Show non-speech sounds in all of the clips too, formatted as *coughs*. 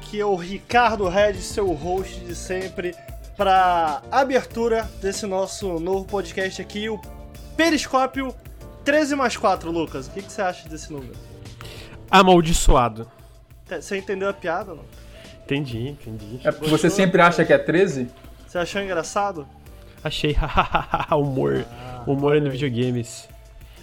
aqui é o Ricardo Red, seu host de sempre, para abertura desse nosso novo podcast aqui, o Periscópio 13 mais 4, Lucas. O que, que você acha desse número? Amaldiçoado. Você entendeu a piada, não? Entendi, entendi. É porque você sempre acha que é 13? Você achou engraçado? Achei, *laughs* humor. Ah, humor no videogames.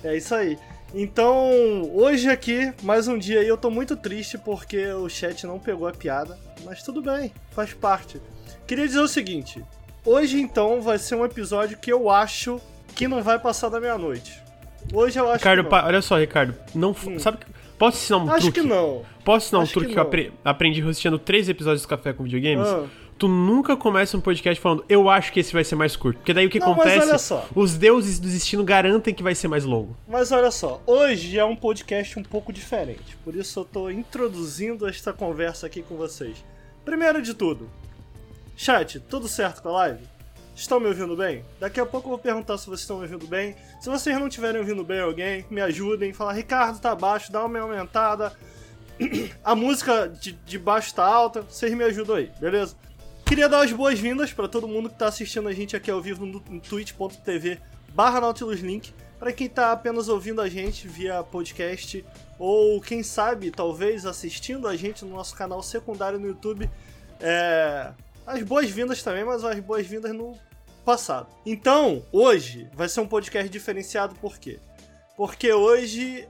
É isso aí. Então, hoje aqui, mais um dia aí, eu tô muito triste porque o chat não pegou a piada, mas tudo bem, faz parte. Queria dizer o seguinte: hoje então vai ser um episódio que eu acho que não vai passar da meia-noite. Hoje eu acho Ricardo, que pa- olha só, Ricardo. Não, Hum. sabe que- Posso ensinar um Acho truque? que não. Posso ensinar um Acho truque que que, eu apre- aprendi rosteando três episódios do Café com Videogames? Ah. Tu nunca começa um podcast falando, eu acho que esse vai ser mais curto. Porque daí o que Não, mas acontece? olha só. Os deuses do destino garantem que vai ser mais longo. Mas olha só, hoje é um podcast um pouco diferente, por isso eu tô introduzindo esta conversa aqui com vocês. Primeiro de tudo, chat, tudo certo com a live? Estão me ouvindo bem? Daqui a pouco eu vou perguntar se vocês estão me ouvindo bem. Se vocês não estiverem ouvindo bem alguém, me ajudem, fala, Ricardo tá baixo, dá uma aumentada. *clears throat* A música de, de baixo tá alta, vocês me ajudam aí, beleza? Queria dar as boas-vindas pra todo mundo que tá assistindo a gente aqui ao vivo no, no twitch.tv barra Nautilus Link. Pra quem tá apenas ouvindo a gente via podcast ou quem sabe, talvez assistindo a gente no nosso canal secundário no YouTube, é... as boas-vindas também, mas as boas-vindas no passado. Então, hoje vai ser um podcast diferenciado por quê? Porque hoje,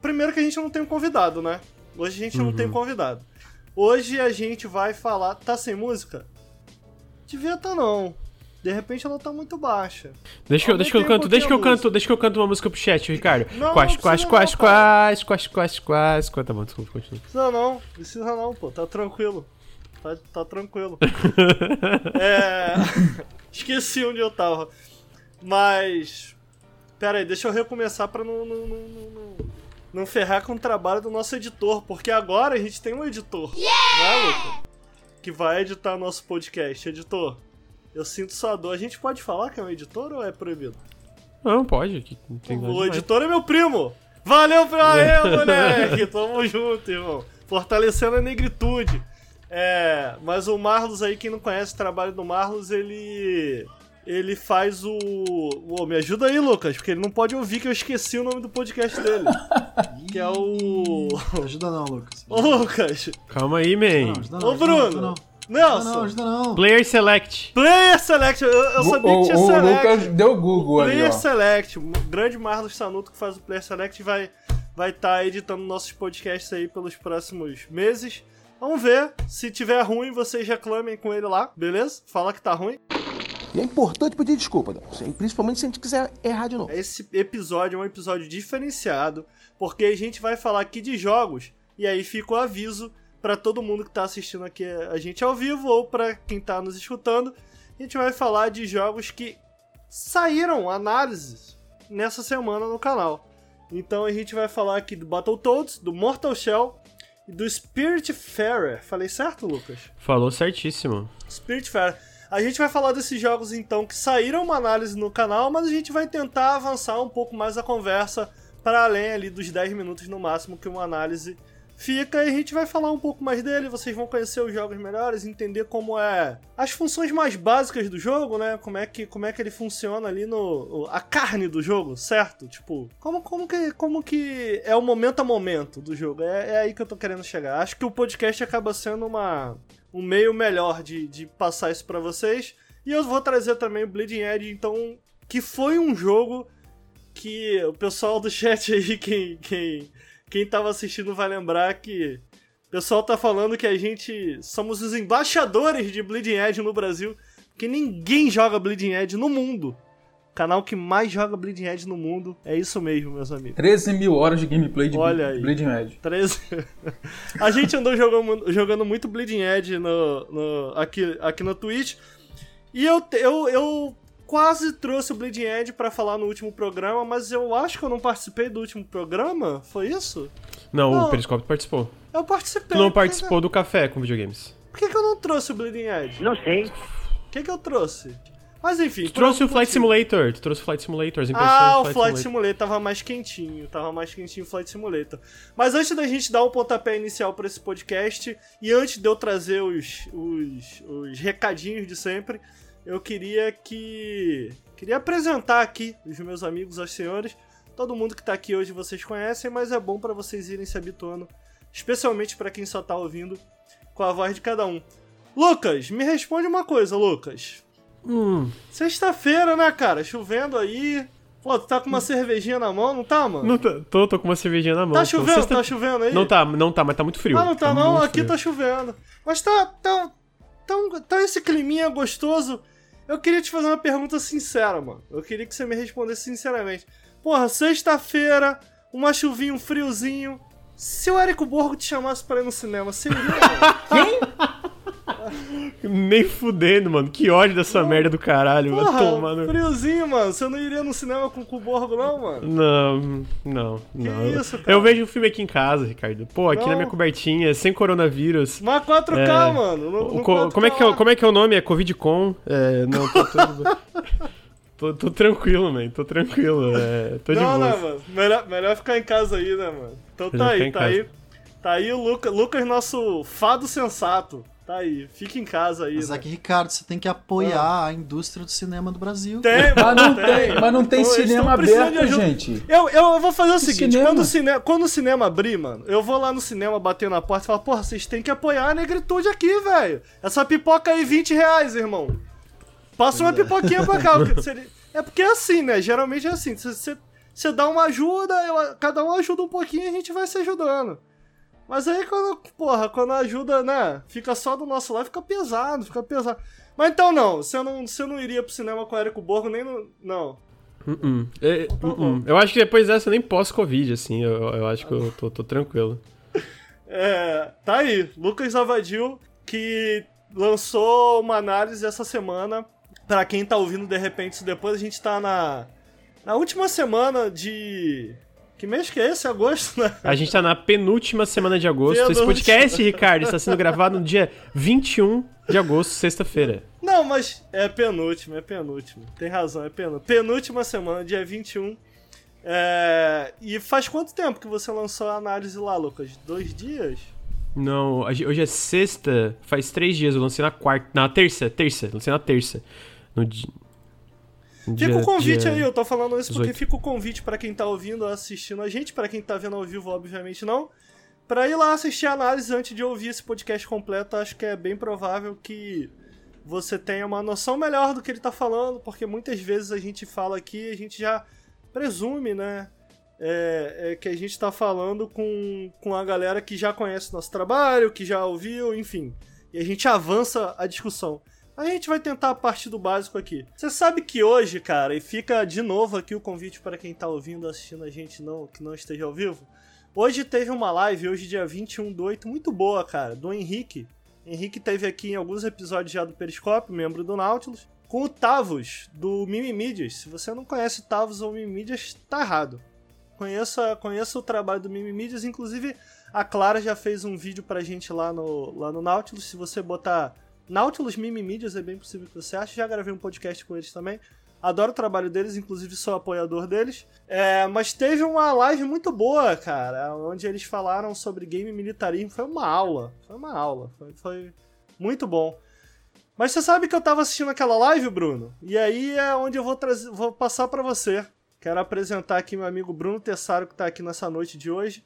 primeiro que a gente não tem um convidado, né? Hoje a gente não Uhum. tem convidado. Hoje a gente vai falar. Tá sem música? Devia tá não. De repente ela tá muito baixa. Deixa que eu, deixa que eu canto, deixa que eu canto, deixa que eu canto uma música pro chat, Ricardo. Não, Quase, quase, quase, quase, quase, quase, quase, quase. Tá bom, desculpa, continua. Precisa não, precisa não, pô. Tá tranquilo. Tá, tá tranquilo. *laughs* é. *laughs* Esqueci onde eu tava. Mas. Pera aí, deixa eu recomeçar pra não, não, não, não, não- ferrar com o trabalho do nosso editor. Porque agora a gente tem um editor. Não é, Luca? Que vai editar nosso podcast. Editor, eu sinto sua dor. A gente pode falar que é um editor ou é proibido? Não, pode. não O editor é meu primo. Valeu pra ele, moleque. Tamo junto, irmão. Fortalecendo a negritude. É, mas o Marlos aí, quem não conhece o trabalho do Marlos, ele. Ele faz o. Ô, me ajuda aí, Lucas, porque ele não pode ouvir que eu esqueci o nome do podcast dele. *laughs* que é o. Não ajuda não, Lucas. Ô, Lucas! Calma aí, man. Não, ajuda não, Ô, ajuda Bruno! Não, ajuda não. Nelson! Não, ajuda não. Player Select. Player Select! Eu, eu sabia o, que tinha o Select. Lucas deu Google ali, Player ó. Select, o grande Marlos Sanuto que faz o Player Select vai vai estar editando nossos podcasts aí pelos próximos meses. Vamos ver. Se tiver ruim, vocês reclamem com ele lá, beleza? Fala que tá ruim. E é importante pedir desculpa, né? principalmente se a gente quiser errar de novo. Esse episódio é um episódio diferenciado, porque a gente vai falar aqui de jogos, e aí fica o aviso pra todo mundo que tá assistindo aqui a gente ao vivo, ou pra quem tá nos escutando. A gente vai falar de jogos que saíram análises nessa semana no canal. Então a gente vai falar aqui do Battletoads, do Mortal Shell e do Spiritfarer. Falei certo, Lucas? Falou certíssimo. Spiritfarer. A gente vai falar desses jogos então que saíram uma análise no canal, mas a gente vai tentar avançar um pouco mais a conversa para além ali dos 10 minutos no máximo que uma análise fica e a gente vai falar um pouco mais dele, vocês vão conhecer os jogos melhores, entender como é as funções mais básicas do jogo, né? Como é que, como é que ele funciona ali no a carne do jogo, certo? Tipo, como, como que como que é o momento a momento do jogo? É, é aí que eu tô querendo chegar. Acho que o podcast acaba sendo uma um meio melhor de, de passar isso pra vocês. E eu vou trazer também o Bleeding Edge, então, que foi um jogo que o pessoal do chat aí, *laughs* quem, quem, quem tava assistindo vai lembrar que o pessoal tá falando que a gente somos os embaixadores de Bleeding Edge no Brasil, que ninguém joga Bleeding Edge no mundo. Canal que mais joga Bleeding Edge no mundo. É isso mesmo, meus amigos. 13 mil horas de gameplay de Olha aí. Bleeding Edge. 13. *laughs* a gente andou jogando, jogando muito Bleeding Edge no, no- aqui, aqui no Twitch. E eu, eu, eu quase trouxe o Bleeding Edge pra falar no último programa, mas eu acho que eu não participei do último programa. Foi isso? Não, Não. o Periscópio participou. Eu participei. Tu não que participou do café com videogames. Por que, que eu não trouxe o Bleeding Edge? Não sei. O que, que eu trouxe? Mas enfim. Tu trouxe o Flight motivo. Simulator. Tu trouxe o Flight Simulator, as impressões Ah, o Flight Simulator. Simulator tava mais quentinho, tava mais quentinho o Flight Simulator. Mas antes da gente dar um pontapé inicial pra esse podcast, e antes de eu trazer os, os, os recadinhos de sempre, eu queria que. Queria apresentar aqui os meus amigos, aos senhores. Todo mundo que tá aqui hoje vocês conhecem, mas é bom pra vocês irem se habituando, especialmente pra quem só tá ouvindo, com a voz de cada um. Lucas, me responde uma coisa, Lucas. Hum, Sexta-feira, né, cara? Chovendo aí. Pô, tu tá com uma cervejinha na mão, não tá, mano? não tá, tô, tô com uma cervejinha na mão. tá chovendo, Sexta- tá chovendo aí? Não tá, não tá, mas tá muito frio. Ah, não tá, não? muito Aqui frio. tá chovendo. Mas tá, tá, tá, tá esse climinha gostoso. Eu queria te fazer uma pergunta sincera, mano. Eu queria que você me respondesse sinceramente. Porra, sexta-feira, uma chuvinha, um friozinho. Se o Érico Borgo te chamasse pra ir no cinema, você iria, mano? *laughs* Nem fudendo, mano. Que ódio dessa merda do caralho. Porra, no... friozinho, mano. Você não iria no cinema com, com o Borgo, não, mano? Não, não, não. Eu- isso, cara? Eu vejo o filme aqui em casa, Ricardo. Pô, aqui Não. na minha cobertinha, sem coronavírus. Mas 4K, É. mano. No, no co- 4K como, é que é, como é que é o nome? É Covid-Com? É, não, tô, tô, *laughs* tô, tô tranquilo, man. Tô tranquilo. É, tô de Não, boa. não, mano. Melhor, melhor ficar em casa aí, né, mano? Então tá aí, tá casa. aí. Tá aí o Lucas, Lucas, nosso fado sensato. Tá aí. Fica em casa aí. Mas né? aqui, Ricardo, você tem que apoiar a indústria do cinema do Brasil. Tem, Mas não mano, tem, mas não tem eles cinema aberto, ajuda. gente. Eu, eu vou fazer o Que seguinte, cinema? quando o, cine, quando o cinema abrir, mano, eu vou lá no cinema bater na porta e falar, porra, vocês têm que apoiar a negritude aqui, velho. Essa pipoca aí, 20 reais, irmão. Passa uma pipoquinha pra cá. porque seria- É porque é assim, né? Geralmente é assim. Você dá uma ajuda, eu- cada um ajuda um pouquinho e a gente vai se ajudando. Mas aí quando, porra, quando a ajuda, né, fica só do nosso lado, fica pesado, fica pesado. Mas então não, você não, você não iria pro cinema com o Érico Borgo nem no. Não. É, Tá uh-uh. bom. Eu acho que depois dessa eu nem pós-Covid, assim. Eu, eu acho que eu tô, tô tranquilo. *laughs* É, tá aí, Lucas Avadil, que lançou uma análise essa semana. Pra quem tá ouvindo de repente isso depois, a gente tá na, na última semana de. Que mês que é esse? Agosto, né? A gente tá na penúltima semana de agosto. Esse Penúltima. podcast, Ricardo, está sendo gravado no dia 21 de agosto, sexta-feira. Não, mas é penúltimo, é penúltimo. Tem razão, é penúltimo. Penúltima semana, dia 21. É... E faz quanto tempo que você lançou a análise lá, Lucas? Dois dias? Não, hoje é sexta, faz três dias, eu lancei na quarta. Na terça, terça, lancei na terça. No di... Fica o convite aí, eu tô falando isso porque 18. fica o convite pra quem tá ouvindo, assistindo a gente, pra quem tá vendo ao vivo, obviamente não, pra ir lá assistir a análise antes de ouvir esse podcast completo. Acho que é bem provável que você tenha uma noção melhor do que ele tá falando, porque muitas vezes a gente fala aqui, a gente já presume, né? É, é que a gente tá falando com, com a galera que já conhece nosso trabalho, que já ouviu, enfim. E a gente avança a discussão. A gente vai tentar partir do básico aqui. Você sabe que hoje, cara, e fica de novo aqui o convite para quem tá ouvindo, assistindo a gente não, que não esteja ao vivo. Hoje teve uma live, hoje dia 21 do 8, muito boa, cara, do Henrique. Henrique teve aqui em alguns episódios já do Periscópio, membro do Nautilus, com o Tavos, do Mimimídias. Se você não conhece o Tavos ou Mimimídias, tá errado. Conheça, conheça o trabalho do Mimimídias, inclusive a Clara já fez um vídeo pra gente lá no, lá no Nautilus. Se você botar Nautilus Mimimídias, é bem possível que você ache. Já gravei um podcast com eles também. Adoro o trabalho deles, inclusive sou apoiador deles. É, mas teve uma live muito boa, cara, onde eles falaram sobre game militarismo. Foi uma aula. Foi uma aula. Foi, foi muito bom. Mas você sabe que eu tava assistindo aquela live, Bruno? E aí é onde eu vou, trazer, vou passar pra você. Quero apresentar aqui meu amigo Bruno Tessaro, que tá aqui nessa noite de hoje,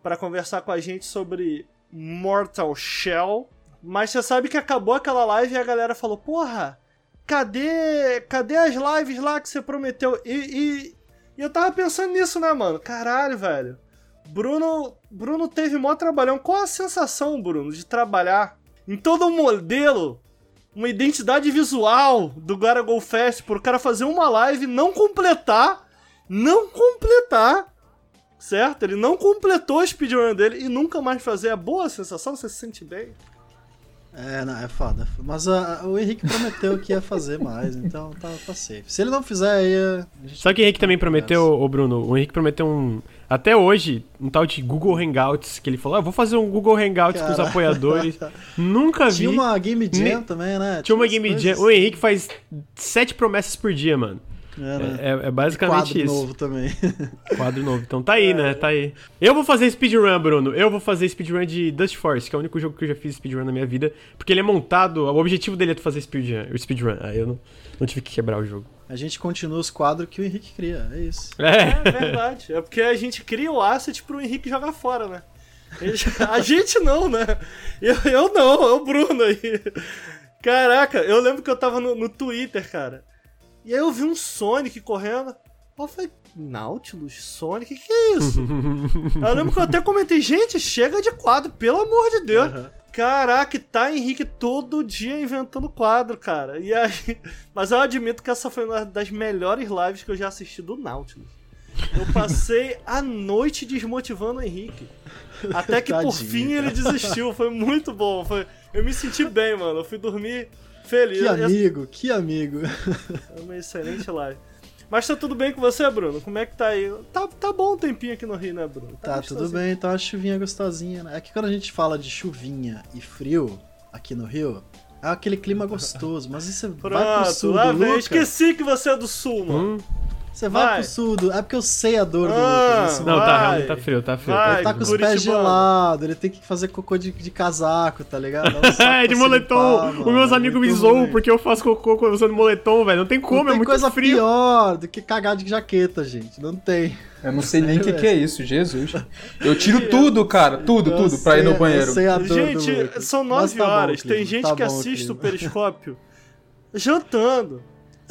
para conversar com a gente sobre Mortal Shell. Mas você sabe que acabou aquela live e a galera falou: Porra, cadê, cadê as lives lá que você prometeu? E, e, e eu tava pensando nisso, né, mano? Caralho, velho. Bruno, Bruno teve mó trabalhão. Qual a sensação, Bruno, de trabalhar em todo um modelo, uma identidade visual do Gara Go Fest, por o cara fazer uma live, não completar, não completar, certo? Ele não completou a speedrun dele e nunca mais fazer. É boa a sensação? Você se sente bem? É, não, é foda. Mas ah, o Henrique prometeu que ia fazer mais, então tá, tá safe. Se ele não fizer, aí. a gente- Sabe o que o Henrique também prometeu, ô Bruno? O Henrique prometeu um. Até hoje, um tal de Google Hangouts, que ele falou: ah, vou fazer um Google Hangouts com os apoiadores. *laughs* Nunca vi. Tinha uma Game Jam também, né? Tinha uma umas Game coisas Jam. O Henrique faz sete promessas por dia, mano. É? É, é basicamente Quadro isso. novo também. *laughs* Quadro novo. Então tá aí, né? Tá aí. Eu vou fazer speedrun, Bruno. Eu vou fazer speedrun de Dust Force, que é o único jogo que eu já fiz speedrun na minha vida. Porque ele é montado. O objetivo dele é fazer speedrun. O speedrun. Aí eu não, não tive que quebrar o jogo. A gente continua os quadros que o Henrique cria, é isso. É. É verdade. É porque a gente cria o asset pro Henrique jogar fora, né? Ele- A gente não, né? Eu, eu não, é o Bruno aí. Caraca, eu lembro que eu tava no, no Twitter, cara. E aí eu vi um Sonic correndo. Eu falei, Nautilus? Sonic? Que que é isso? *laughs* eu lembro que eu até comentei, gente, chega de quadro, pelo amor de Deus. Aham. Caraca, tá Henrique todo dia inventando quadro, cara. E aí, *laughs* mas eu admito que essa foi uma das melhores lives que eu já assisti do Nautilus. Eu passei a noite desmotivando o Henrique. Até que por fim ele desistiu. Foi muito bom. Foi... Eu me senti bem, mano. Eu fui dormir feliz. Que amigo, que amigo. Foi uma excelente live. Mas tá tudo bem com você, Bruno? Como é que tá aí? Tá, tá bom o tempinho aqui no Rio, né, Bruno? Tá, tudo gostosinho. bem, então a chuvinha gostosinha, né? É que quando a gente fala de chuvinha e frio aqui no Rio, é aquele clima gostoso, mas e você vai pro Pronto, sul lá do vem. Esqueci que você é do sul, mano. Hum. Você vai, Vai. pro sul do... É porque eu sei a dor do Ah, Lucas. assim, Não, tá, Vai. realmente tá frio, tá frio. Vai. Ele tá com os Curitibano. pés gelados, ele tem que fazer cocô de, de casaco, tá ligado? Um *laughs* É, de se moletom. limpar, Os meus mano, amigos me zoam porque eu faço cocô usando moletom, velho. Não tem como, Não é tem muito coisa frio. pior do que cagar de jaqueta, gente. Não tem. Eu não sei nem o que, que é isso, Jesus. *laughs* Eu tiro tudo, cara, tudo, Eu tudo, pra ir sei- no banheiro. Eu sei a dor do Gente, são Mas nove tá bom, horas. Clisman, Tem gente tá que bom, assiste o periscópio *laughs* jantando.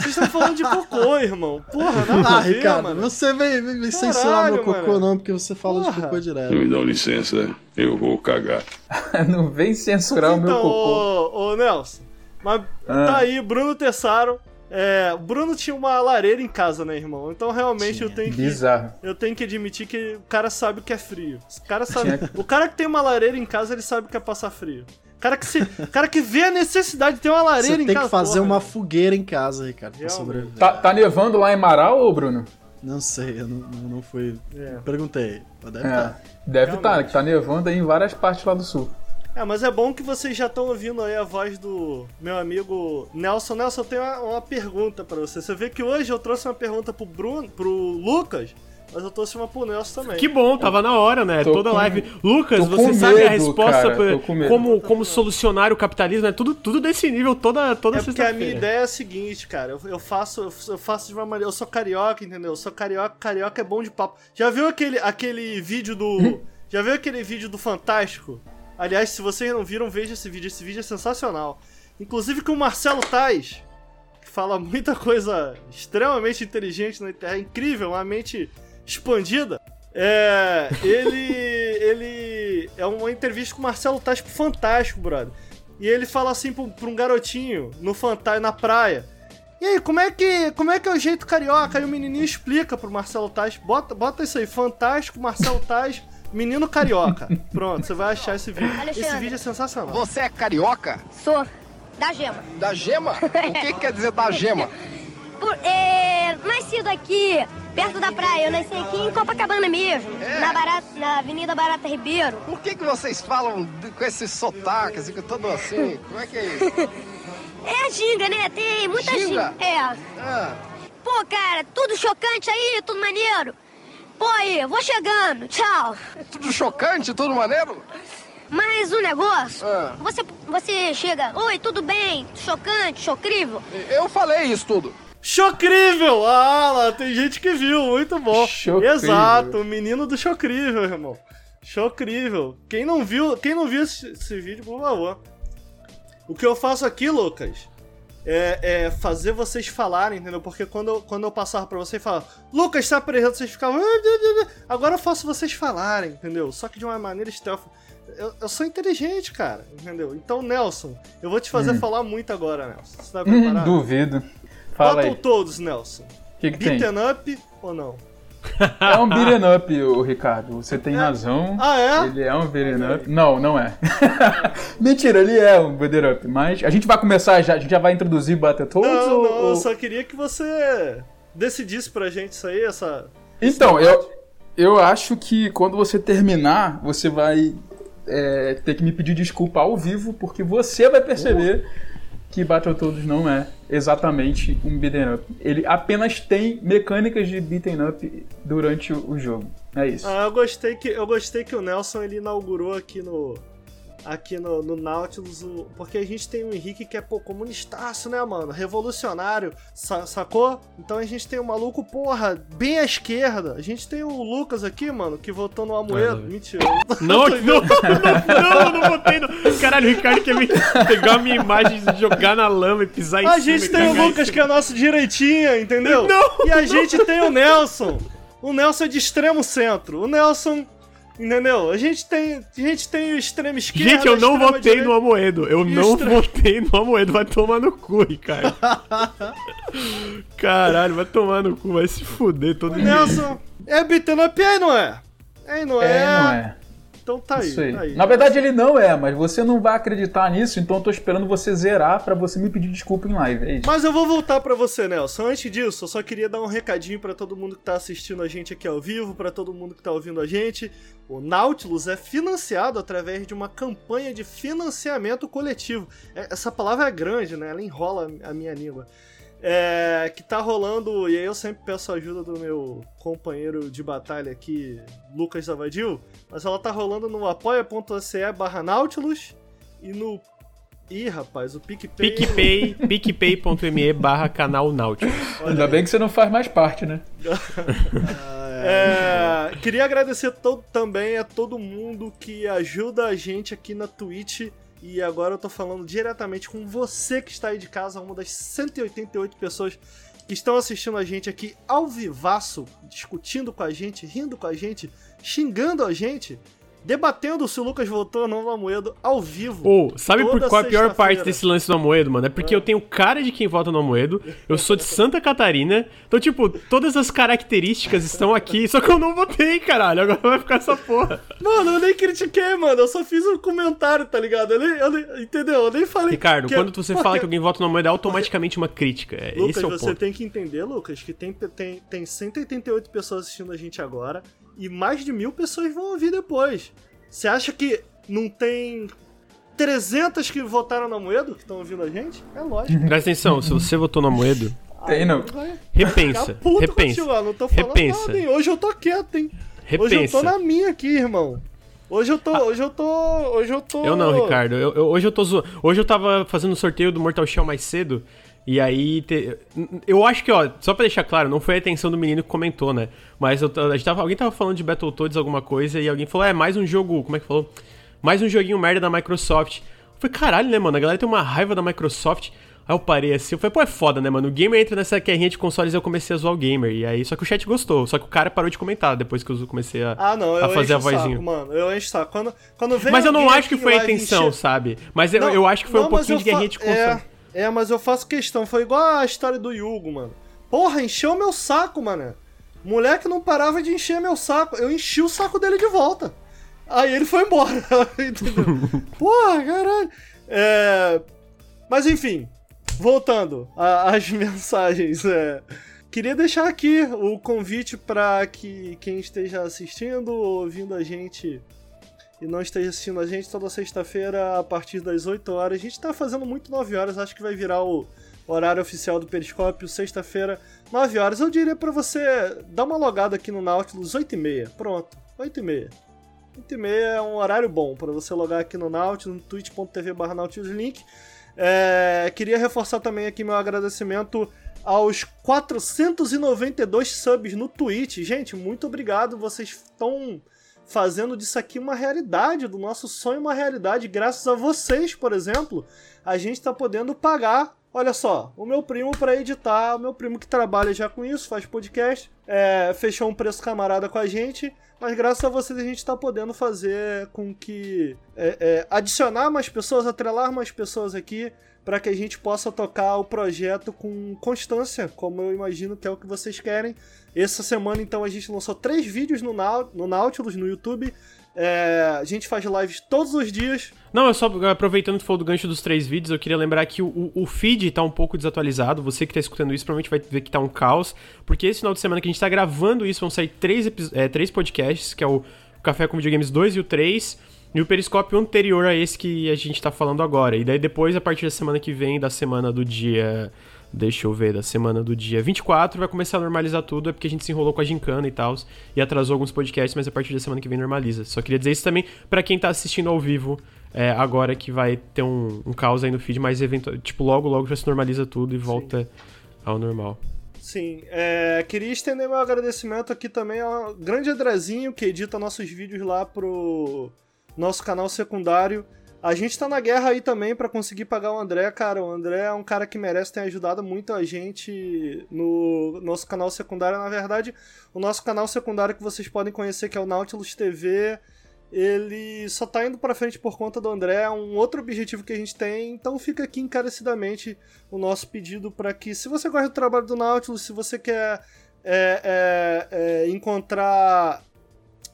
Vocês estão falando de cocô, irmão. Porra, nada Ah, a ver, Ricardo, mano. você vem, vem, vem Caralho, censurar meu cocô, mano. não, porque você fala de Porra. cocô direto. Me dão licença, eu vou cagar. *laughs* não vem censurar o meu então, cocô. ô, ô, Nelson, mas Ah. tá aí, Bruno Tessaro. É, o Bruno tinha uma lareira em casa, né, irmão? Então realmente eu Tinha. tenho que Bizarro. eu tenho que admitir que o cara sabe o que é frio. O cara *laughs* sabe, Tinha- o cara que tem uma lareira em casa, ele sabe o que é passar frio. O cara que se, cara que vê a necessidade de ter uma lareira Você em tem casa. que fazer porra. uma fogueira em casa, Ricardo, pra sobreviver. Tá, tá nevando lá em Marau, Bruno? Não sei, eu não, não, fui. É. Perguntei. Mas deve É, estar. deve estar, Realmente. que tá nevando aí em várias partes lá do sul. É, mas é bom que vocês já estão ouvindo aí a voz do meu amigo Nelson. Nelson, eu tenho uma, uma pergunta pra você. Você vê que hoje eu trouxe uma pergunta pro Bruno, pro Lucas, mas eu trouxe uma pro Nelson também. Que bom, tava na hora, né? Tô Toda com- live. Lucas, você com sabe a medo, resposta cara, pra- medo. como, como solucionar o capitalismo, é tudo, tudo desse nível toda, toda É porque a minha ideia é a seguinte, cara. Eu, eu faço eu faço de uma maneira. Eu sou carioca, entendeu? Eu sou carioca, carioca é bom de papo. Já viu aquele, aquele vídeo do. *laughs* já viu aquele vídeo do Fantástico? Aliás, se vocês não viram, veja esse vídeo. Esse vídeo é sensacional. Inclusive com o Marcelo Tais, que fala muita coisa extremamente inteligente na internet. É incrível, uma mente expandida. É. Ele. *laughs* ele. É uma entrevista com o Marcelo Tais pro Fantástico, brother. E ele fala assim pra, um- garotinho no Fantai na praia. E aí, como é que como é que é o jeito carioca? Aí o menininho explica pro Marcelo Tais. Bota, bota isso aí, Fantástico, Marcelo Tais, menino carioca. Pronto, você vai achar esse vídeo. Esse Alexandre. vídeo é sensacional. Você é carioca? Sou da gema. Da gema? *laughs* O que, que quer dizer da gema? *laughs* Por, é, nascido aqui, perto da praia. Eu nasci aqui em Copacabana mesmo. É? Na, Barata, na Avenida Barata Ribeiro. Por que, que vocês falam com esse sotaque, assim, com todo assim? Como é que é isso? É a ginga, né? Tem muita Ginga? ginga. É. Ah, Pô, cara, tudo chocante aí, tudo maneiro. Pô, aí, vou chegando. Tchau. tudo chocante, tudo maneiro? Mas um negócio, Ah. você, você chega, oi, tudo bem? Chocante, chocrível. Eu falei isso tudo. Chocrível! Ah, lá, tem gente que viu, muito bom. Chocrível. Exato, o menino do Chocrível, irmão. Chocrível. Quem não viu, quem não viu esse, esse vídeo, por favor. O que eu faço aqui, Lucas, é, é fazer vocês falarem, entendeu? Porque quando, eu- quando eu passava pra vocês e falava, Lucas, tá apresentando, vocês ficavam. "Ah, ah, ah, ah". Agora eu faço vocês falarem, entendeu? Só que de uma maneira stealth. Eu, eu sou inteligente, cara, entendeu? Então, Nelson, eu vou te fazer falar muito agora, Nelson. Você tá Hum, preparado? duvido. Fala. Battletoads, Nelson. Que, que tem? Beaten up ou não? É um beat'em up, o Ricardo. Você tem razão. Ah, é? Ele é um beat'em up. Não, não é. *laughs* Mentira, ele é um beat'em up. Mas a gente vai começar já, a gente já vai introduzir Battletoads? Não, ou, não, eu ou- só queria que você decidisse pra gente isso aí, essa. Então, eu, eu acho que quando você terminar, você vai é, ter que me pedir desculpa ao vivo, porque você vai perceber que Battletoads não é exatamente um beat'em up. Ele apenas tem mecânicas de beat'em up durante o, jogo. É isso. Ah, eu gostei que eu gostei que o Nelson ele inaugurou aqui no aqui no, no Nautilus, o- porque a gente tem o Henrique que é pô, comunistaço, né, mano? Revolucionário, sa- sacou? Então a gente tem o maluco, porra, bem à esquerda. A gente tem o Lucas aqui, mano, que votou no Amoedo. Ah, Mentira. *laughs* Não, não, não, não, eu não botei. No... Caralho, o Ricardo quer me pegar a minha imagem, jogar na lama e pisar em A cima. gente e tem o Lucas que é nosso direitinha, entendeu? Não! E a gente tem o Nelson. O Nelson é de extremo centro. O Nelson, entendeu? A gente tem, a gente tem o extremo esquerdo. Gente, eu não extrema votei direita. no Amoedo. Eu E não tra- votei no Amoedo. Vai tomar no cu, Ricardo. *laughs* Caralho, vai tomar no cu. Vai se fuder todo mundo. Nelson é beat'em up, aí não é? Aí não é? É, não é. Então tá aí, aí. tá aí. Na verdade, ele não é, mas você não vai acreditar nisso, então eu tô esperando você zerar pra você me pedir desculpa em live. É. Mas eu vou voltar pra você, Nelson. Antes disso, eu só queria dar um recadinho pra todo mundo que tá assistindo a gente aqui ao vivo, pra todo mundo que tá ouvindo a gente. O Nautilus é financiado através de uma campanha de financiamento coletivo. É- Essa palavra é grande, né? Ela enrola a minha língua. É, que tá rolando, e aí eu sempre peço a ajuda do meu companheiro de batalha aqui, Lucas Zavadil, mas ela tá rolando no apoia.se barra Nautilus e no... Ih, rapaz, o PicPay... PicPay, *laughs* picpay.me barra canal Nautilus. Ainda bem que você não faz mais parte, né? *laughs* É, queria agradecer também a todo mundo que ajuda a gente aqui na Twitch. E agora eu tô falando diretamente com você que está aí de casa, uma das 188 pessoas que estão assistindo a gente aqui ao vivaço, discutindo com a gente, rindo com a gente, xingando a gente, debatendo se o Lucas votou ou não no Amoedo ao vivo. Ou, sabe por qual é a pior parte desse lance do Amoedo, mano? É porque eu tenho cara de quem vota no Amoedo, eu sou de Santa Catarina, então, tipo, todas as características estão aqui, só que eu não votei, caralho, agora vai ficar essa porra. Mano, eu nem critiquei, mano. Eu só fiz um comentário, tá ligado? Eu nem, eu nem- entendeu? Eu nem falei. Ricardo, que- quando você porque- fala que alguém vota no Amoedo, é automaticamente uma crítica. É, Lucas, esse é o você ponto. tem que entender, Lucas, que tem, tem, tem 188 pessoas assistindo a gente agora e mais de mil pessoas vão ouvir depois. Você acha que não tem 300 que votaram na Moedo que estão ouvindo a gente? É lógico. Presta atenção, se você votou no Amoedo, Tem, não. Repensa, puto repensa. contigo. Não tô falando Repensa. nada, hein? Hoje eu tô quieto, hein? Hoje eu tô Repensa. na minha aqui, irmão. Hoje eu tô. Hoje eu tô. Hoje eu tô. Eu não, Ricardo. Eu, eu- hoje eu tô zo... Hoje eu tava fazendo o sorteio do Mortal Shell mais cedo. E aí. te- Eu acho que, ó, só pra deixar claro, não foi a atenção do menino que comentou, né? Mas eu, t- a gente tava, alguém tava falando de Battletoads, alguma coisa, e alguém falou: é, mais um jogo. Como é que falou? Mais um joguinho merda da Microsoft. Eu falei, caralho, né, mano? A galera tem uma raiva da Microsoft. Aí eu parei assim, eu falei, pô, é foda, né, mano? O gamer entra nessa guerrinha de consoles e eu comecei a zoar o gamer. E aí, só que o chat gostou. Só que o cara parou de comentar depois que eu comecei a, Ah, não, eu a fazer a vozinha. saco, mano. Eu encho saco. Quando, quando vem Mas eu não acho que foi a intenção, encher- sabe? Mas eu, Não, eu acho que foi não, um pouquinho de guerrinha fa- de console. É, é, mas eu faço questão. Foi igual a história do Yugo, mano. Porra, encheu meu saco, mano. Moleque não parava de encher meu saco. Eu enchi o saco dele de volta. Aí ele foi embora. *laughs* *laughs* Porra, caralho. É... Mas enfim, voltando às *laughs* mensagens. é, Queria deixar aqui o convite para que quem esteja assistindo ou ouvindo a gente e não esteja assistindo a gente toda sexta-feira a partir das 8 horas. A gente tá fazendo muito 9 horas, acho que vai virar o horário oficial do Periscópio, sexta-feira, 9 horas. Eu diria pra você dar uma logada aqui no Nautilus 8 e meia. Pronto, 8 e meia. 8 e meia é um horário bom para você logar aqui no Nautilus, no twitch.tv barra Nautilus Link. É, queria reforçar também aqui meu agradecimento aos 492 subs no Twitch. Gente, muito obrigado. Vocês estão fazendo disso aqui uma realidade, do nosso sonho uma realidade. Graças a vocês, por exemplo, a gente está podendo pagar. Olha só, o meu primo para editar, o meu primo que trabalha já com isso, faz podcast, é, fechou um preço camarada com a gente, mas graças a vocês a gente está podendo fazer com que é, é, adicionar mais pessoas, atrelar mais pessoas aqui para que a gente possa tocar o projeto com constância, como eu imagino que é o que vocês querem. Essa semana, então, a gente lançou três vídeos no, Nautilus, no YouTube. É, a gente faz lives todos os dias. Não, é só aproveitando que falou do gancho dos três vídeos, eu queria lembrar que o, o feed tá um pouco desatualizado. Você que tá escutando isso provavelmente vai ver que tá um caos. Porque esse final de semana que a gente tá gravando isso, vão sair três, é, três podcasts, que é o Café com Videogames 2 e o 3. E o periscópio anterior a esse que a gente tá falando agora. E daí depois, a partir da semana que vem, da semana do dia. Deixa eu ver, da semana do dia 24, vai começar a normalizar tudo. É porque a gente se enrolou com a gincana e tal. E atrasou alguns podcasts, mas a partir da semana que vem normaliza. Só queria dizer isso também para quem tá assistindo ao vivo. É, agora que vai ter um, um caos aí no feed, mas eventual, tipo, logo, logo já se normaliza tudo e volta Sim. ao normal. Sim, é, queria estender meu agradecimento aqui também ao grande Andrezinho, que edita nossos vídeos lá pro nosso canal secundário. A gente tá na guerra aí também para conseguir pagar o André, cara. O André é um cara que merece, ter ajudado muito a gente no nosso canal secundário. Na verdade, o nosso canal secundário que vocês podem conhecer, que é o Nautilus TV, ele só tá indo para frente por conta do André, é um outro objetivo que a gente tem. Então fica aqui encarecidamente o nosso pedido para que, se você gosta do trabalho do Nautilus, se você quer é, é, é, encontrar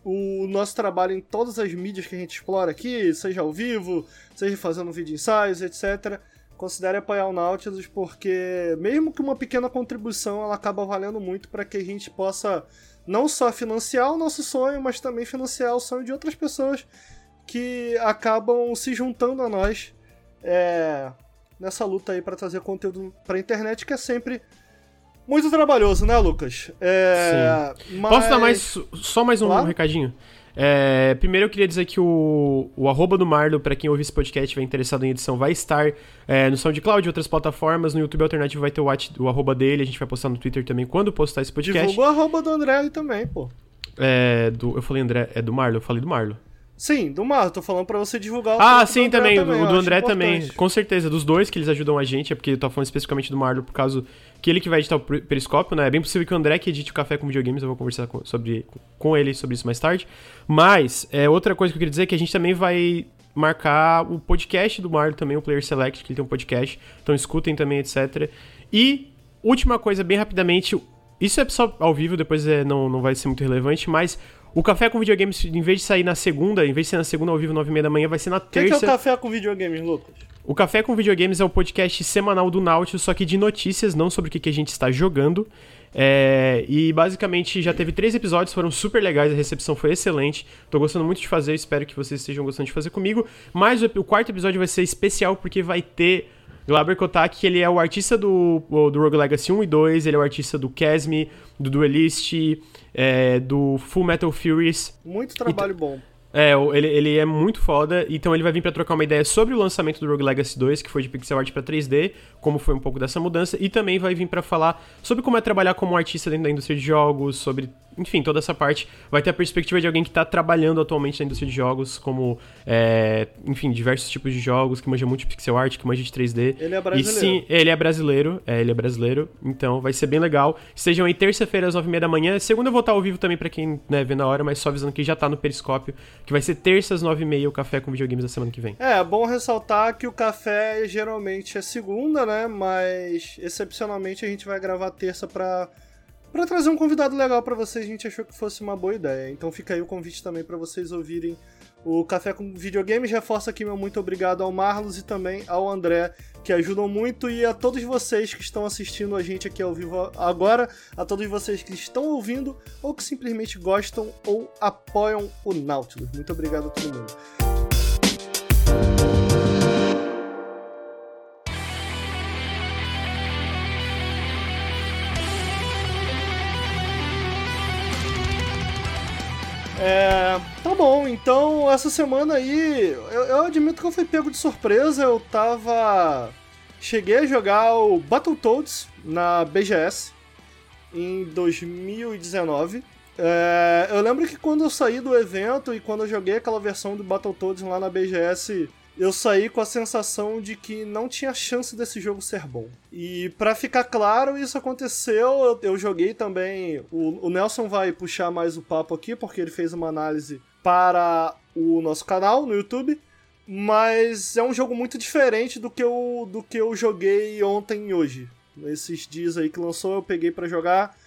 o nosso trabalho em todas as mídias que a gente explora aqui, seja ao vivo, seja fazendo vídeo ensaios, etc. Considere apoiar o Nautilus, porque mesmo que uma pequena contribuição, ela acaba valendo muito para que a gente possa não só financiar o nosso sonho, mas também financiar o sonho de outras pessoas que acabam se juntando a nós é, nessa luta aí para trazer conteúdo para a internet, que é sempre muito trabalhoso, né, Lucas? É, Sim. Mas... Posso dar mais, só mais um claro. recadinho? É, primeiro eu queria dizer que o, o arroba do Marlo, para quem ouvir esse podcast e estiver interessado em edição, vai estar é, no SoundCloud e outras plataformas. No YouTube Alternativo vai ter o, o arroba dele, a gente vai postar no Twitter também quando postar esse podcast. Divulga o arroba do André também, pô. É, do, eu falei André, é do Marlo, eu falei do Marlo. Sim, do Mar, tô falando pra você divulgar o Ah, sim, também, também, o do André também. Com certeza, dos dois que eles ajudam a gente, é porque eu tô falando especificamente do Marlo por causa que ele que vai editar o Periscópio, né? É bem possível que o André que edite o Café com Videogames, eu vou conversar com, sobre, com ele sobre isso mais tarde. Mas, é, outra coisa que eu queria dizer é que a gente também vai marcar o podcast do Marlo também, o Player Select, que ele tem um podcast, então escutem também, etc. E, última coisa, bem rapidamente, isso é só ao vivo, depois é, não, não vai ser muito relevante, mas o Café com Videogames, em vez de sair na segunda, em vez de ser na segunda ao vivo, nove e meia da manhã, vai ser na terça. O que, que é o Café com Videogames, Lucas? O Café com Videogames é o podcast semanal do Nautilus, só que de notícias, não sobre o que, que a gente está jogando. É, e basicamente já teve três episódios, foram super legais, a recepção foi excelente. Tô gostando muito de fazer, espero que vocês estejam gostando de fazer comigo. Mas o, o quarto episódio vai ser especial porque vai ter Glaber Kotak, ele é o artista do, do Rogue Legacy 1 e 2, ele é o artista do Casme, do Duelist, é, do Full Metal Furies. Muito trabalho bom. É, ele, ele é muito foda, então ele vai vir para trocar uma ideia sobre o lançamento do Rogue Legacy 2, que foi de pixel art para 3D, como foi um pouco dessa mudança, e também vai vir para falar sobre como é trabalhar como artista dentro da indústria de jogos, sobre enfim, toda essa parte vai ter a perspectiva de alguém que está trabalhando atualmente na indústria de jogos, como, é, enfim, diversos tipos de jogos, que manja muito de pixel art, que manja de 3D. Ele é brasileiro. E sim, ele é brasileiro, é, ele é brasileiro, então vai ser bem legal. Estejam aí terça-feira às 9h30 da manhã. Segunda eu vou estar ao vivo também para quem né, vê na hora, mas só avisando que já tá no Periscópio, que vai ser terça às 9h30 o café com videogames da semana que vem. É, bom ressaltar que o café geralmente é segunda, né? Mas excepcionalmente a gente vai gravar terça para para trazer um convidado legal para vocês, a gente achou que fosse uma boa ideia. Então fica aí o convite também para vocês ouvirem o Café com Videogames. Reforça aqui meu muito obrigado ao Marlos e também ao André, que ajudam muito, e a todos vocês que estão assistindo a gente aqui ao vivo agora, a todos vocês que estão ouvindo ou que simplesmente gostam ou apoiam o Nautilus. Muito obrigado a todo mundo. É, tá bom, então essa semana aí, eu, eu, admito que eu fui pego de surpresa, eu tava. Cheguei a jogar o Battletoads na BGS em 2019. É, eu lembro que quando eu saí do evento e quando eu joguei aquela versão do Battletoads lá na BGS, eu saí com a sensação de que não tinha chance desse jogo ser bom. E para ficar claro, isso aconteceu. Eu, eu joguei também. O, o, Nelson vai puxar mais o papo aqui, porque ele fez uma análise para o nosso canal no YouTube. mas é um jogo muito diferente do que eu, do que eu joguei ontem e hoje. Esses dias aí que lançou, eu peguei para jogar.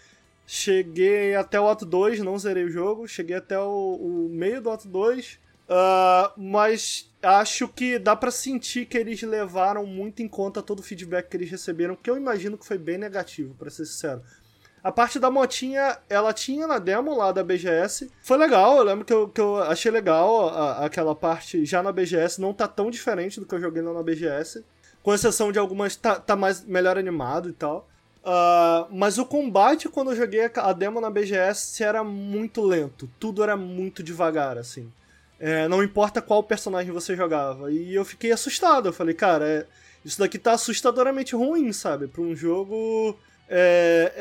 Cheguei até o ato 2, não zerei o jogo. Cheguei até o, o meio do ato 2. Uh, mas acho que dá para sentir que eles levaram muito em conta todo o feedback que eles receberam, que eu imagino que foi bem negativo, para ser sincero. A parte da motinha, ela tinha na demo lá da BGS. Foi legal, eu lembro que eu, que eu achei legal a, aquela parte já na BGS. Não tá tão diferente do que eu joguei lá na BGS. Com exceção de algumas, tá, tá mais, melhor animado e tal. Uh, mas o combate, quando eu joguei a demo na BGS, era muito lento. Tudo era muito devagar, assim. É, não importa qual personagem você jogava. E eu fiquei assustado. Eu falei, cara, é, isso daqui tá assustadoramente ruim, sabe? Pra um jogo. É,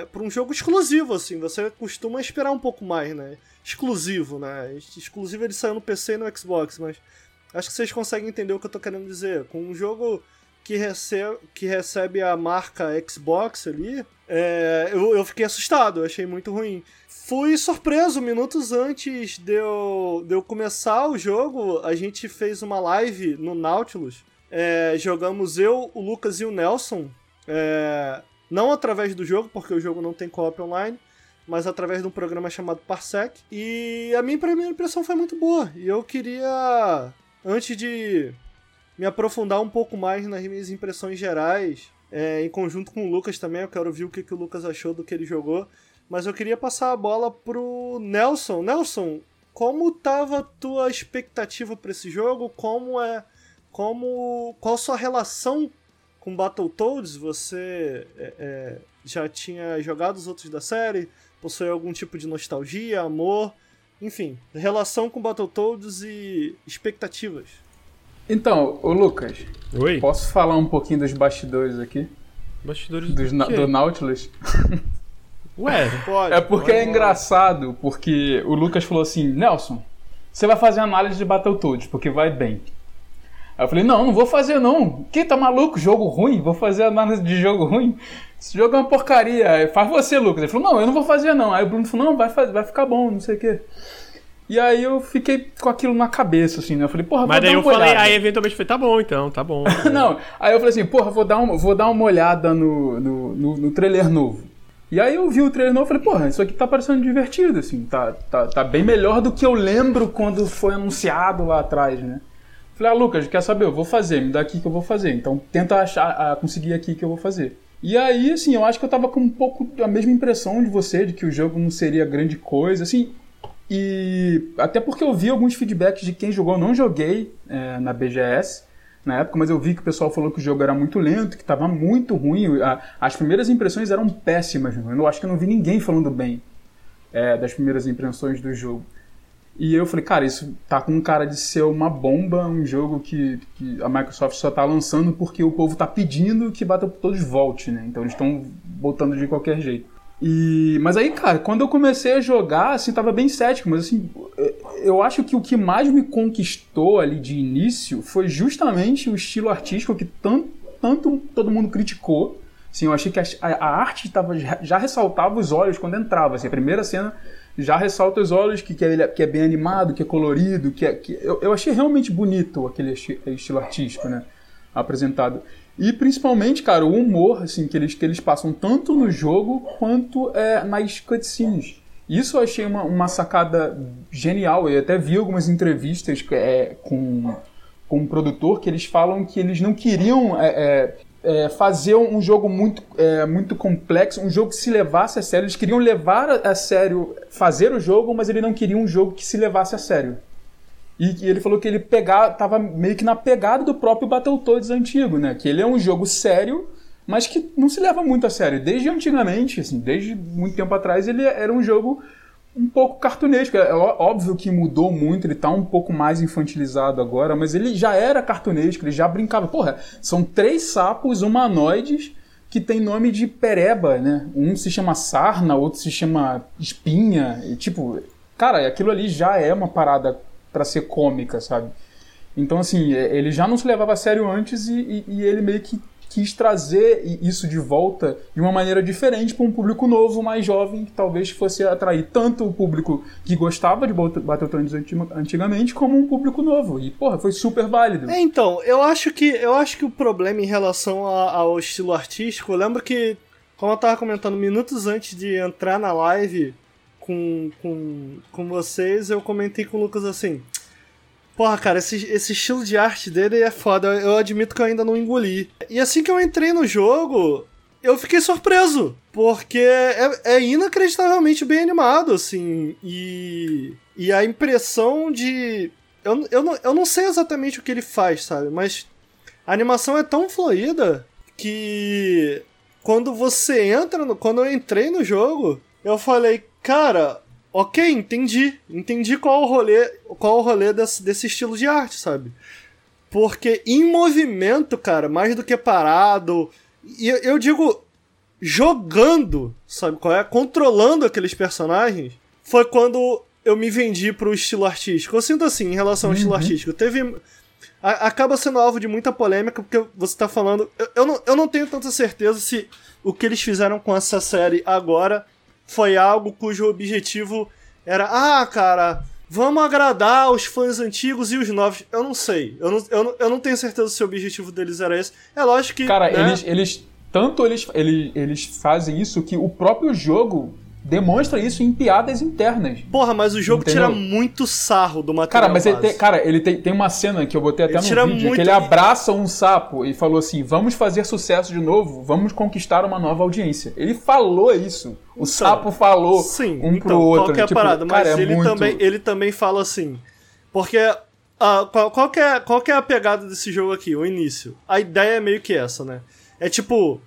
é, pra um jogo exclusivo, assim. Você costuma esperar um pouco mais, né? Exclusivo, né? Exclusivo ele saiu no PC e no Xbox, mas acho que vocês conseguem entender o que eu tô querendo dizer. Com um jogo que recebe, que recebe a marca Xbox ali, é, eu, eu fiquei assustado, eu achei muito ruim. Fui surpreso, minutos antes de eu, de eu começar o jogo, a gente fez uma live no Nautilus. É, jogamos eu, o Lucas e o Nelson. É, não através do jogo, porque o jogo não tem co-op online, mas através de um programa chamado Parsec. E a minha primeira impressão foi muito boa. E eu queria, antes de me aprofundar um pouco mais nas minhas impressões gerais, é, em conjunto com o Lucas também, eu quero ouvir o que, que o Lucas achou do que ele jogou. Mas eu queria passar a bola pro Nelson. Nelson, como tava a tua expectativa para esse jogo? Como é. Como. Qual a sua relação com Battletoads? Você é, é, já tinha jogado os outros da série? Possui algum tipo de nostalgia, amor? Enfim, relação com Battletoads e expectativas. Então, o Lucas. Oi. Posso falar um pouquinho dos bastidores aqui? Bastidores Dos, do, do Nautilus? *laughs* Ué, Pode. É porque pode é engraçado, porque o Lucas falou assim, Nelson, você vai fazer análise de Battletoads, porque vai bem. Aí eu falei, não, não vou fazer não. Que tá maluco? Jogo ruim? Vou fazer análise de jogo ruim? Esse jogo é uma porcaria. Aí, Faz você, Lucas. Ele falou, não, eu não vou fazer não. Aí o Bruno falou, não, vai, fa- vai ficar bom, não sei o quê. E aí eu fiquei com aquilo na cabeça, assim, né? Eu falei, porra, mas vou daí dar eu uma falei, olhada. aí eventualmente foi, tá bom então, tá bom. *laughs* Não, aí eu falei assim, porra, vou dar uma, vou dar uma olhada no, no, no, no trailer novo. E aí eu vi o trailer novo e falei, porra, isso aqui tá parecendo divertido, assim, tá, tá, tá bem melhor do que eu lembro quando foi anunciado lá atrás, né? Falei, ah, Lucas, quer saber? Eu vou fazer, me dá aqui que eu vou fazer. Então tenta achar, ah, conseguir aqui que eu vou fazer. E aí, assim, eu acho que eu tava com um pouco a mesma impressão de você, de que o jogo não seria grande coisa, assim. E até porque eu vi alguns feedbacks de quem jogou, não joguei é, na BGS na época, mas eu vi que o pessoal falou que o jogo era muito lento, que estava muito ruim. A- As primeiras impressões eram péssimas, eu acho que eu não vi ninguém falando bem é, das primeiras impressões do jogo. E eu falei, cara, isso tá com cara de ser uma bomba, um jogo que, que a Microsoft só tá lançando porque o povo tá pedindo que Battletoads volte, né? Então eles estão botando de qualquer jeito. E, mas aí, cara, quando eu comecei a jogar, assim, tava bem cético, mas assim, eu acho que o que mais me conquistou ali de início foi justamente o estilo artístico que tanto, tanto todo mundo criticou. Assim, eu achei que a, a arte tava, já, ressaltava os olhos quando entrava. Assim, a primeira cena já ressalta os olhos, que, que, é, que é bem animado, que é colorido, que, é, que eu, eu achei realmente bonito aquele esti- estilo artístico, né? Apresentado. E principalmente, cara, o humor assim, que, eles, que eles passam tanto no jogo quanto é, nas cutscenes. Isso eu achei uma, uma sacada genial. Eu até vi algumas entrevistas é, com, com um produtor que eles falam que eles não queriam é, é, é, fazer um jogo muito, é, muito complexo, um jogo que se levasse a sério. Eles queriam levar a sério, fazer o jogo, mas ele não queria um jogo que se levasse a sério. E, ele falou que ele pegava, tava meio que na pegada do próprio Battletoads antigo, né? Que ele é um jogo sério, mas que não se leva muito a sério. Desde antigamente, assim, desde muito tempo atrás, ele era um jogo um pouco cartunesco. É óbvio que mudou muito, ele tá um pouco mais infantilizado agora, mas ele já era cartunesco, ele já brincava. Porra, são três sapos humanoides que tem nome de pereba, né? Um se chama sarna, outro se chama espinha, e tipo, cara, aquilo ali já é uma parada pra ser cômica, sabe? Então, assim, é- ele já não se levava a sério antes e, e- e ele meio que, quis trazer isso de volta de uma maneira diferente para um público novo, mais jovem, que talvez fosse atrair tanto o público que gostava de Bat- Battletoads anti- antigamente, como um público novo. E, porra, foi super válido. É, então, eu acho que eu acho que o problema em relação a- ao estilo artístico, eu lembro que, como eu tava comentando minutos antes de entrar na live com, com, com vocês, eu comentei com o Lucas assim. Porra, cara, esse, esse estilo de arte dele é foda. Eu admito que eu ainda não engoli. E assim que eu entrei no jogo, eu fiquei surpreso. Porque é, é inacreditavelmente bem animado, assim. E, e a impressão de. Eu, eu, não, eu não sei exatamente o que ele faz, sabe? Mas a animação é tão fluida que quando você entra no. Quando eu entrei no jogo, eu falei, cara, ok, entendi. Entendi qual o rolê, qual o rolê desse, desse estilo de arte, sabe? Porque em movimento, cara, mais do que parado. E eu, digo jogando, sabe qual é? Controlando aqueles personagens, foi quando eu me vendi pro estilo artístico. Eu sinto assim, em relação ao estilo artístico. Teve. a- acaba sendo alvo de muita polêmica, porque você tá falando. Eu, eu, não, eu não tenho tanta certeza se o que eles fizeram com essa série agora foi algo cujo objetivo era, ah, cara, vamos agradar os fãs antigos e os novos. Eu não sei. Eu não, eu não, eu não tenho certeza se o objetivo deles era esse. É lógico que. Cara, né, eles, eles. Tanto eles, eles, eles fazem isso que o próprio jogo demonstra isso em piadas internas. Porra, mas o jogo Entendeu? tira muito sarro do material. Cara, mas ele tem, cara, ele tem, tem uma cena que eu botei até Ele no tira vídeo, muito- que ele abraça um sapo e falou assim: vamos fazer sucesso de novo, vamos conquistar uma nova audiência. Ele falou isso. O sapo falou Sim, um então, pro outro. Qual que é a tipo, parada? Mas cara, é ele, muito... também, ele também fala assim. Porque. ah, qual, qual, que é, qual que é a pegada desse jogo aqui? O início. A ideia é meio que essa, né? É tipo.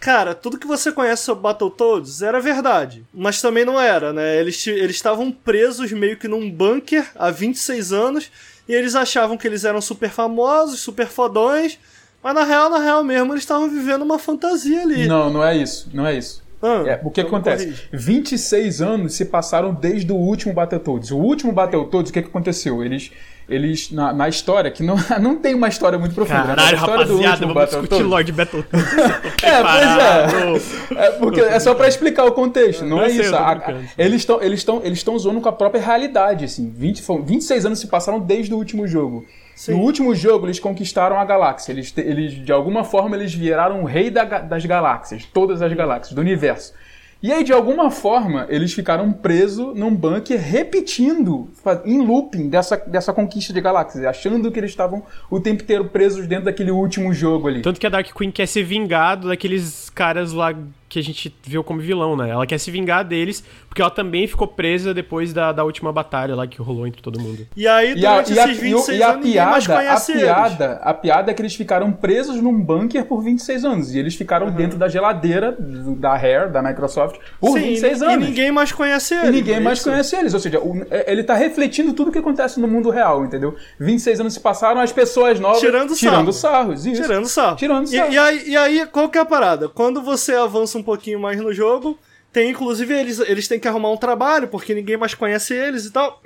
Cara, tudo que você conhece sobre Battletoads era verdade. Mas também não era, né? Eles estavam presos meio que num bunker há 26 anos. E eles achavam que eles eram super famosos, super fodões. Mas na real, na real mesmo, eles estavam vivendo uma fantasia ali. Não, não é isso, não é isso. Ah, É, o que então acontece? corrige. 26 anos se passaram desde o último Battletoads. O último Battletoads, o que, que aconteceu? Eles, eles na, na história, que não, *laughs* não tem uma história muito profunda. né? Caralho, a história do rapaziada, vamos discutir Lord Battletoads. *laughs* É, pois é. é. Porque é só pra explicar o contexto, não é sei, eu isso. A- brincando. eles estão eles estão eles estão zoando com a própria realidade, assim. 20, foram 26 anos se passaram desde o último jogo. Sim. No último jogo eles conquistaram a galáxia. Eles, eles de alguma forma eles viraram o rei da das galáxias, todas as galáxias do universo. E aí, de alguma forma, eles ficaram presos num bunker repetindo, em looping, dessa, dessa conquista de galáxias, achando que eles estavam o tempo inteiro presos dentro daquele último jogo ali. Tanto que a Dark Queen quer ser vingado daqueles caras lá que a gente viu como vilão, né? Ela quer se vingar deles, porque ela também ficou presa depois da, da última batalha lá que rolou entre todo mundo. E aí, E a, durante e a- esses e o- 26 e a anos, ninguém mais piada, a conhece eles. piada, a piada é que eles ficaram presos num bunker por 26 anos. E eles ficaram dentro da geladeira do- da Rare, da Microsoft, por Sim, 26 e anos. ninguém mais conhece eles. E ninguém é mais isso? conhece eles. Ou seja, o- é- ele tá refletindo tudo o que acontece no mundo real, entendeu? 26 anos se passaram, as pessoas novas Tirando tirando sarro. sarros. Isso. Tirando sarro. Tirando E- sarro. E, aí, e aí, qual que é a parada? Quando você avança um pouquinho mais no jogo, tem inclusive eles, eles têm que arrumar um trabalho, porque ninguém mais conhece eles e tal.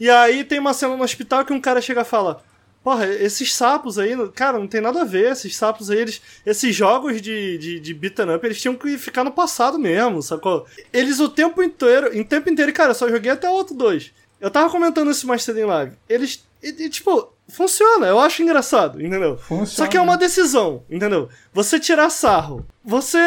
E aí tem uma cena no hospital que um cara chega e fala. Porra, esses sapos aí, cara, não tem nada a ver. Esses sapos aí, eles, esses jogos de, de, de beaten up, eles tinham que ficar no passado mesmo, sacou? Eles o tempo inteiro, em tempo inteiro, cara, eu só joguei até o outro 2. Eu tava comentando isso mais cedo em live. Eles, e, e, tipo, funciona, eu acho engraçado, entendeu? Funciona. Só que é uma decisão, entendeu? Você tirar sarro, você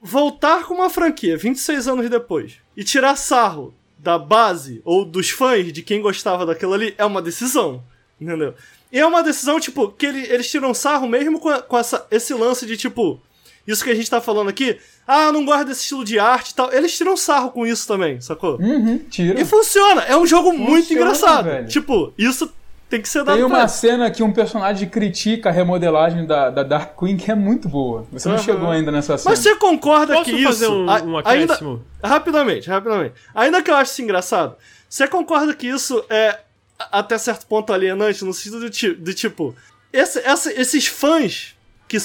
voltar com uma franquia 26 anos depois e tirar sarro da base ou dos fãs de quem gostava daquilo ali é uma decisão, entendeu? E é uma decisão, tipo, que ele- eles tiram sarro mesmo com, a- com essa, esse lance de, tipo, isso que a gente tá falando aqui, ah, não gosto desse estilo de arte e tal. Eles tiram sarro com isso também, sacou? Uhum, tira. E funciona, é um jogo muito Funciona, engraçado. velho. Tipo, isso tem que ser dado Tem uma pra- cena que um personagem critica a remodelagem da, da Dark Queen que é muito boa. Você não Aham. chegou ainda nessa cena. Mas você concorda Posso que isso. fazer um- a- um ainda, acréscimo? rapidamente, rapidamente. Ainda que eu ache isso engraçado, você concorda que isso é até certo ponto alienante, no sentido de, de tipo. esse- essa- esses fãs que,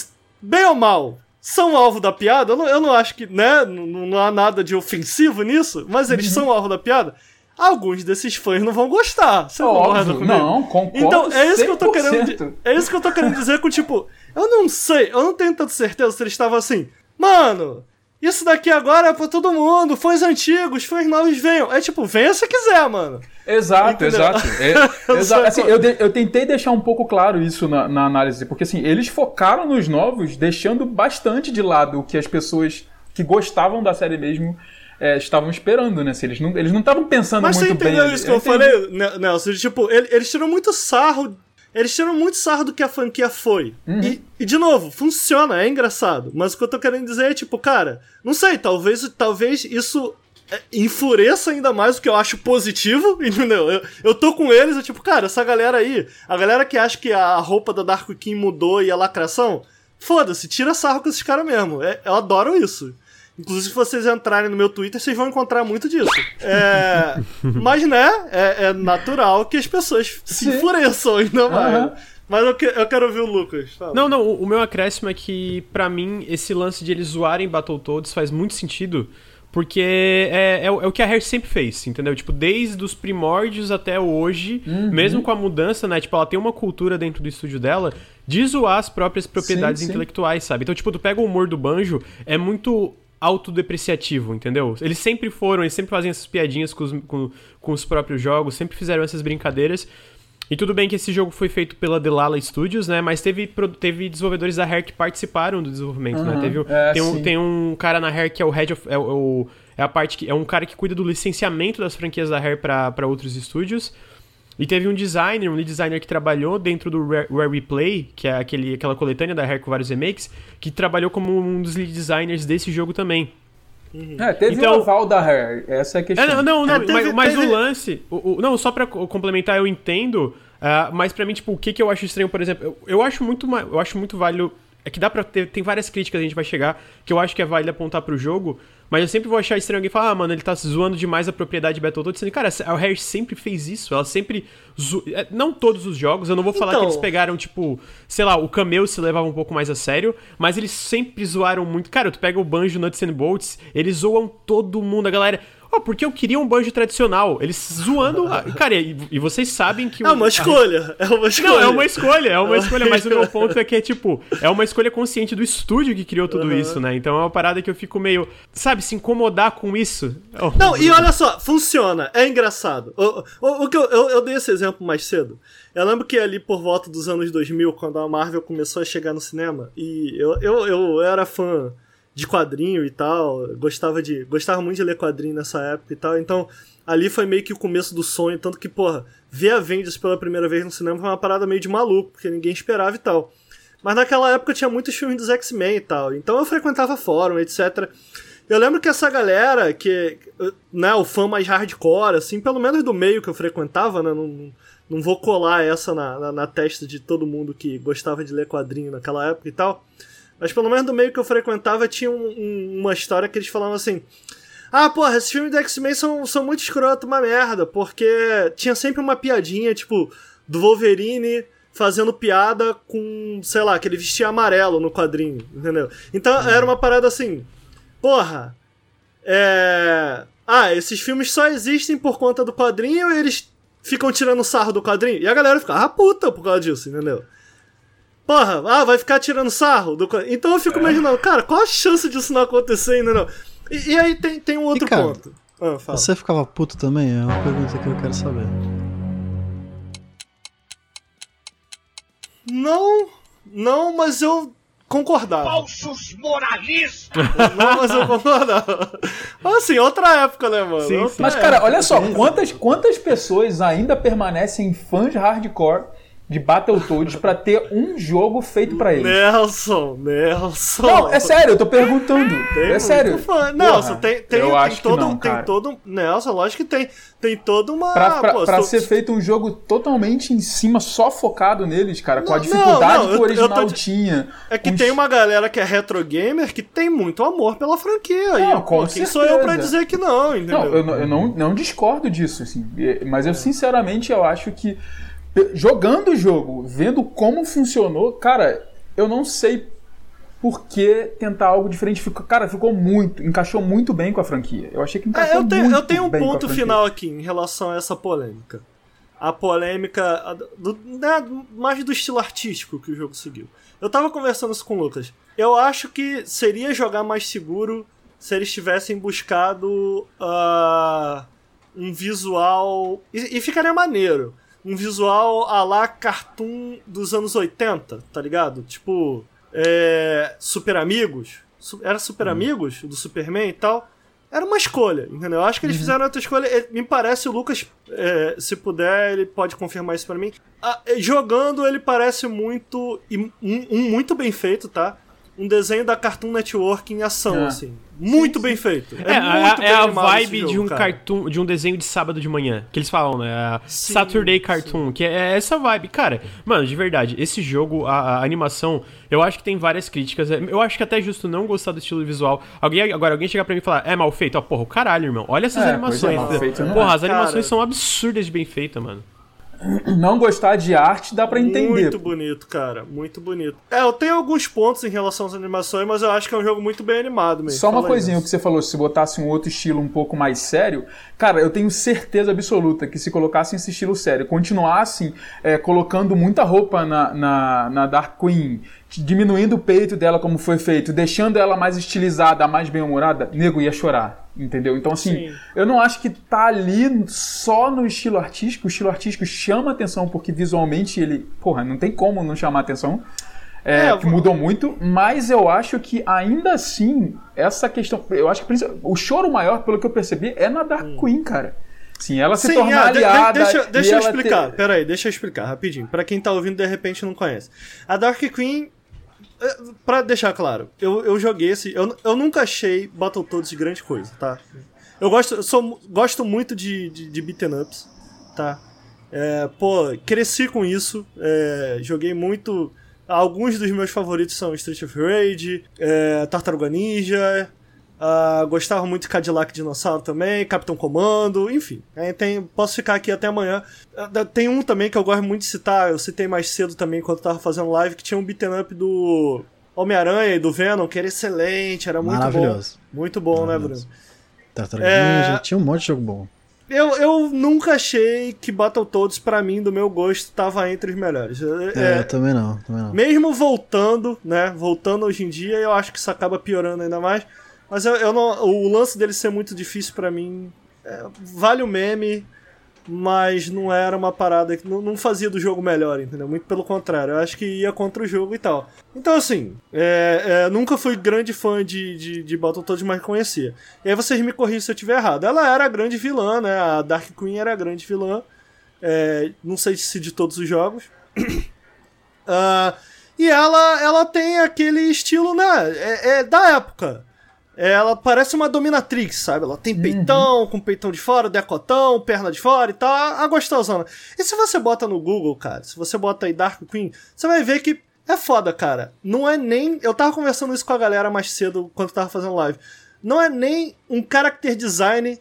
bem ou mal, são alvo da piada, eu não, eu não acho que, né, não, não há nada de ofensivo nisso, mas eles Uhum. são alvo da piada. Alguns desses fãs não vão gostar. Você Óbvio, comigo? não, concordo Então, é isso que eu tô 100%. querendo É isso que eu tô querendo dizer com, tipo, eu não sei, eu não tenho tanta certeza se eles estavam assim, mano, isso daqui agora é pra todo mundo, fãs antigos, fãs novos venham. É tipo, venha se quiser, mano. Exato, Entendeu? exato. *laughs* É, Eu exato. Assim, eu, de- eu tentei deixar um pouco claro isso na, na análise, porque assim, eles focaram nos novos, deixando bastante de lado o que as pessoas que gostavam da série mesmo é, estavam esperando, né? Eles não eles não estavam pensando Mas você muito bem. entendeu ali. isso que eu, entendi. falei, Né- Nelson? Tipo, ele- eles tiram muito sarro. Eles tiram muito sarro do que a franquia foi. Uhum. E, e, de novo, funciona, é engraçado. Mas o que eu tô querendo dizer é, tipo, cara, não sei, talvez, talvez isso é, enfureça ainda mais o que eu acho positivo, *laughs* entendeu? Eu, eu tô com eles, eu, tipo, cara, essa galera aí, a galera que acha que a roupa da Dark King mudou e a lacração, foda-se, tira sarro com esses caras mesmo. É, eu adoro isso. Inclusive, se vocês entrarem no meu Twitter, vocês vão encontrar muito disso. É, *laughs* mas, né, é, é natural que as pessoas se enfureçam ainda mais. Aham. Mas eu, que- eu quero ouvir o Lucas. Fala. Não, não, o, o meu acréscimo é que, pra mim, esse lance de eles zoarem Battletoads faz muito sentido, porque é, é, o- é o que a Rare sempre fez, entendeu? Tipo, desde os primórdios até hoje, Uhum. mesmo com a mudança, né? Tipo, ela tem uma cultura dentro do estúdio dela de zoar as próprias propriedades Sim, sim. intelectuais, sabe? Então, tipo, tu pega o humor do Banjo, é muito autodepreciativo, entendeu? Eles sempre foram, eles sempre fazem essas piadinhas com os, com, com os próprios jogos, sempre fizeram essas brincadeiras. E tudo bem que esse jogo foi feito pela Delala Studios, né? Mas teve, teve desenvolvedores da Rare que participaram do desenvolvimento, né? Aham, Teve, é, tem, um, tem um cara na Rare que é o head of... É, o- o- é a parte que... É um cara que cuida do licenciamento das franquias da Rare para outros estúdios. E teve um designer, um lead designer que trabalhou dentro do Rare, Rare Replay, que é aquele, aquela coletânea da Rare com vários remakes, que trabalhou como um dos lead designers desse jogo também. É, teve Então- o aval da Rare, essa é a questão. É, não, não, não, É, teve- mas, mas teve- o lance. o- o- não, só pra co- complementar, eu entendo. ah, mas pra mim, tipo, o que, que eu acho estranho, por exemplo, eu, eu acho muito eu acho muito válido. É que dá pra ter. Tem várias críticas a gente vai chegar que eu acho que é válido apontar pro jogo. Mas eu sempre vou achar estranho alguém falar, ah, mano, ele tá zoando demais a propriedade de Battletoads. Sendo, cara, a Rare sempre fez isso. Ela sempre. zo- é, Não todos os jogos, eu não vou falar Então. que eles pegaram, tipo, sei lá, o Cameo se levava um pouco mais a sério, mas eles sempre zoaram muito. Cara, tu pega o Banjo Nuts and Bolts, eles zoam todo mundo, a galera. Ó, porque eu queria um banjo tradicional. Eles zoando. *laughs* Cara, e, e vocês sabem que. É o- uma a- escolha. *laughs* É uma escolha. Não, é uma escolha, é uma *laughs* escolha, mas o meu ponto é que é tipo, é uma escolha consciente do estúdio que criou tudo isso, né? Então é uma parada que eu fico meio, sabe, se incomodar com isso. Oh, Não, e olha só, funciona, é engraçado. O, o, o que eu, eu, eu dei esse exemplo mais cedo. Eu lembro que ali por volta dos anos 2000, quando a Marvel começou a chegar no cinema, e eu, eu, eu era fã de quadrinho e tal, gostava de gostava muito de ler quadrinho nessa época e tal, então ali foi meio que o começo do sonho, tanto que, porra, ver Avengers pela primeira vez no cinema foi uma parada meio de maluco, porque ninguém esperava e tal. Mas naquela época tinha muitos filmes dos X-Men e tal, então eu frequentava fórum, etc. Eu lembro que essa galera, que, né, o fã mais hardcore, assim, pelo menos do meio que eu frequentava, né, não, não vou colar essa na, na, na testa de todo mundo que gostava de ler quadrinho naquela época e tal, mas pelo menos do meio que eu frequentava tinha um- um- uma história que eles falavam assim, ah, porra, esses filmes do X-Men são, são muito escroto, uma merda, porque tinha sempre uma piadinha, tipo, do Wolverine fazendo piada com, sei lá, que ele vestia amarelo no quadrinho, entendeu? Então era uma parada assim, porra, é... Ah, esses filmes só existem por conta do quadrinho e eles ficam tirando sarro do quadrinho. E a galera fica, ah, puta, por causa disso, entendeu? Porra, ah, vai ficar tirando sarro do. Então eu fico imaginando, cara, qual a chance disso não acontecer, entendeu? E, e aí tem, tem um outro cara, ponto. Ah, fala. Você ficava puto também? É uma pergunta que eu quero saber. Não, não, mas eu concordava. Falsos moralistas! *laughs* Não, mas eu concordava. Assim, outra época, né, mano? Sim. Mas, época. cara, olha só, quantas, quantas pessoas ainda permanecem fãs hardcore de Battletoads pra ter um jogo feito pra eles? Nelson, Nelson. Não, é sério, eu tô perguntando. Tem é sério. Fã. Nelson, tem, tem, eu tem acho que todo, não, tem cara. todo. Nelson, lógico que tem. Tem toda uma. Pra, pra, pô, pra sou- ser feito um jogo totalmente em cima, só focado neles, cara, com a Não, dificuldade não, que eu- o original eu tô de- tinha. É que os- tem uma galera que é retro gamer que tem muito amor pela franquia. Não, e, com pô, quem sou eu pra certeza. dizer que não, entendeu? Não, eu, não- eu não, não discordo disso, assim. Mas eu, sinceramente, eu acho que jogando o jogo, vendo como funcionou, cara, eu não sei por que tentar algo diferente. Ficou, cara, ficou muito, encaixou muito bem com a franquia. Eu achei que encaixou É, eu tenho, muito eu tenho um ponto final aqui em relação a essa polêmica. A polêmica do, né, mais do estilo artístico que o jogo seguiu. Eu tava conversando isso com o Lucas. Eu acho que seria jogar mais seguro se eles tivessem buscado ah, um visual. E, e ficaria maneiro. Um visual a lá cartoon dos anos 80, tá ligado? Tipo. É, Super Amigos. Era Super Amigos do Superman e tal. Era uma escolha, entendeu? Eu acho que eles fizeram outra escolha. Ele- Me parece, o Lucas, é, se puder, ele pode confirmar isso pra mim. Ah, é, jogando, ele parece muito. e Um, um muito bem feito, tá? Um desenho da Cartoon Network em ação, Ah. assim. Muito bem feito. É, muito é, é a bem animado esse vibe jogo, de um cara. cartoon, de um desenho de sábado de manhã, que eles falam, né? A Sim, Saturday Cartoon, que é essa vibe. Cara, mano, de verdade, esse jogo, a, a animação, eu acho que tem várias críticas. Eu acho que até é justo não gostar do estilo visual. Alguém, agora, alguém chegar pra mim e falar, é mal feito? Ó, porra, o caralho, irmão. Olha essas É, animações. é, não porra, é. as animações Cara. são absurdas de bem feitas, mano. Não gostar de arte dá pra entender. Muito bonito, cara. Muito bonito. É, eu tenho alguns pontos em relação às animações, mas eu acho que é um jogo muito bem animado mesmo. Só uma Fala coisinha, que você falou, se botasse um outro estilo um pouco mais sério, cara, eu tenho certeza absoluta que se colocassem esse estilo sério, continuassem é, colocando muita roupa na, na, na Dark Queen, diminuindo o peito dela como foi feito, deixando ela mais estilizada, mais bem-humorada, nego ia chorar. Entendeu? Então, assim, Sim. eu não acho que tá ali só no estilo artístico. O estilo artístico chama atenção porque visualmente ele, porra, não tem como não chamar atenção. É, É, que mudou muito, mas eu acho que ainda assim, essa questão. Eu acho que o choro maior, pelo que eu percebi, é na Dark Queen, cara. Sim, ela se Hum. Sim, tornar é, de- de- aliada. deixa, deixa eu explicar. ter- Pera aí, deixa eu explicar rapidinho. Pra quem tá ouvindo de repente não conhece. A Dark Queen, pra deixar claro, eu, eu joguei esse. Eu, eu nunca achei Battletoads grande coisa, tá? Eu gosto, eu sou, gosto muito de, de, de beaten ups, tá? É, pô, cresci com isso. é, joguei muito. Alguns dos meus favoritos são Street of Rage, é, Tartaruga Ninja. Ah, gostava muito de Cadillac Dinossauro também, Capitão Comando, enfim. É, tem, posso ficar aqui até amanhã. Ah, Tem um também que eu gosto muito de citar, eu citei mais cedo também quando eu tava fazendo live, que tinha um beaten up do Homem-Aranha e do Venom, que era excelente, era muito Maravilhoso. bom. Muito bom, né, Bruno? Tartaruga É. Tinha um monte de jogo bom. Eu, eu nunca achei que Battletoads, pra mim, do meu gosto, tava entre os melhores. É, É, eu também não, também não. mesmo voltando, né? Voltando hoje em dia, eu acho que isso acaba piorando ainda mais. Mas eu, eu não, o lance dele ser muito difícil pra mim. é, vale o meme, mas não era uma parada que não, não fazia do jogo melhor, entendeu? Muito pelo contrário, eu acho que ia contra o jogo e tal. Então, assim, é, é, nunca fui grande fã de, de, de Battletoads, mas conhecia. E aí vocês me corrigem se eu estiver errado. Ela era a grande vilã, né? A Dark Queen era a grande vilã. É, não sei se de todos os jogos. *coughs* Ah, e ela, ela tem aquele estilo, né? É, é da época. Ela parece uma dominatrix, sabe? Ela tem peitão, com peitão de fora, decotão, perna de fora e tal. A a gostosona. E se você bota no Google, cara, se você bota aí Dark Queen, você vai ver que é foda, cara. Não é nem. Eu tava conversando isso com a galera mais cedo quando eu tava fazendo live. Não é nem um character design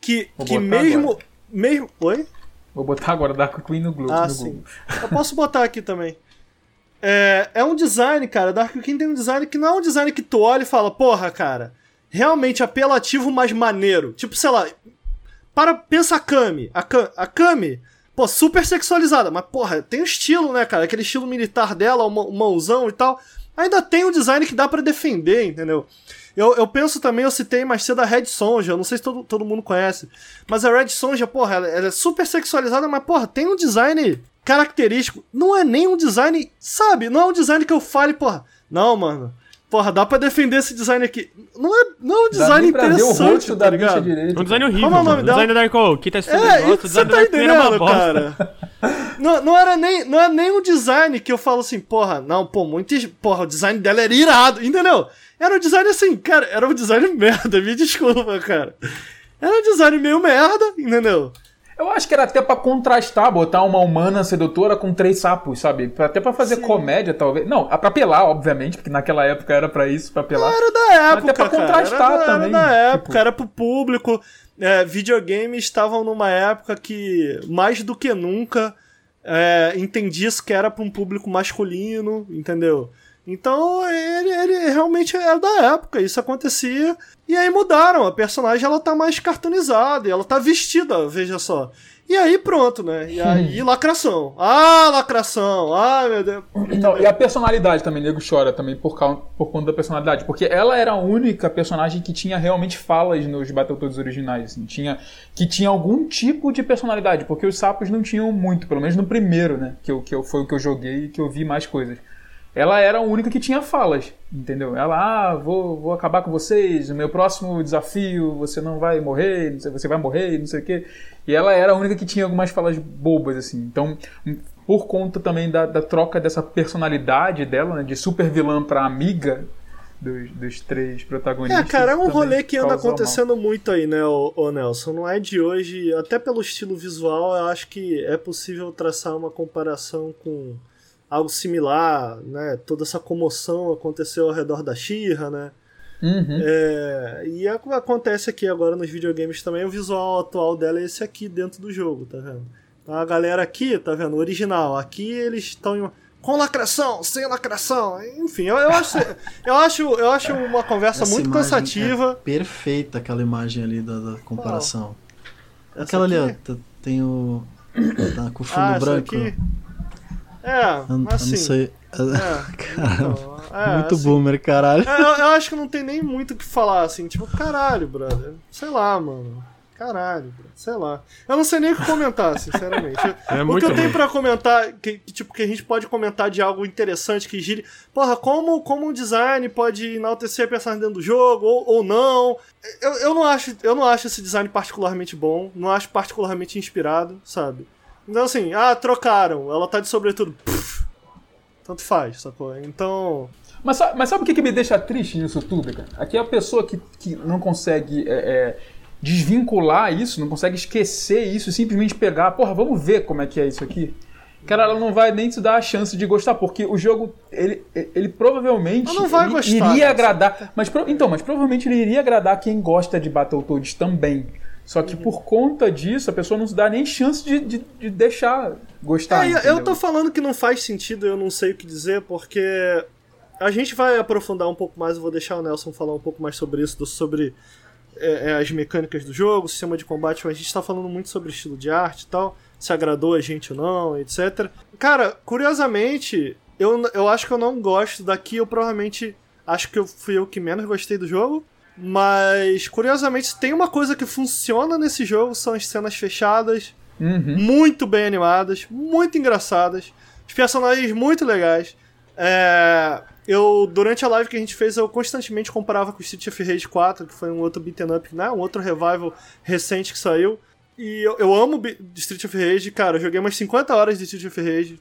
que, Vou que mesmo. agora. Mesmo. Oi? Vou botar agora Dark Queen no, Glo Ah, no sim. Google. Eu posso botar aqui também. É, é um design, cara. Dark Queen tem um design que não é um design que tu olha e fala, porra, cara, realmente apelativo, mas maneiro. Tipo, sei lá, para, pensa a Kami. A, Ka- a Kami, pô, super sexualizada, mas porra, tem um estilo, né, cara? Aquele estilo militar dela, o mão- o mãozão e tal. Ainda tem um design que dá pra defender, entendeu? Eu, eu penso também, eu citei mais cedo a Red Sonja, eu não sei se todo, todo mundo conhece, mas a Red Sonja, porra, ela, ela é super sexualizada, mas porra, tem um design característico. Não é nem um design, sabe? Não é um design que eu fale, porra, não, mano. Porra, dá pra defender esse design aqui. Não é, não é um design ver o interessante, rosto tá da ligado? direito. Um design horrível, Como é o nome dela? design da Dark Oak, que tá estudando É, gosta, você tá entendendo, cara. Não, não, era nem, não é nem um design que eu falo assim, porra, não, pô, muito. Porra, o design dela era irado, entendeu? Era um design assim, cara, era um design *laughs* merda, me desculpa, cara. Era um design meio merda, entendeu? Eu acho que era até pra contrastar, botar uma humana sedutora com três sapos, sabe? Até pra fazer comédia, talvez. Não, pra apelar, obviamente, porque naquela época era pra isso, pra apelar. Era da época, Até pra cara, contrastar era, também, Era da época, tipo- era pro público. É, videogames estavam numa época que, mais do que nunca, é, entendia isso que era pra um público masculino, entendeu? Então ele, ele realmente era da época, isso acontecia. E aí mudaram, a personagem ela tá mais cartunizada, e ela tá vestida, veja só. E aí pronto, né? E aí lacração. Ah, lacração. Ah, meu Deus. Não, e a personalidade também, nego chora também por, causa, por conta da personalidade. Porque ela era a única personagem que tinha realmente falas nos Battletoads originais. Assim, tinha, que tinha algum tipo de personalidade. Porque os sapos não tinham muito, pelo menos no primeiro, né? Que, eu, que eu, foi o que eu joguei e que eu vi mais coisas ela era a única que tinha falas, entendeu? Ela, ah, vou, vou acabar com vocês, o meu próximo desafio, você não vai morrer, você vai morrer, não sei o quê. E ela era a única que tinha algumas falas bobas, assim. Então, por conta também da, da troca dessa personalidade dela, né, de super vilã pra amiga dos, dos três protagonistas. É, cara, é um rolê que anda acontecendo mal. muito aí, né, o, o Nelson? Não é de hoje, até pelo estilo visual, eu acho que é possível traçar uma comparação com algo similar, né? Toda essa comoção aconteceu ao redor da Shira, né? Uhum. É, e acontece aqui agora nos videogames também, o visual atual dela é esse aqui dentro do jogo, tá vendo? Então a galera aqui, tá vendo? Original. Aqui eles estão com lacração, sem lacração. Enfim, eu, eu, acho, eu, acho, eu acho uma conversa Essa muito cansativa. É perfeita aquela imagem ali da, da comparação. Oh. Aquela ali, ó, tem o. Tá com o fundo ah, branco. Aqui? É, eu, assim. Eu sei. É, *laughs* Caramba. Então, é, muito assim, boomer, caralho. é, eu, eu acho que não tem nem muito o que falar, assim, tipo, caralho, brother. Sei lá, mano. Caralho, brother. sei lá. Eu não sei nem o que comentar, sinceramente. *laughs* É o que eu tenho ruim. pra comentar, que, que, tipo, que a gente pode comentar de algo interessante que gire. Porra, como, como um design pode enaltecer a personagem dentro do jogo, ou, ou não. Eu, eu, não acho, eu não acho esse design particularmente bom, não acho particularmente inspirado, sabe? Então, assim, ah, trocaram, ela tá de sobretudo. Pff, tanto faz, sacou? Então. Mas, sabe- mas sabe o que, que me deixa triste nisso tudo, cara? Aqui é a pessoa que, que não consegue é, é, desvincular isso, não consegue esquecer isso, e simplesmente pegar, porra, vamos ver como é que é isso aqui. Cara, ela não vai nem te dar a chance de gostar, porque o jogo, ele, ele provavelmente Ela não vai ele gostar, iria né? agradar. Mas, então, mas provavelmente ele iria agradar quem gosta de Battletoads também. Só Uhum. que por conta disso, a pessoa não se dá nem chance de, de, de deixar gostar. É, eu tô falando que não faz sentido, eu não sei o que dizer, porque a gente vai aprofundar um pouco mais, eu vou deixar o Nelson falar um pouco mais sobre isso, do- sobre é, é, as mecânicas do jogo, o sistema de combate, mas a gente tá falando muito sobre estilo de arte e tal, se agradou a gente ou não, etc. Cara, curiosamente, eu, eu acho que eu não gosto daqui, eu provavelmente acho que eu fui eu que menos gostei do jogo. Mas, curiosamente, tem uma coisa que funciona nesse jogo, são as cenas fechadas, Uhum. muito bem animadas, muito engraçadas, os personagens muito legais. É, eu, durante a live que a gente fez, eu constantemente comparava com Street of Rage 4, que foi um outro beat'em up, né? Um outro revival recente que saiu. E eu, eu amo Street of Rage, cara, eu joguei umas 50 horas de Street of Rage,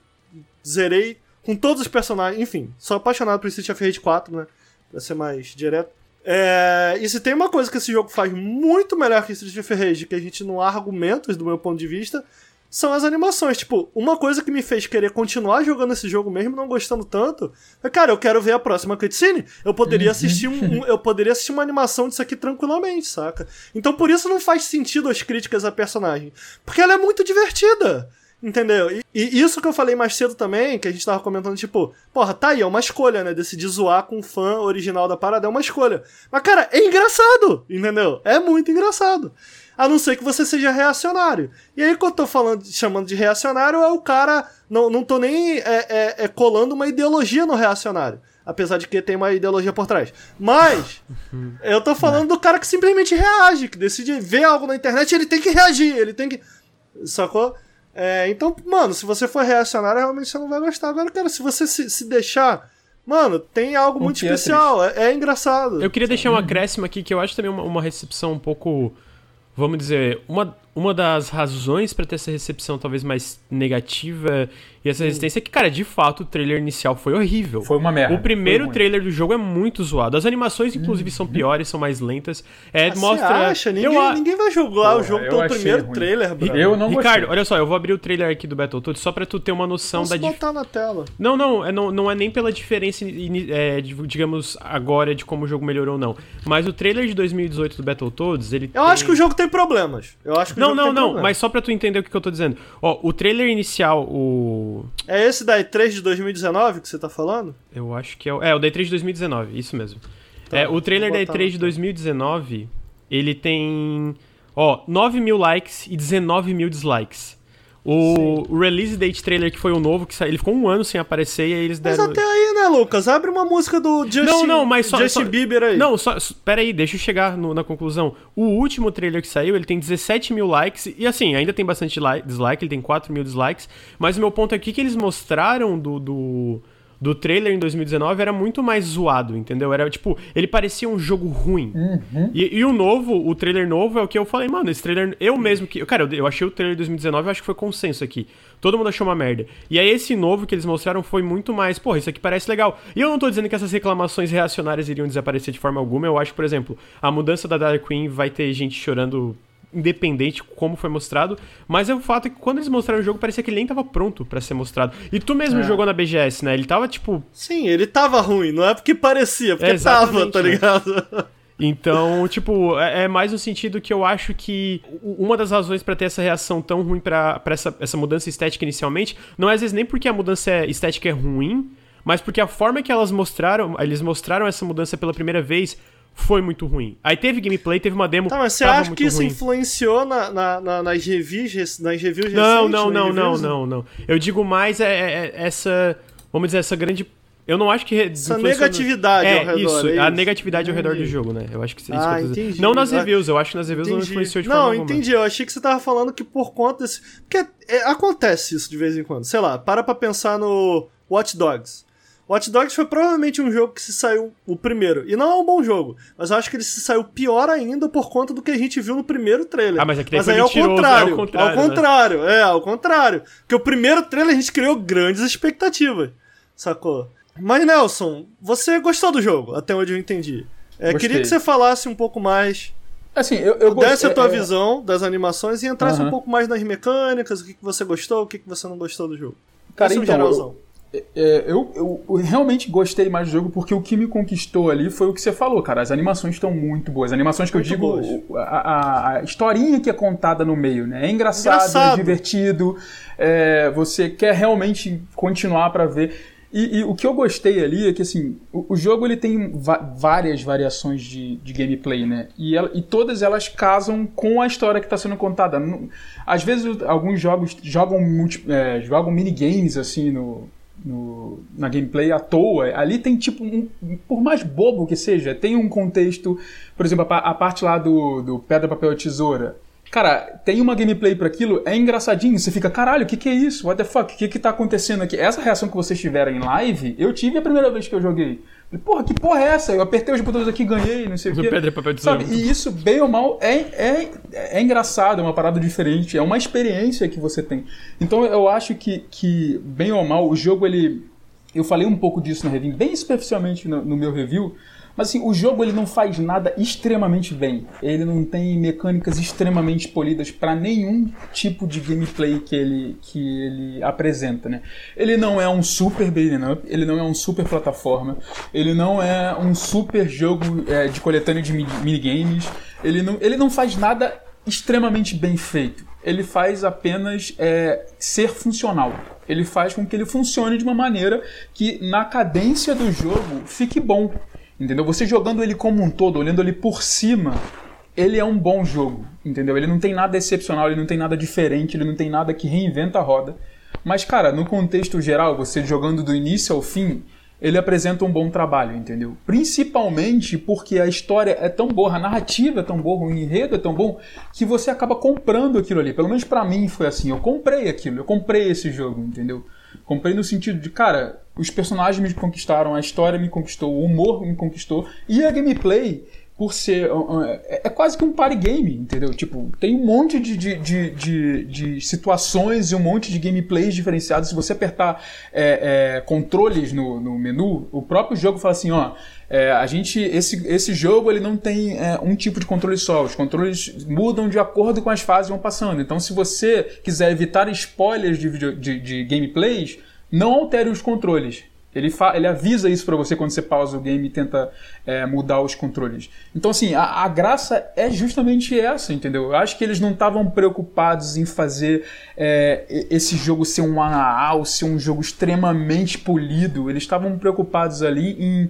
zerei com todos os personagens, enfim, sou apaixonado por Street of Rage 4, né? Pra ser mais direto. É, e se tem uma coisa que esse jogo faz muito melhor que Street of Rage, que a gente não há argumentos do meu ponto de vista, são as animações. Tipo, uma coisa que me fez querer continuar jogando esse jogo mesmo não gostando tanto, é, cara, eu quero ver a próxima cutscene. Eu poderia assistir um, um- eu poderia assistir uma animação disso aqui tranquilamente, saca? Então por isso não faz sentido as críticas à personagem, porque ela é muito divertida. Entendeu? E, e isso que eu falei mais cedo também, que a gente tava comentando, tipo, porra, tá aí, é uma escolha, né? Decidir zoar com o fã original da parada é uma escolha. Mas, cara, é engraçado, entendeu? É muito engraçado. A não ser que você seja reacionário. E aí, quando eu tô falando, chamando de reacionário, é o cara. Não, não tô nem é, é, é colando uma ideologia no reacionário. Apesar de que tem uma ideologia por trás. Mas, *laughs* eu tô falando do cara que simplesmente reage, que decide ver algo na internet, ele tem que reagir, ele tem que. Sacou? É, então, mano, se você for reacionário, realmente você não vai gostar. Agora, cara, se você se, se deixar. Mano, tem algo O muito é especial. É, é engraçado. Eu queria deixar um acréscimo aqui que eu acho também uma, uma recepção um pouco. Vamos dizer, uma, uma das razões pra ter essa recepção talvez mais negativa e essa resistência é que, cara, de fato o trailer inicial foi horrível. Foi uma merda. O primeiro trailer do jogo é muito zoado. As animações, inclusive, são piores, são mais lentas. É, Ah, Você mostra. acha? Eu Ninguém, a- ninguém vai jogar Pô, o jogo eu pelo primeiro ruim. trailer, bro. Eu não Ricardo, gostei. olha só, eu vou abrir o trailer aqui do Battletoads só pra tu ter uma noção Posso da dif- botar na tela. Não, não, é, não, não é nem pela diferença, é, digamos, agora de como o jogo melhorou ou não. Mas o trailer de 2018 do Battletoads, ele Eu tem... acho que o jogo tem problemas. Eu acho que Não, não, não, problemas. mas só pra tu entender o que, que eu tô dizendo. Ó, o trailer inicial, o. É esse da E3 de 2019 que você tá falando? Eu acho que é o. É, o da E3 de 2019, isso mesmo. Tá, é, o trailer da botar E3 no- de 2019, ele tem. Ó, 9 mil likes e 19 mil dislikes. O o release date trailer, que foi o novo, que saiu, ele ficou um ano sem aparecer e aí eles Mas deram. até aí, né, Lucas? Abre uma música do Justin, Não, não, mas só. Justin só- Bieber aí. Não, só. Pera aí, deixa eu chegar no- na conclusão. O último trailer que saiu, ele tem 17 mil likes. E assim, ainda tem bastante li- dislike, ele tem 4 mil dislikes. Mas o meu ponto aqui é que eles mostraram do. do do trailer em 2019 era muito mais zoado, entendeu? Era tipo, ele parecia um jogo ruim. E, e o novo, o trailer novo é o que eu falei, mano, esse trailer, eu mesmo que. Cara, eu, eu achei o trailer de 2019, eu acho que foi consenso aqui. Todo mundo achou uma merda. E aí esse novo que eles mostraram foi muito mais, porra, isso aqui parece legal. E eu não tô dizendo que essas reclamações reacionárias iriam desaparecer de forma alguma. Eu acho, por exemplo, a mudança da Dark Queen vai ter gente chorando independente como foi mostrado, mas é o fato é que quando eles mostraram o jogo parecia que ele nem tava pronto pra ser mostrado. E tu mesmo jogou na BGS, né? Ele tava tipo, Sim, ele tava ruim, não é porque parecia, porque É, tava, tá né? ligado? *laughs* Então, tipo, é, é mais no sentido que eu acho que uma das razões pra ter essa reação tão ruim pra pra essa, essa mudança estética inicialmente, não é às vezes nem porque a mudança é- estética é ruim, mas porque a forma que elas mostraram, eles mostraram essa mudança pela primeira vez foi muito ruim. Aí teve gameplay, teve uma demo, Tá, mas você acha que isso ruim. influenciou na, na- na- nas reviews, nas reviews Não, recentes? não, não, não, reviews? não, não. Eu digo mais é, é- é essa, vamos dizer, essa grande eu não acho que Essa influenciou no- negatividade é, ao redor, Isso, é a isso? negatividade ao redor do Entendi. jogo, né? Eu acho que isso Ah, que eu tô dizendo. entendi. Não nas Ah, reviews, eu acho que nas reviews não Entendi. influenciou de Não, forma alguma. entendi. Eu achei que você tava falando que por conta desse. Porque é, acontece isso de vez em quando. Sei lá, para pra pensar no Watch Dogs. Watch Dogs foi provavelmente um jogo que se saiu o primeiro. E não é um bom jogo. Mas eu acho que ele se saiu pior ainda por conta do que a gente viu no primeiro trailer. Ah, mas é que daí mas aí ao mentiroso, contrário. é ao contrário, Ao né? contrário, é, ao contrário. Porque o primeiro trailer a gente criou grandes expectativas. Sacou? Mas, Nelson, você gostou do jogo, até onde eu entendi. É, queria que você falasse um pouco mais Assim, eu, eu desse a tua é- visão das animações e entrasse um pouco mais nas mecânicas, o que, que você gostou, o que, que você não gostou do jogo. Cara, Esse é um então, geralzão. É, eu, eu- eu realmente gostei mais do jogo porque o que me conquistou ali foi o que você falou, cara. As animações estão muito boas. As animações que Muito eu digo, a, a- historinha que é contada no meio, né? É engraçado, Engraçado. é divertido, é, você quer realmente continuar pra ver. E, e o que eu gostei ali é que assim, o, o jogo ele tem várias variações de, de gameplay, né? E, ela- e todas elas casam com a história que está sendo contada. Às vezes alguns jogos jogam, multi, é, jogam minigames assim no, no- na gameplay à toa. Ali tem tipo, um- por mais bobo que seja, tem um contexto. Por exemplo, a, a parte lá do, do pedra, papel e tesoura. Cara, tem uma gameplay pra aquilo, é engraçadinho. Você fica, caralho, o que, que é isso? What the fuck? O que, que tá acontecendo aqui? Essa reação que vocês tiveram em live, eu tive a primeira vez que eu joguei. Falei, Porra, que porra é essa? Eu apertei os botões aqui, ganhei, não sei o quê. Pedra, papel, tesoura. Sabe? E isso, bem ou mal, é, é, é engraçado, é uma parada diferente, é uma experiência que você tem. Então eu acho que, que bem ou mal, o jogo ele. Eu falei um pouco disso no review, bem superficialmente no, no meu review, mas assim, o jogo ele não faz nada extremamente bem. Ele não tem mecânicas extremamente polidas para nenhum tipo de gameplay que ele, que ele apresenta, né? Ele não é um super beat'em up, ele não é um super plataforma, ele não é um super jogo é, de coletânea de mi- minigames, ele não, ele não faz nada extremamente bem feito. Ele faz apenas é, ser funcional. Ele faz com que ele funcione de uma maneira que na cadência do jogo fique bom. Entendeu? Você jogando ele como um todo, olhando ele por cima, ele é um bom jogo, entendeu? Ele não tem nada excepcional, ele não tem nada diferente, ele não tem nada que reinventa a roda. Mas, cara, no contexto geral, você jogando do início ao fim, ele apresenta um bom trabalho, entendeu? Principalmente porque a história é tão boa, a narrativa é tão boa, o enredo é tão bom, que você acaba comprando aquilo ali. Pelo menos pra mim foi assim, eu comprei aquilo, eu comprei esse jogo, entendeu? Comprei no sentido de, cara, os personagens me conquistaram, a história me conquistou, o humor me conquistou, e a gameplay, por ser. é é quase que um party game, entendeu? Tipo, tem um monte de, de, de, de, de situações e um monte de gameplays diferenciados. Se você apertar é, é, controles no, no menu, o próprio jogo fala assim: ó. é, a gente esse, esse jogo ele não tem é, um tipo de controle só os controles mudam de acordo com as fases que vão passando então se você quiser evitar spoilers de, video, de, de gameplays não altere os controles Ele, ele avisa isso pra você quando você pausa o game e tenta é, mudar os controles. Então, assim, a, a, graça é justamente essa, entendeu? Eu acho que eles não estavam preocupados em fazer é, esse jogo ser um AAA, ser um jogo extremamente polido. Eles estavam preocupados ali em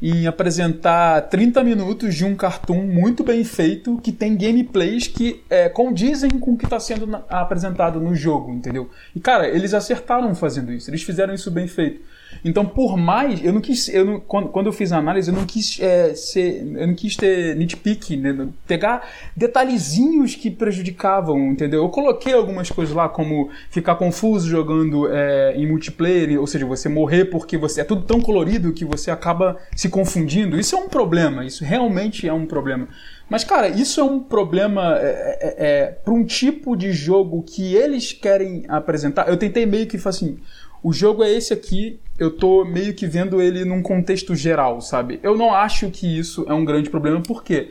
em apresentar 30 minutos de um cartoon muito bem feito que tem gameplays que é, condizem com o que está sendo apresentado no jogo, entendeu? E cara, eles acertaram fazendo isso, eles fizeram isso bem feito. Então, por mais. Eu não quis. Eu não, quando, quando eu fiz a análise, eu não quis é, ser. Eu não quis ter nitpick, né? Pegar detalhezinhos que prejudicavam, entendeu? Eu coloquei algumas coisas lá, como ficar confuso jogando é, em multiplayer, ou seja, você morrer porque você. É tudo tão colorido que você acaba se confundindo. Isso é um problema, isso realmente é um problema. Mas, cara, isso é um problema é, é, é para um tipo de jogo que eles querem apresentar. Eu tentei meio que assim o jogo é esse aqui, eu tô meio que vendo ele num contexto geral, sabe? Eu não acho que isso é um grande problema, porque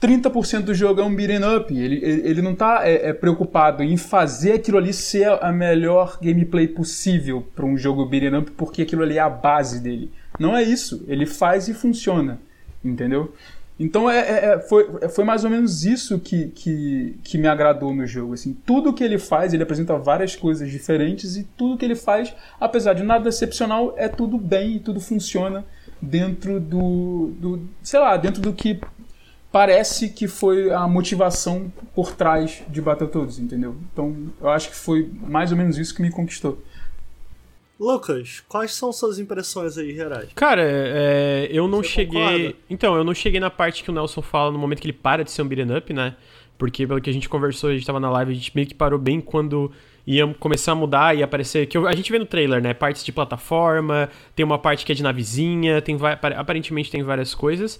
30% do jogo é um beat'em up, ele, ele, não tá é, é, preocupado em fazer aquilo ali ser a melhor gameplay possível para um jogo beat'em up, porque aquilo ali é a base dele. Não é isso, ele faz e funciona, entendeu? Então é, é, é, foi, foi mais ou menos isso que, que, que me agradou no jogo. Assim, tudo que ele faz, ele apresenta várias coisas diferentes e tudo que ele faz, apesar de nada excepcional, é tudo bem e tudo funciona dentro do, do sei lá, dentro do que parece que foi a motivação por trás de Battletoads, entendeu? Então eu acho que foi mais ou menos isso que me conquistou. Lucas, quais são suas impressões aí, gerais? Cara, é, eu não Você cheguei. Concorda? Então, eu não cheguei na parte que o Nelson fala no momento que ele para de ser um beat'em up, né? Porque pelo que a gente conversou, a gente tava na live, a gente meio que parou bem quando ia começar a mudar e aparecer. Que a gente vê no trailer, né? Partes de plataforma, tem uma parte que é de navezinha, tem aparentemente tem várias coisas.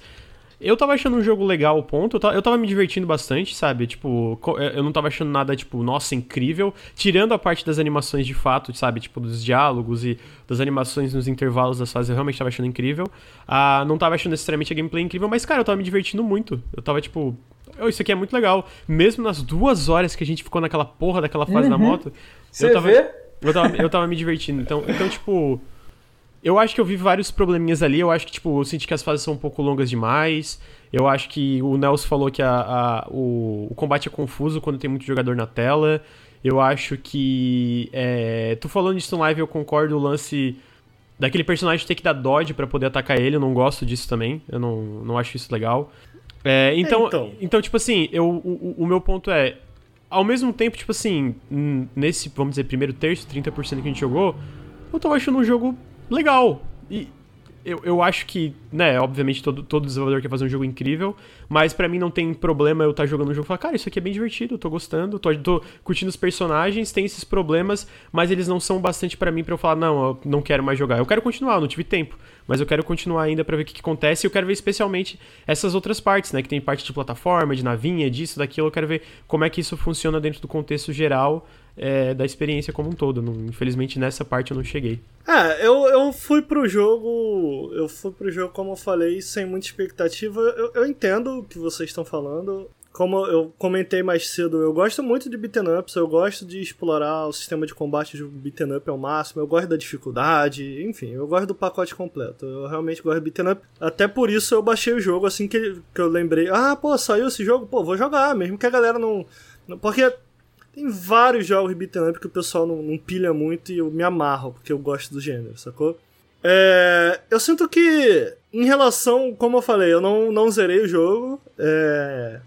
Eu tava achando um jogo legal, ponto. Eu tava, eu tava me divertindo bastante, sabe? Tipo, eu não tava achando nada, tipo, nossa, incrível. Tirando a parte das animações de fato, sabe? Tipo, dos diálogos e das animações nos intervalos das fases, eu realmente tava achando incrível. Ah, não tava achando necessariamente a gameplay incrível, mas, cara, eu tava me divertindo muito. Eu tava, tipo, oh, isso aqui é muito legal. Mesmo nas duas horas que a gente ficou naquela porra daquela fase uhum. da moto. Você eu tava, vê? Eu tava, eu tava me divertindo. Então, então tipo. Eu acho que eu vi vários probleminhas ali. Eu acho que, tipo, eu senti que as fases são um pouco longas demais. Eu acho que o Nelson falou que a, a o, o, combate é confuso quando tem muito jogador na tela. Eu acho que. É, tô falando disso no live, eu concordo. O lance daquele personagem ter que dar dodge para poder atacar ele. Eu não gosto disso também. Eu não, não acho isso legal. É, então, é, então. então, tipo assim, eu, o, o meu ponto é. Ao mesmo tempo, tipo assim, nesse, vamos dizer, primeiro terço, 30% que a gente jogou, eu tava achando um jogo legal. E eu, eu acho que, né, obviamente todo, todo desenvolvedor quer fazer um jogo incrível, mas para mim não tem problema eu estar tá jogando um jogo e falar, cara, isso aqui é bem divertido, eu tô gostando, tô, tô curtindo os personagens, tem esses problemas, mas eles não são bastante para mim para eu falar, não, eu não quero mais jogar. Eu quero continuar, eu não tive tempo, mas eu quero continuar ainda para ver o que, que, acontece e eu quero ver especialmente essas outras partes, né, que tem parte de plataforma, de navinha, disso, daquilo, eu quero ver como é que isso funciona dentro do contexto geral é, da experiência como um todo. Não, infelizmente nessa parte eu não cheguei. É, eu, eu fui pro jogo. Eu fui pro jogo, como eu falei, sem muita expectativa. Eu, eu entendo o que vocês estão falando. Como eu comentei mais cedo, eu gosto muito de beaten ups, eu gosto de explorar o sistema de combate de beaten up ao máximo, eu gosto da dificuldade, enfim, eu gosto do pacote completo. Eu realmente gosto de beaten up. Até por isso eu baixei o jogo assim que, que eu lembrei. Ah, pô, saiu esse jogo, pô, vou jogar, mesmo que a galera não. Porque tem vários jogos beat'em up que o pessoal não, não, pilha muito e eu me amarro, porque eu gosto do gênero, sacou? É, eu sinto que, em relação, como eu falei, eu não, não zerei o jogo. É,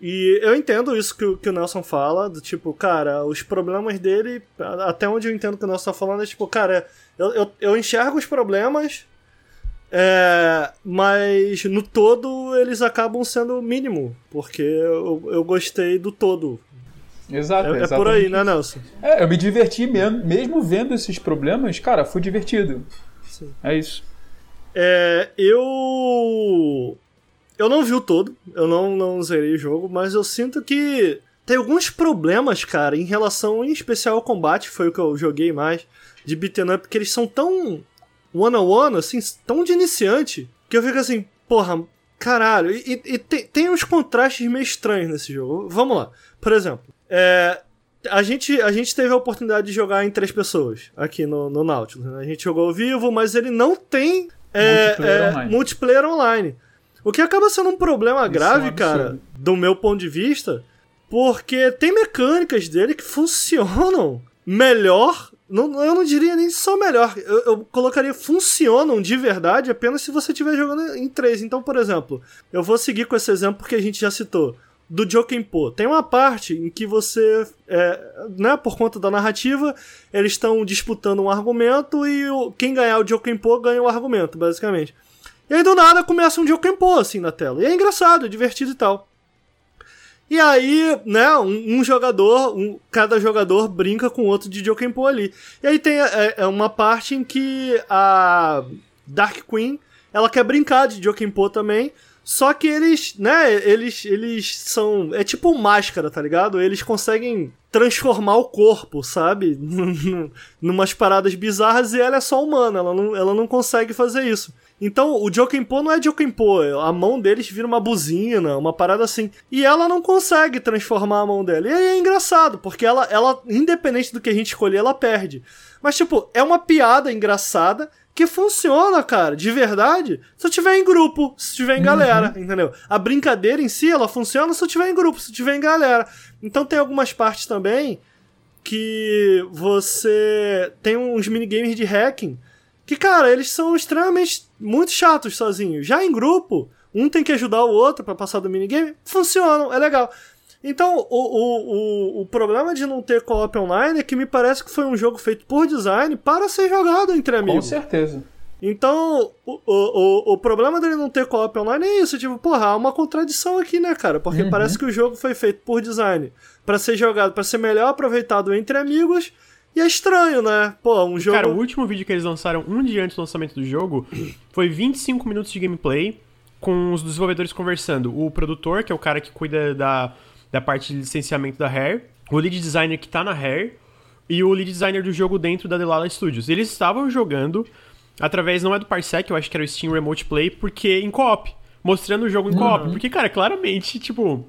e eu entendo isso que, que o Nelson fala, do tipo, cara, os problemas dele, até onde eu entendo que o Nelson tá falando, é tipo, cara, eu, eu, eu enxergo os problemas, é, mas no todo eles acabam sendo mínimo, porque eu, eu gostei do todo. Exato. É, é por aí, né, Nelson? É, eu me diverti mesmo, mesmo vendo esses problemas, cara, foi divertido. Sim. É isso. É, eu. Eu não vi o todo, eu não, não zerei o jogo, mas eu sinto que tem alguns problemas, cara, em relação em especial ao combate, foi o que eu joguei mais, de beat'em up, que eles são tão one-on-one, -on -one, assim, tão de iniciante, que eu fico assim, porra, caralho. E, e tem, tem uns contrastes meio estranhos nesse jogo. Vamos lá. Por exemplo, é, a gente, a gente teve a oportunidade de jogar em três pessoas aqui no, no Nautilus. né? A gente jogou ao vivo, mas ele não tem é, Multiplayer é, online. multiplayer online. O que acaba sendo um problema grave, é um cara, do meu ponto de vista, porque tem mecânicas dele que funcionam melhor. Não, eu não diria nem só melhor. Eu, eu colocaria funcionam de verdade apenas se você estiver jogando em três. Então, por exemplo, eu vou seguir com esse exemplo porque a gente já citou. Do Jokenpo. Tem uma parte em que você, é, né, por conta da narrativa, eles estão disputando um argumento e o- quem ganhar o Jokenpo ganha o argumento, basicamente. E aí do nada começa um Jokenpo assim na tela. E é engraçado, é divertido e tal. E aí, né, um, um jogador, um- cada jogador brinca com o outro de Jokenpo ali. E aí tem é, é uma parte em que a Dark Queen, ela quer brincar de Jokenpo também, só que eles, né, eles, eles são, é tipo máscara, tá ligado? Eles conseguem transformar o corpo, sabe? *laughs* Numas paradas bizarras e ela é só humana, ela não, ela não consegue fazer isso. Então, o Jokenpo não é Jokenpo, a mão deles vira uma buzina, uma parada assim. E ela não consegue transformar a mão dela. E aí é engraçado, porque ela, ela, independente do que a gente escolher, ela perde. Mas, tipo, é uma piada engraçada que funciona, cara, de verdade, se eu tiver em grupo, se tiver em galera, entendeu? A brincadeira em si, ela funciona se eu tiver em grupo, se eu tiver em galera. Então tem algumas partes também que você tem uns minigames de hacking que, cara, eles são extremamente muito chatos sozinhos. Já em grupo, um tem que ajudar o outro pra passar do minigame, funcionam, é legal. Então, o, o, o, o problema de não ter co-op online é que me parece que foi um jogo feito por design para ser jogado entre Com amigos. certeza. Então, o, o, o, problema dele não ter co-op online é isso, tipo, porra, há uma contradição aqui, né, cara? Porque Uhum. parece que o jogo foi feito por design pra ser jogado, pra ser melhor aproveitado entre amigos, e é estranho, né? Pô, um jogo... Cara, o último vídeo que eles lançaram um dia antes do lançamento do jogo *clears throat* foi 25 minutos de gameplay com os desenvolvedores conversando. O produtor, que é o cara que cuida da, da parte de licenciamento da Rare, o lead designer que tá na Rare e o lead designer do jogo dentro da Delala Studios. Eles estavam jogando através, não é do Parsec, eu acho que era o Steam Remote Play, porque em co-op. Mostrando o jogo em co-op. Porque, cara, claramente, tipo...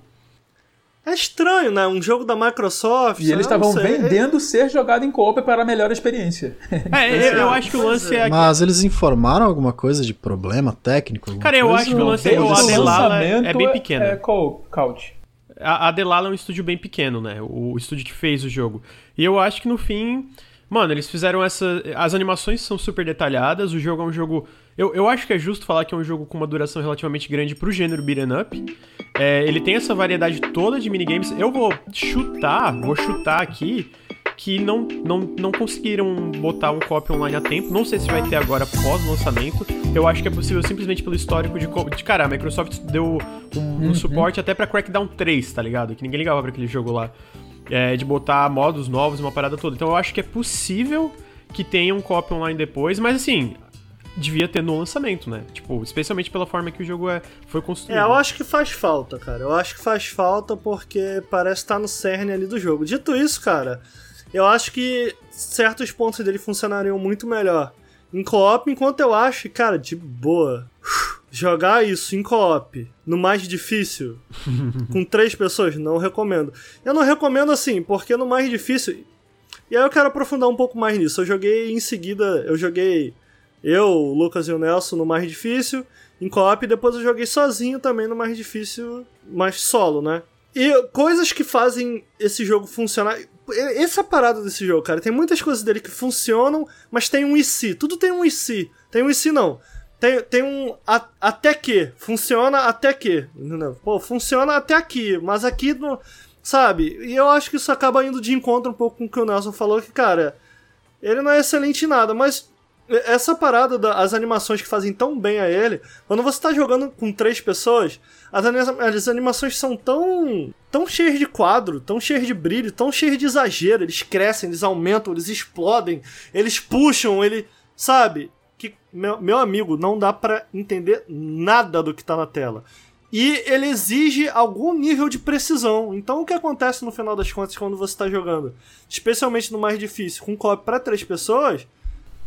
É estranho, né? Um jogo da Microsoft... E eles estavam vendendo ser jogado em co-op para a melhor experiência. *laughs* É, eu, eu acho que o lance é... Mas eles informaram alguma coisa de problema técnico? Cara, eu coisa? acho que o lance é o o Adelala é, lançamento é bem pequeno. É co- couch. A, Delala é um estúdio bem pequeno, né? O, o estúdio que fez o jogo. E eu acho que no fim. Mano, eles fizeram essa. As animações são super detalhadas. O jogo é um jogo. Eu, eu acho que é justo falar que é um jogo com uma duração relativamente grande pro gênero beat'em up. É, ele tem essa variedade toda de minigames. Eu vou chutar, vou chutar aqui que não, não, não conseguiram botar um copy online a tempo. Não sei se vai ter agora pós-lançamento. Eu acho que é possível simplesmente pelo histórico de, de cara, a Microsoft deu um, um suporte até pra Crackdown 3, tá ligado? Que ninguém ligava pra aquele jogo lá. É, de botar modos novos, uma parada toda. Então eu acho que é possível que tenha um copy online depois, mas assim, devia ter no lançamento, né? Tipo, especialmente pela forma que o jogo é, foi construído. É, eu acho que faz falta, cara. Eu acho que faz falta porque parece estar no cerne ali do jogo. Dito isso, cara, eu acho que certos pontos dele funcionariam muito melhor em co-op, enquanto eu acho, cara, de boa. Jogar isso em co-op, no mais difícil, *laughs* com três pessoas, não recomendo. Eu não recomendo assim, porque no mais difícil. E aí eu quero aprofundar um pouco mais nisso. Eu joguei em seguida, eu joguei eu, o Lucas e o Nelson no mais difícil, em co-op, e depois eu joguei sozinho também no mais difícil, mais solo, né? E coisas que fazem esse jogo funcionar. Essa parada desse jogo, cara. Tem muitas coisas dele que funcionam, mas tem um e se. Tudo tem um e se. Tem um e se não. Tem, tem um a- até que. Funciona até que. Pô, funciona até aqui, mas aqui não. Sabe? E eu acho que isso acaba indo de encontro um pouco com o que o Nelson falou, que, cara, ele não é excelente em nada, mas essa parada das animações que fazem tão bem a ele, quando você tá jogando com três pessoas, as, as animações são tão tão cheias de quadro, tão cheias de brilho, tão cheias de exagero, eles crescem, eles aumentam, eles explodem, eles puxam, ele, sabe? Que meu, meu amigo, não dá pra entender nada do que tá na tela. E ele exige algum nível de precisão. Então o que acontece no final das contas quando você tá jogando, especialmente no mais difícil, com co-op pra três pessoas,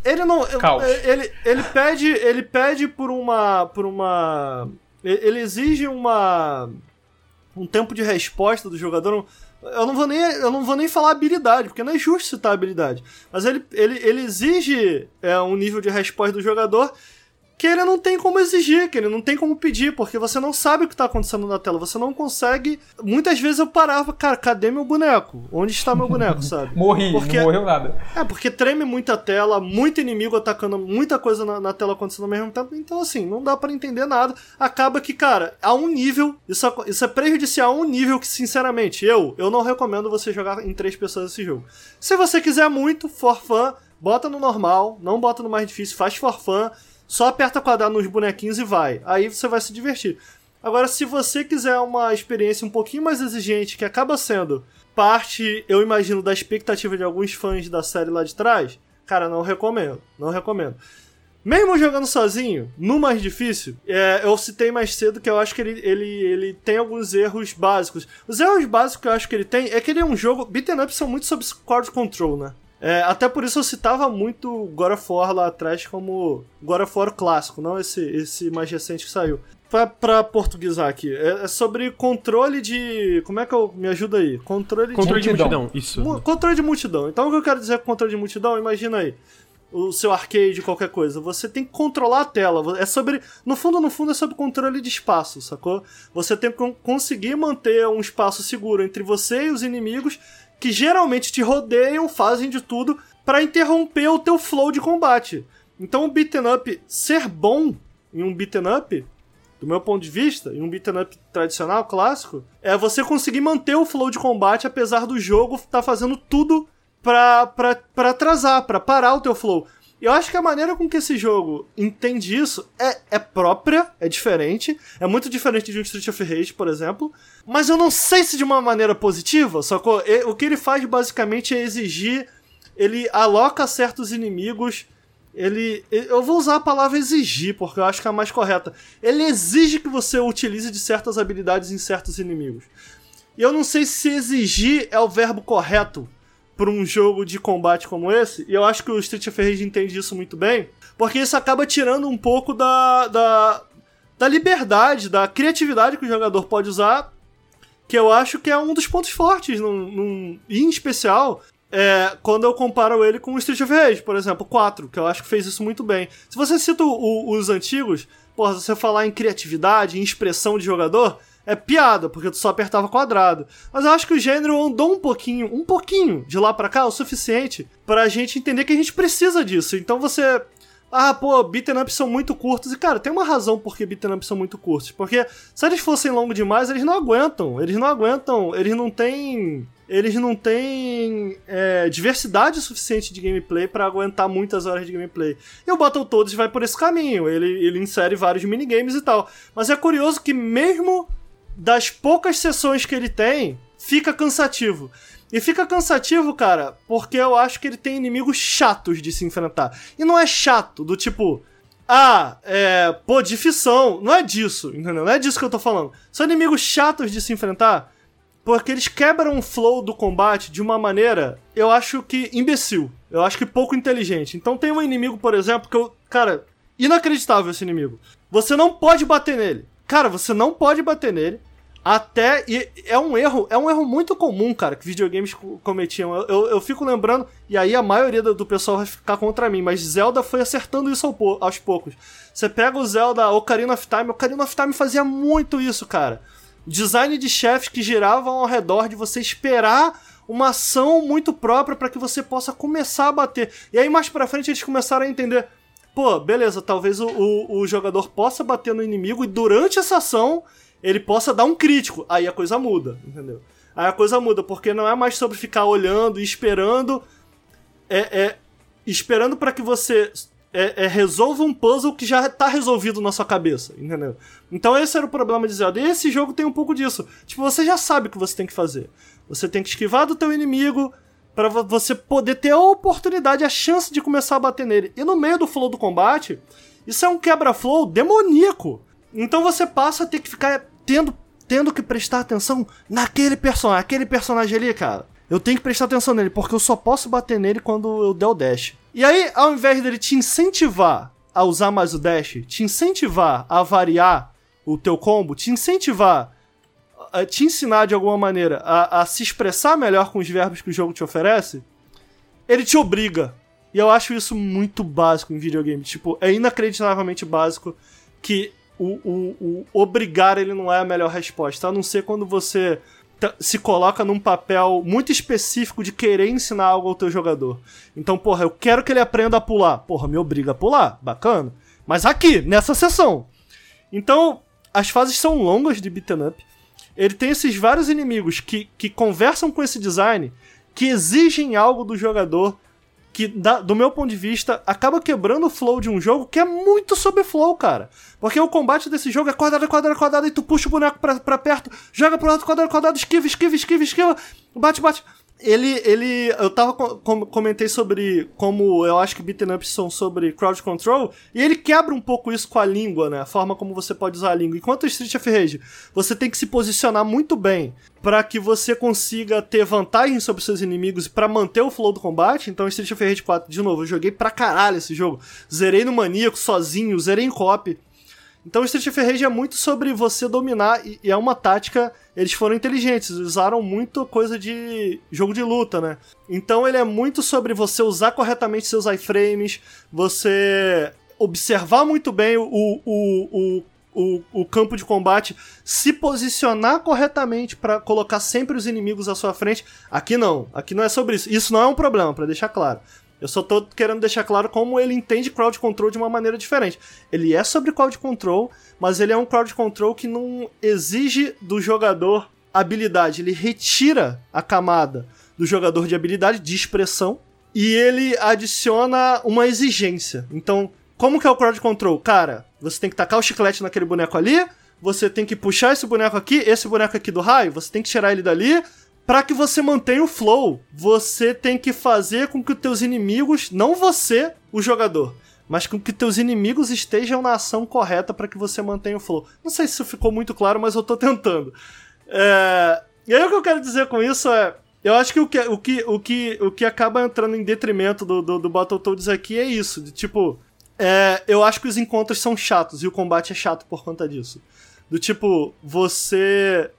ele não. Caos. Ele, ele pede. Ele pede por uma. por uma. Ele exige uma. um tempo de resposta do jogador Eu não vou nem, eu não vou nem falar habilidade, porque não é justo citar habilidade. Mas ele, ele, ele exige é, um nível de resposta do jogador que ele não tem como exigir, que ele não tem como pedir, porque você não sabe o que tá acontecendo na tela, você não consegue. Muitas vezes eu parava, cara, cadê meu boneco? Onde está meu boneco, sabe? *laughs* Morri, Porque- não morreu nada. É, porque treme muita tela, muito inimigo atacando, muita coisa na, na tela acontecendo ao mesmo tempo, então assim, não dá pra entender nada. Acaba que, cara, a um nível, isso, é- isso é prejudicial a um nível que, sinceramente, eu, eu não recomendo você jogar em três pessoas esse jogo. Se você quiser muito, for fun, bota no normal, não bota no mais difícil, faz for fun, só aperta quadrado nos bonequinhos e vai. Aí você vai se divertir. Agora, se você quiser uma experiência um pouquinho mais exigente, que acaba sendo parte, eu imagino, da expectativa de alguns fãs da série lá de trás, cara, não recomendo. Não recomendo. Mesmo jogando sozinho, no mais difícil, é, eu citei mais cedo que eu acho que ele, ele, ele tem alguns erros básicos. Os erros básicos que eu acho que ele tem é que ele é um jogo. Beaten up são muito sobre squad control, né? É, até por isso eu citava muito God of War lá atrás como God of War clássico, não esse, esse mais recente que saiu. Pra, pra portuguesar aqui, é, é sobre controle de. Como é que eu. Me ajuda aí? Controle, Controle de. de Multidão. multidão, isso. Mu- Controle de multidão. Então o que eu quero dizer com controle de multidão, imagina aí. O seu arcade, qualquer coisa. Você tem que controlar a tela. É sobre. No fundo, no fundo, é sobre controle de espaço, sacou? Você tem que con- conseguir manter um espaço seguro entre você e os inimigos que geralmente te rodeiam, fazem de tudo pra interromper o teu flow de combate. Então o beaten up ser bom em um beaten up do meu ponto de vista, em um beat'em up tradicional, clássico, é você conseguir manter o flow de combate apesar do jogo estar fazendo tudo pra atrasar, pra parar o teu flow. Eu acho que a maneira com que esse jogo entende isso é, é própria, é diferente, é muito diferente de um Street of Rage, por exemplo, mas eu não sei se de uma maneira positiva, sacou? E- O que ele faz basicamente é exigir, ele aloca certos inimigos ele. Eu vou usar a palavra exigir, porque eu acho que é a mais correta. Ele exige que você utilize de certas habilidades em certos inimigos. E eu não sei se exigir é o verbo correto para um jogo de combate como esse. E eu acho que o Street of Rage entende isso muito bem. Porque isso acaba tirando um pouco da. da, da liberdade, da criatividade que o jogador pode usar. Que eu acho que é um dos pontos fortes, num, num- em especial, é, quando eu comparo ele com o Street of Rage, por exemplo, 4, que eu acho que fez isso muito bem. Se você cita o- os antigos, porra, você falar em criatividade, em expressão de jogador, é piada, porque tu só apertava quadrado. Mas eu acho que o gênero andou um pouquinho, um pouquinho de lá pra cá, o suficiente pra gente entender que a gente precisa disso. Então você ah, pô, beaten ups são muito curtos. E, cara, tem uma razão por que beaten ups são muito curtos. Porque se eles fossem longos demais, eles não aguentam. Eles não aguentam. Eles não têm. Eles não têm é, diversidade suficiente de gameplay pra aguentar muitas horas de gameplay. E o Battletoads vai por esse caminho. Ele, ele insere vários minigames e tal. Mas é curioso que, mesmo das poucas sessões que ele tem, fica cansativo. E fica cansativo, cara, porque eu acho que ele tem inimigos chatos de se enfrentar. E não é chato, do tipo, ah, é, pô, de ficção. Não é disso, entendeu? Não é disso que eu tô falando. São inimigos chatos de se enfrentar porque eles quebram o flow do combate de uma maneira, eu acho que imbecil. Eu acho que pouco inteligente. Então tem um inimigo, por exemplo, que eu. Cara, inacreditável esse inimigo. Você não pode bater nele. Cara, você não pode bater nele. Até. E é um erro, é um erro muito comum, cara, que videogames co- cometiam. Eu, eu, eu fico lembrando, e aí a maioria do, pessoal vai ficar contra mim, mas Zelda foi acertando isso aos poucos. Você pega o Zelda Ocarina of Time, Ocarina of Time fazia muito isso, cara. Design de chefes que giravam ao redor de você esperar uma ação muito própria para que você possa começar a bater. E aí mais pra frente eles começaram a entender. Pô, beleza, talvez o, o, o jogador possa bater no inimigo e durante essa ação ele possa dar um crítico. Aí a coisa muda, entendeu? Aí a coisa muda, porque não é mais sobre ficar olhando e esperando. É, é esperando para que você é, é, resolva um puzzle que já tá resolvido na sua cabeça, entendeu? Então esse era o problema de Zelda. E esse jogo tem um pouco disso. Tipo, você já sabe o que você tem que fazer. Você tem que esquivar do teu inimigo para você poder ter a oportunidade, a chance de começar a bater nele. E no meio do flow do combate, isso é um quebra-flow demoníaco. Então você passa a ter que ficar tendo, tendo que prestar atenção naquele personagem, aquele personagem ali, cara. Eu tenho que prestar atenção nele, porque eu só posso bater nele quando eu der o dash. E aí, ao invés dele te incentivar a usar mais o dash, te incentivar a variar o teu combo, te incentivar a te ensinar de alguma maneira a, a se expressar melhor com os verbos que o jogo te oferece, ele te obriga. E eu acho isso muito básico em videogame. Tipo, é inacreditavelmente básico que o, o, o obrigar ele não é a melhor resposta. A não ser quando você se coloca num papel muito específico de querer ensinar algo ao teu jogador. Então, porra, eu quero que ele aprenda a pular. Porra, me obriga a pular. Bacana. Mas aqui, nessa sessão. Então, as fases são longas de beaten up. Ele tem esses vários inimigos que, que conversam com esse design, que exigem algo do jogador, que, da- do meu ponto de vista, acaba quebrando o flow de um jogo que é muito sobre flow, cara. Porque o combate desse jogo é quadrado, quadrado, quadrado, e tu puxa o boneco pra, pra perto, joga pro lado, quadrado, quadrado, esquiva, esquiva, esquiva, esquiva, bate, bate. Ele, ele, eu tava, com- com- comentei sobre como eu acho que beaten ups são sobre crowd control, e ele quebra um pouco isso com a língua, né, a forma como você pode usar a língua. Enquanto Street of Rage, você tem que se posicionar muito bem para que você consiga ter vantagem sobre seus inimigos e pra manter o flow do combate. Então, Street of Rage 4, de novo, eu joguei pra caralho esse jogo. Zerei no Maníaco, sozinho, zerei em cop. Então, Street of Rage é muito sobre você dominar, e, e é uma tática. Eles foram inteligentes, usaram muito coisa de jogo de luta, né? Então, ele é muito sobre você usar corretamente seus iframes, você observar muito bem o, o, o, o, campo de combate, se posicionar corretamente pra colocar sempre os inimigos à sua frente. Aqui não, aqui não é sobre isso. Isso não é um problema, pra deixar claro. Eu só tô querendo deixar claro como ele entende crowd control de uma maneira diferente. Ele é sobre crowd control, mas ele é um crowd control que não exige do jogador habilidade. Ele retira a camada do jogador de habilidade, de expressão, e ele adiciona uma exigência. Então, como que é o crowd control? Cara, você tem que tacar o chiclete naquele boneco ali, você tem que puxar esse boneco aqui, esse boneco aqui do raio, você tem que tirar ele dali, Pra que você mantenha o flow, você tem que fazer com que os teus inimigos, não você, o jogador, mas com que teus inimigos estejam na ação correta pra que você mantenha o flow. Não sei se ficou muito claro, mas eu tô tentando. É... E aí o que eu quero dizer com isso é. Eu acho que o que, o que, o que, o que acaba entrando em detrimento do, do, do Battletoads aqui é isso. De, tipo, é, eu acho que os encontros são chatos e o combate é chato por conta disso. Do tipo, você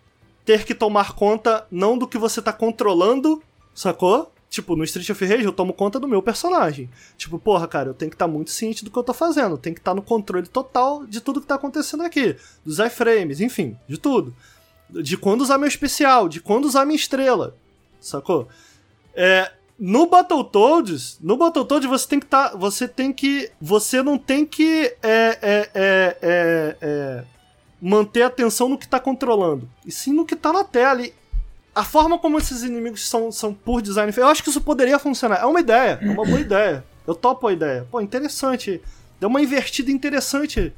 ter que tomar conta não do que você tá controlando, sacou? Tipo, no Street of Rage eu tomo conta do meu personagem. Tipo, porra, cara, eu tenho que estar muito ciente do que eu tô fazendo. Tem que estar no controle total de tudo que tá acontecendo aqui. Dos iframes, enfim, de tudo. De quando usar meu especial, de quando usar minha estrela. Sacou? É, no Battletoads, no Battletoads você tem que tá, você tem que, você não tem que é, é, é, é, é, manter a atenção no que tá controlando, e sim no que tá na tela. E a forma como esses inimigos são, são por design, eu acho que isso poderia funcionar. É uma ideia, é uma boa ideia. Eu topo a ideia. Pô, interessante. Deu uma invertida interessante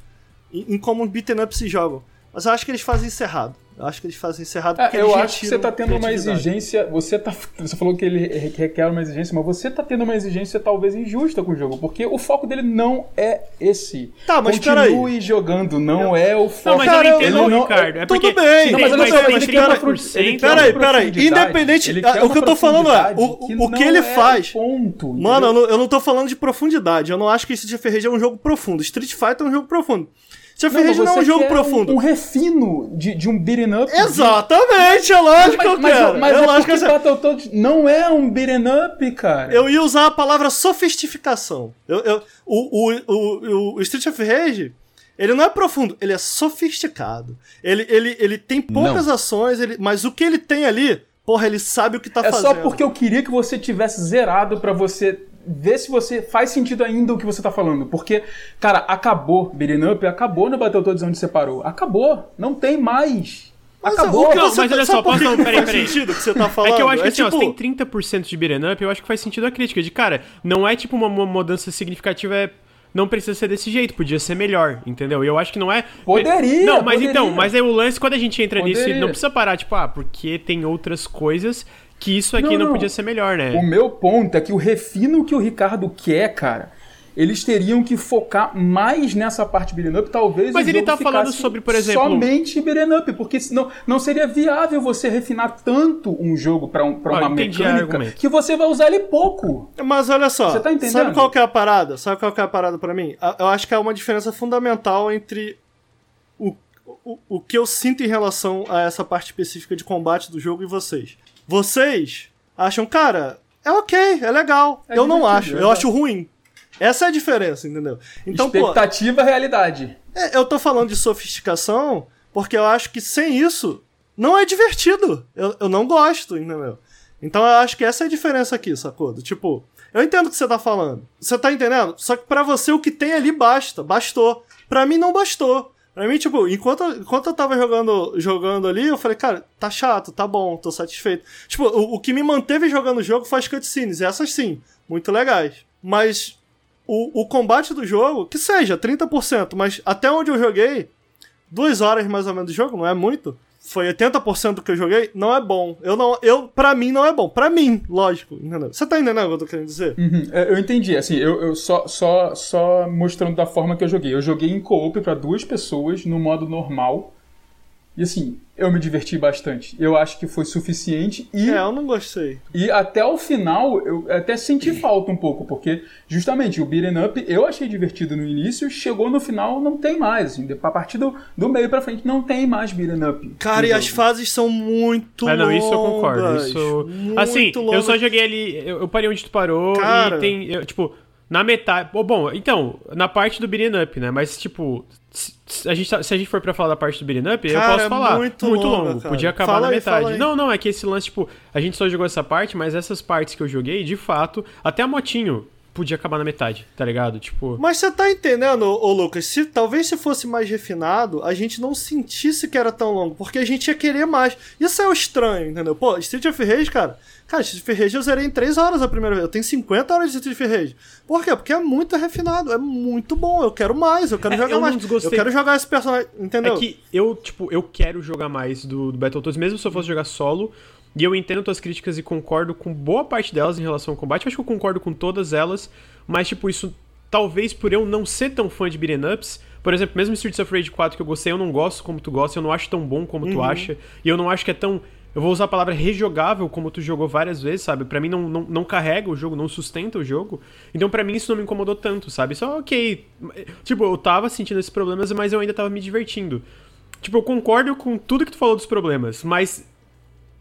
em, em como beaten up se jogam. Mas eu acho que eles fazem isso errado. Eu acho que eles fazem isso errado porque É, eu eles acho que você retiram tá tendo uma exigência. Você, tá, você falou que ele re- requer uma exigência, mas você tá tendo uma exigência talvez injusta com o jogo, porque o foco dele não é esse. Tá, mas Continue jogando, não é o foco. Não, mas Cara, eu eu entendo, não- Ricardo. É tudo porque bem. se Não, mas eu sei, mas 30%, cara, ele Peraí, uma peraí. Independente- o que eu tô falando é, o- que o que não ele é faz- Ponto, Mano, eu não, eu não tô falando de profundidade. Eu não acho que Street of Rage é um jogo profundo. Street Fighter é um jogo profundo. Street of Não, Rage mas não é um você jogo profundo. Um, um refino de, de um beaten up. de- Exatamente, é lógico que eu Mas, quero. mas é é lógico que porque eu... Battletoads não é um beaten up, cara. eu ia usar a palavra sofisticação. Eu, eu- o, o, o, o Street of Rage, ele não é profundo, ele é sofisticado. Ele, ele, ele tem poucas ações, ele, mas o que ele tem ali, porra, ele sabe o que tá É fazendo. só porque eu queria que você tivesse zerado pra você ver se você faz sentido ainda o que você tá falando. Porque, cara, acabou Beaten Up, acabou no Battletoads onde você parou. Acabou. Não tem mais. Mas acabou. o que Não, você mas tá- olha sabe só, posso- não peraí, faz peraí. sentido o que você tá falando? É que eu acho que assim, ó, tipo, se tem 30% de beaten up, eu acho que faz sentido a crítica. De cara, não é tipo uma, uma mudança significativa, é. Não precisa ser desse jeito, podia ser melhor, entendeu? E eu acho que não é. Poderia, Não, mas poderia. então, mas aí o lance, quando a gente entra nisso, Poderia. não precisa parar, tipo, ah, porque tem outras coisas que isso aqui Não, não, não. podia ser melhor, né? O meu ponto é que o refino que o Ricardo quer, cara, eles teriam que focar mais nessa parte beaten up, talvez Mas o ele jogo tá falando sobre, por exemplo- somente beaten up, porque senão não seria viável você refinar tanto um jogo pra, um, pra Ah, uma mecânica que você vai usar ele pouco. Mas olha só, Você tá entendendo? sabe qual que é a parada? Sabe qual que é a parada pra mim? A- Eu acho que é uma diferença fundamental entre o, o, o que eu sinto em relação a essa parte específica de combate do jogo e vocês. Vocês acham, cara, é ok, é legal. É eu não acho, é eu acho ruim. Essa é a diferença, entendeu? Então, pô, Expectativa, realidade. é, eu tô falando de sofisticação porque eu acho que sem isso não é divertido. Eu, eu não gosto, entendeu? Então eu acho que essa é a diferença aqui, sacou? Do Tipo, eu entendo o que você tá falando. Você tá entendendo? Só que pra você o que tem ali basta, bastou. Pra mim não bastou. Pra mim, tipo, enquanto, enquanto eu tava jogando, jogando ali, eu falei, cara, tá chato, tá bom, tô satisfeito. Tipo, o, o que me manteve jogando o jogo foi as cutscenes, essas sim, muito legais. Mas o, o combate do jogo, que seja, 30%, mas até onde eu joguei, duas horas mais ou menos do jogo, não é muito. Foi 80% do que eu joguei, não é bom. Eu não, eu, pra mim não é bom. Pra mim, lógico, entendeu? Você tá entendendo o que eu tô querendo dizer? Uhum, é, Eu entendi, assim, eu, eu só, só, só mostrando da forma que eu joguei. Eu joguei em co-op pra duas pessoas, no modo normal. E assim, eu me diverti bastante. Eu acho que foi suficiente e, É, eu não gostei. e até o final eu até senti falta um pouco, porque justamente o beat'em up eu achei divertido no início, chegou no final não tem mais. Assim, a partir do, do meio pra frente não tem mais beat'em up. Cara, e as jogo. fases são muito Ah, não, longas. isso eu concordo. Isso... Muito Assim, longas. eu só joguei ali. Eu, eu parei onde tu parou Cara. e tem. eu, tipo, na metade. Bom, Bom, então, na parte do beat'em up, né? Mas, tipo, se a gente, tá- se a gente for pra falar da parte do beat'em up, eu Cara, posso é falar. muito longa, longo. cara. Podia acabar Fala na aí, metade. Não, não, é que esse lance, tipo, a gente só jogou essa parte, mas essas partes que eu joguei, de fato, até a motinho podia acabar na metade, tá ligado? Tipo. Mas você tá entendendo, ô, Lucas? Se, talvez se fosse mais refinado, a gente não sentisse que era tão longo, porque a gente ia querer mais. Isso é o estranho, entendeu? Pô, Street of Rage, cara. Cara, Street of Rage eu zerei em 3 horas a primeira vez. Eu tenho 50 horas de Street of Rage. Por quê? Porque é muito refinado, é muito bom. Eu quero mais, eu quero É, jogar eu mais. Eu quero jogar esse personagem, entendeu? É que eu, tipo, eu quero jogar mais do, do Battletoads, mesmo se eu fosse jogar solo. E eu entendo tuas críticas e concordo com boa parte delas em relação ao combate. Eu acho que eu concordo com todas elas, mas, tipo, isso talvez por eu não ser tão fã de beat'em ups. Por exemplo, mesmo Streets of Rage 4 que eu gostei, eu não gosto como tu gosta, eu não acho tão bom como tu acha. E eu não acho que é tão. Eu vou usar a palavra rejogável, como tu jogou várias vezes, sabe? Pra mim não, não, não carrega o jogo, não sustenta o jogo. Então pra mim isso não me incomodou tanto, sabe? Só ok. Tipo, eu tava sentindo esses problemas, mas eu ainda tava me divertindo. Tipo, eu concordo com tudo que tu falou dos problemas, mas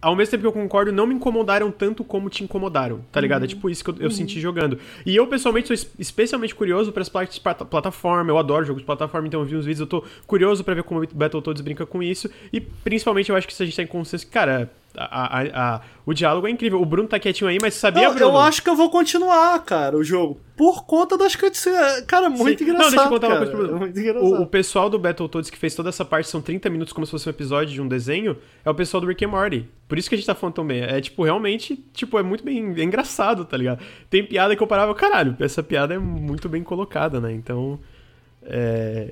ao mesmo tempo que eu concordo, não me incomodaram tanto como te incomodaram, tá ligado? É tipo isso que eu, eu senti jogando. E eu, pessoalmente, sou es- especialmente curioso para as partes de plata- plataforma. Eu adoro jogos de plataforma, então eu vi uns vídeos, eu tô curioso pra ver como o Battletoads brinca com isso. E principalmente eu acho que se a gente tem consenso que, cara, a- a- a- o diálogo é incrível. O Bruno tá quietinho aí, mas sabia, eu, Bruno? eu acho que eu vou continuar, cara, o jogo. Por conta das cutscenes. Cara, muito Sim. engraçado. Não, deixa eu contar uma cara. coisa pro Bruno. É muito engraçado. O, o pessoal do Battletoads que fez toda essa parte, são 30 minutos como se fosse um episódio de um desenho, é o pessoal do Rick and Morty. Por isso que a gente tá falando tão bem. É, tipo, realmente, tipo, é muito bem é engraçado, tá ligado? Tem piada que eu parava, caralho, essa piada é muito bem colocada, né? Então, é...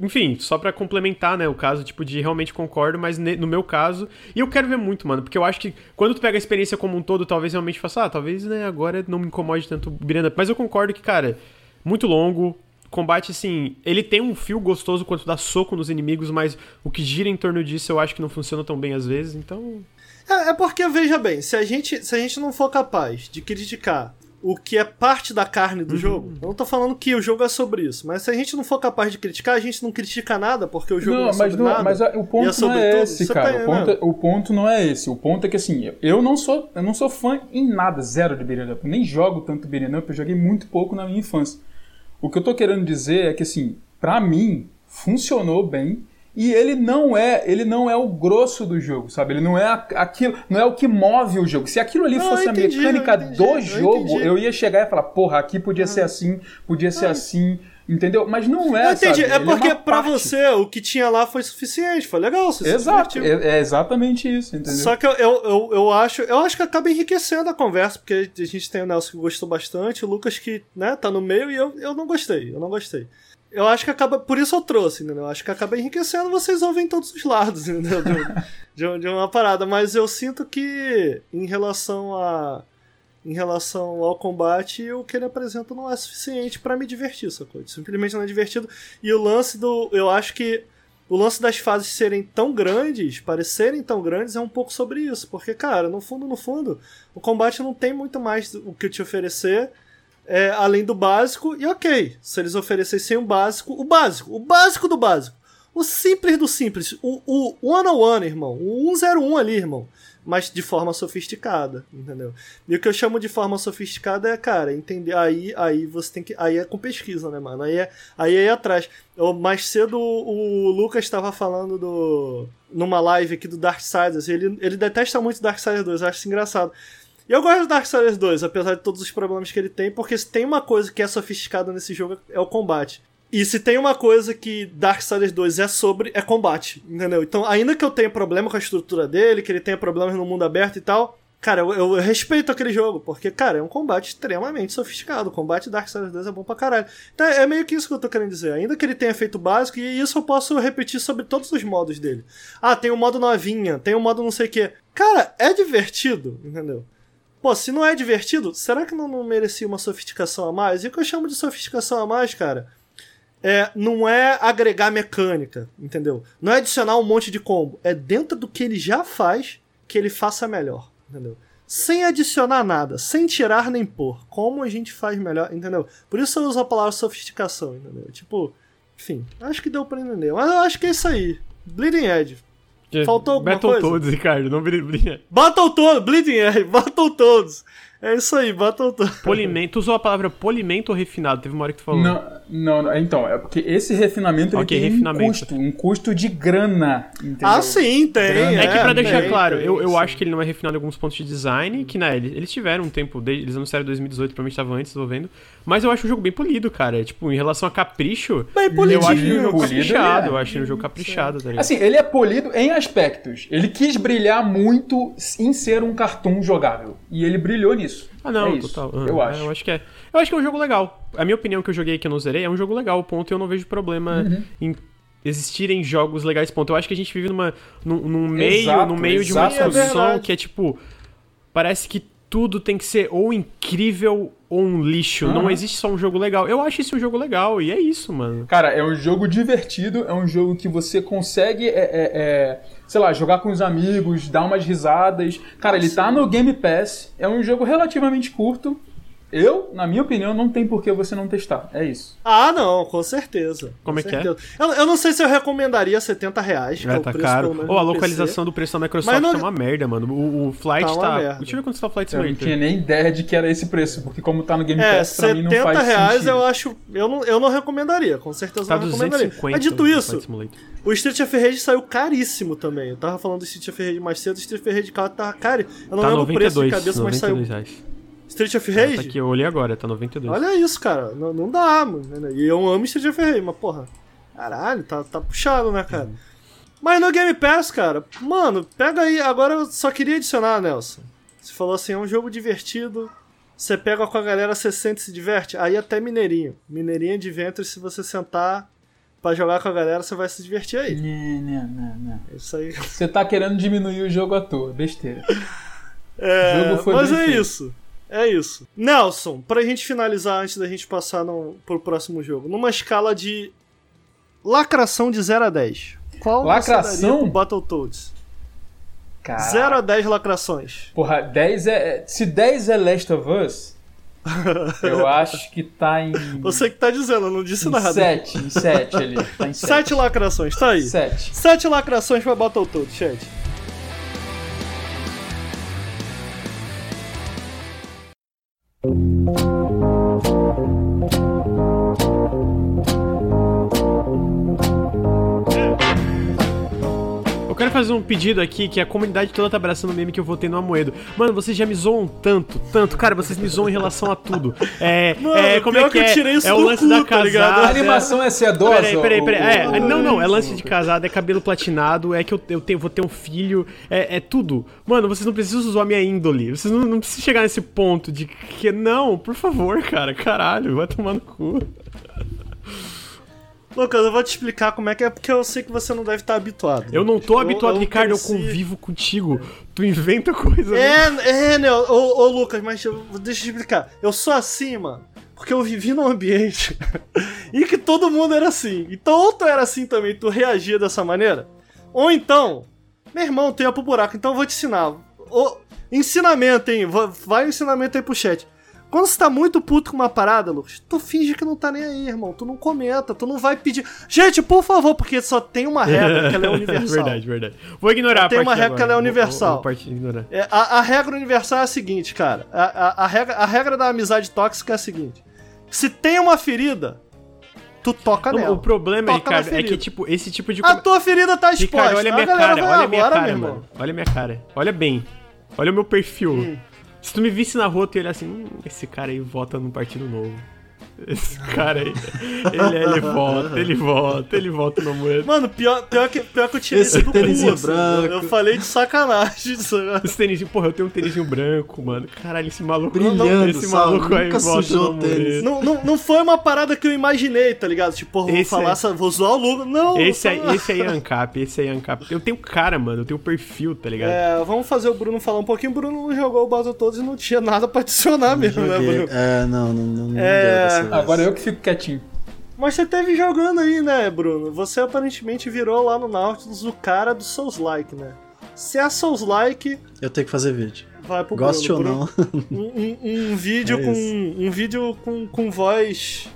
Enfim, só pra complementar, né, o caso, tipo, de realmente concordo, mas no meu caso, e eu quero ver muito, mano, porque eu acho que quando tu pega a experiência como um todo, talvez realmente faça, ah, talvez, né, agora não me incomode tanto o. Mas eu concordo que, cara, muito longo, combate, assim, ele tem um fio gostoso quando tu dá soco nos inimigos, mas o que gira em torno disso eu acho que não funciona tão bem às vezes, então... É, é porque, veja bem, se a, gente, se a gente não for capaz de criticar o que é parte da carne Uhum. do jogo, eu não tô falando que o jogo é sobre isso, mas se a gente não for capaz de criticar, a gente não critica nada, porque o jogo não, Não, é sobre não, nada. mas o e é ponto não é tudo. esse, cara. tá o, ponto, é- o ponto não é esse. O ponto é que assim, eu não sou, eu não sou fã em nada, zero de beat'em up. Eu nem jogo tanto beat'em up, eu joguei muito pouco na minha infância. O que eu tô querendo dizer é que assim, pra mim, funcionou bem. E ele não é, ele não é o grosso do jogo, sabe? Ele não é aquilo, não é o que move o jogo. Se aquilo ali Não, fosse eu entendi, a mecânica eu entendi, do eu jogo, entendi. eu ia chegar e falar, porra, aqui podia ser assim, podia ser assim, entendeu? Mas não é, Eu entendi, sabe? é Ele porque pra parte. você o que tinha lá foi suficiente, foi legal, você Exato, é, é exatamente isso, entendeu? Só que eu, eu, eu, eu acho eu acho que acaba enriquecendo a conversa, porque a gente tem o Nelson que gostou bastante, o Lucas que né, tá no meio e eu, eu não gostei, eu não gostei. Eu acho que acaba. Por isso eu trouxe, entendeu? Eu acho que acaba enriquecendo, vocês ouvem todos os lados, *laughs* entendeu? De, de, um- uma parada. Mas eu sinto que em relação a. Em relação ao combate, o que ele apresenta não é suficiente pra me divertir, sacou? Simplesmente não é divertido. E o lance do. Eu acho que o lance das fases serem tão grandes, parecerem tão grandes, é um pouco sobre isso. Porque, cara, no fundo, no fundo, o combate não tem muito mais o que te oferecer. É, além do básico, e ok, se eles oferecessem o básico, o básico, o básico do básico. O simples do simples. O, o 101, irmão. O 101 ali, irmão. Mas de forma sofisticada, entendeu? E o que eu chamo de forma sofisticada é, cara, entender. Aí, aí você tem que. Aí é com pesquisa, né, mano? Aí é, aí é atrás. Eu, mais cedo o Lucas estava falando do. numa live aqui do Darksiders. Ele, ele detesta muito Darksiders 2, eu acho isso engraçado. E eu gosto do Darksiders 2, apesar de todos os problemas que ele tem, porque se tem uma coisa que é sofisticada nesse jogo é o combate. E se tem uma coisa que Darksiders 2 é sobre, é combate, entendeu? Então, ainda que eu tenha problema com a estrutura dele, que ele tenha problemas no mundo aberto e tal, cara, eu, eu respeito aquele jogo, porque, cara, é um combate extremamente sofisticado. O combate Darksiders 2 é bom pra caralho. Então, é meio que isso que eu tô querendo dizer. Ainda que ele tenha feito básico, e isso eu posso repetir sobre todos os modos dele. Ah, tem o modo novinha, tem o modo não sei o quê. Cara, é divertido, entendeu? Pô, se não é divertido, será que não, não merecia uma sofisticação a mais? E o que eu chamo de sofisticação a mais, cara, é, não é agregar mecânica, entendeu? Não é adicionar um monte de combo. É dentro do que ele já faz que ele faça melhor, entendeu? Sem adicionar nada, sem tirar nem pôr. Como a gente faz melhor, entendeu? Por isso eu uso a palavra sofisticação, entendeu? Tipo, enfim, acho que deu pra entender. Mas eu acho que é isso aí. Bleeding Edge. Faltou alguma Battle coisa? todos, Ricardo, não Bleeding Battletoads, Bleeding Edge, Battletoads. É isso aí, Battletoads. Polimento, tu usou a palavra polimento ou refinado? Teve uma hora que tu falou. Não, não, não, então, é porque esse refinamento ele Ok, tem refinamento. um custo, um custo de grana, entendeu? Ah, sim, tem. É, que pra tem, deixar claro, tem, eu, eu sim. acho que ele não é refinado em alguns pontos de design, que né, eles, tiveram um tempo, desde, eles anunciaram em 2018, provavelmente estava antes, tô vendo. Mas eu acho o jogo bem polido, cara. Tipo, em relação a capricho, Bem eu polidinho, acho ele um jogo polido, caprichado, ele é. eu acho ele um jogo caprichado, tá ligado? Assim, ele é polido em aspectos. Ele quis brilhar muito em ser um cartoon jogável. E ele brilhou nisso. Ah, não, é total. Ah, Eu é, acho. Eu acho que é. Eu acho que é um jogo legal. A minha opinião que eu joguei que eu não zerei é um jogo legal, ponto. Eu não vejo problema Uhum. em existirem jogos legais, ponto. Eu acho que a gente vive numa, num, num meio, Exato, no meio de uma é discussão verdade. que é tipo. Parece que tudo tem que ser ou incrível ou um lixo. Não Aham. existe só um jogo legal. Eu acho isso um jogo legal, e é isso, mano. Cara, é um jogo divertido, é um jogo que você consegue, é, é, é, sei lá, jogar com os amigos, dar umas risadas. Cara, ele tá no Game Pass, é um jogo relativamente curto. Eu, na minha opinião, não tem por que você não testar. É isso. Ah, não, com certeza. Como com é que é? certeza. Eu, eu não sei se eu recomendaria 70 reais. que é É, o tá preço, caro. Ou a no localização do preço da Microsoft não- tá uma merda, mano. O, o Flight Tá tá. merda. Deixa eu ver quanto tá o Flight Eu não Simulator. tinha nem ideia de que era esse preço, porque como tá no Game PC. É, Pass, pra mim não 70 faz reais sentido. eu acho. Eu não, eu não recomendaria, com certeza Tá não recomendaria. 250. Mas dito isso, Simulator. o Street of Rage saiu caríssimo também. Eu tava falando do Street of Rage mais cedo, o Street of Rage 4 tava caro. Eu não Tá lembro o preço de 92, cabeça, mas saiu. 92 reais. Street of É, Rage? tá aqui, eu olhei agora, tá 92. Olha isso, cara. Não, não dá, mano. E eu amo Street of Rage, mas porra. Caralho, tá, tá puxado, né, cara? Mas no Game Pass, cara, mano, pega aí. Agora eu só queria adicionar, Nelson. Você falou assim: é um jogo divertido. Você pega com a galera, você sente e se diverte. Aí até Mineirinho. Mineirinho de ventre, se você sentar pra jogar com a galera, você vai se divertir aí. Não, não, não, não. É Isso aí. Você tá querendo diminuir o jogo à toa, besteira. É, O jogo foi mas é feito. isso. É isso. Nelson, pra gente finalizar antes da gente passar no, pro próximo jogo, numa escala de lacração de 0 a 10. Qual Lacração? você Battletoads? Cara. 0 a 10 lacrações. Porra, 10 é. Se 10 é Last of Us, *laughs* eu acho que tá em. Você que tá dizendo, eu não disse em nada. 7, em 7 ali. Tá em *laughs* 7. 7 lacrações, tá aí. 7. 7 lacrações pra Battletoads, chat. Eu quero fazer um pedido aqui que a comunidade toda tá abraçando o meme que eu votei no Amoedo. Mano, vocês já me zoam tanto, tanto. Cara, vocês me zoam em relação a tudo. É, Mano, é como é que que eu é? tirei isso é o lance cu, da tá casada. A animação é sedosa? Peraí, peraí, peraí. ou- É, não, não, é lance de casado, é cabelo platinado, é que eu, eu tenho, vou ter um filho, é, é tudo. Mano, vocês não precisam zoar minha índole. Vocês não, não precisam chegar nesse ponto de que. Não, por favor, cara, caralho, vai tomar no cu. Lucas, eu vou te explicar como é que é, porque eu sei que você não deve estar habituado. Eu não tô Eu- habituado, eu Ricardo, eu convivo contigo. Tu inventa coisa. né? É, é, Nel, ô, ô Lucas, mas eu- deixa eu te explicar. Eu sou assim, mano, porque eu vivi num ambiente *laughs* em que todo mundo era assim. Então, ou tu era assim também, tu reagia dessa maneira, ou então, meu irmão, tu ia pro buraco, então eu vou te ensinar. O, ensinamento, hein? Va- Vai o ensinamento aí pro chat. Quando você tá muito puto com uma parada, Lucas, tu finge que não tá nem aí, irmão. Tu não comenta, tu não vai pedir. Gente, por favor, porque só tem uma regra que ela é *laughs* universal. verdade, verdade. Vou ignorar a Tem uma regra que ela é agora. Vou- universal. Vou, vou ignorar. É, a, a regra universal é a seguinte, cara. A, a- a regra, a regra da amizade tóxica é a seguinte: se tem uma ferida, tu toca nela. o problema, Toca Ricardo, é que, tipo, esse tipo de... A tua ferida tá exposta. Ricardo, olha a minha cara, olha a minha agora, cara, mano. Olha a minha cara. Olha bem. Olha o meu perfil. Hum. Se tu me visse na rua, tu ia olhar assim, hum, esse cara aí vota no Partido Novo. Esse cara aí, ele, ele vota, ele vota, ele vota no moeda. Mano, pior, pior, que, pior que eu tirei Esse isso do cu, assim. branco. Eu, falei de sacanagem *laughs* agora. Esse tênisinho, porra, eu tenho um tênisinho branco, mano. Caralho, esse maluco, Brilhando, esse sabe? maluco aí sujou no o tênis. Não, não, não foi uma parada que eu imaginei, tá ligado? Tipo, porra, vou Esse falar, é- vou zoar o Lugo. Não, Esse só- aí, esse aí é ANCAP, esse aí é ANCAP. Eu tenho cara, mano, eu tenho perfil, tá ligado? É, vamos fazer o Bruno falar um pouquinho. O Bruno não jogou o Battletoads e não tinha nada pra adicionar mesmo, né, Joguei. Bruno? É, não, não, não, não É. Agora eu que fico quietinho. Mas você teve jogando aí, né, Bruno? Você aparentemente virou lá no Nautilus o cara do Souls-like, né? Se é Souls-like, Eu tenho que fazer vídeo. vai pro Goste ou Bruno. não. Bruno, Um, um- um *laughs* vídeo É com isso. um vídeo com, com voz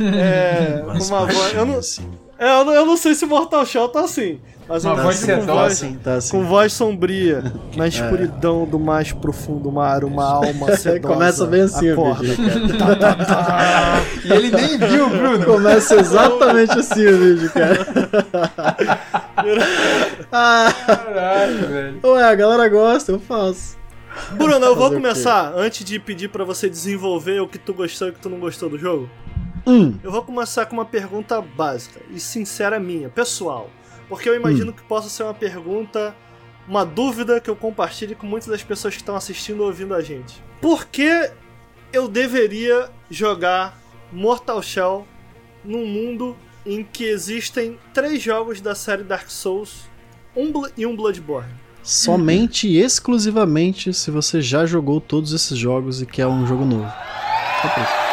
é, *laughs* com uma voz. Eu não, assim. é, eu, não, eu não sei se Mortal Shell tá assim, mas Uma um voz com sedosa. voz, assim, tá assim. com voz sombria, na *laughs* escuridão do mais profundo mar, uma *laughs* alma sedosa. Começa bem assim acorda. vídeo, *laughs* E ele nem viu, Bruno. Começa exatamente assim o vídeo, cara. Caralho, velho. ué, a galera gosta, eu faço. Bruno, eu vou começar, antes de pedir pra você desenvolver o que tu gostou e o que tu não gostou do jogo. Hum, Eu vou começar com uma pergunta básica e sincera minha, pessoal. Porque eu Hum. imagino que possa ser uma pergunta, uma dúvida que eu compartilhe com muitas das pessoas que estão assistindo ou ouvindo a gente. Por que eu deveria jogar Mortal Shell num mundo em que existem três jogos da série Dark Souls um e um Bloodborne? somente e exclusivamente se você já jogou todos esses jogos e quer um jogo novo. Só por isso.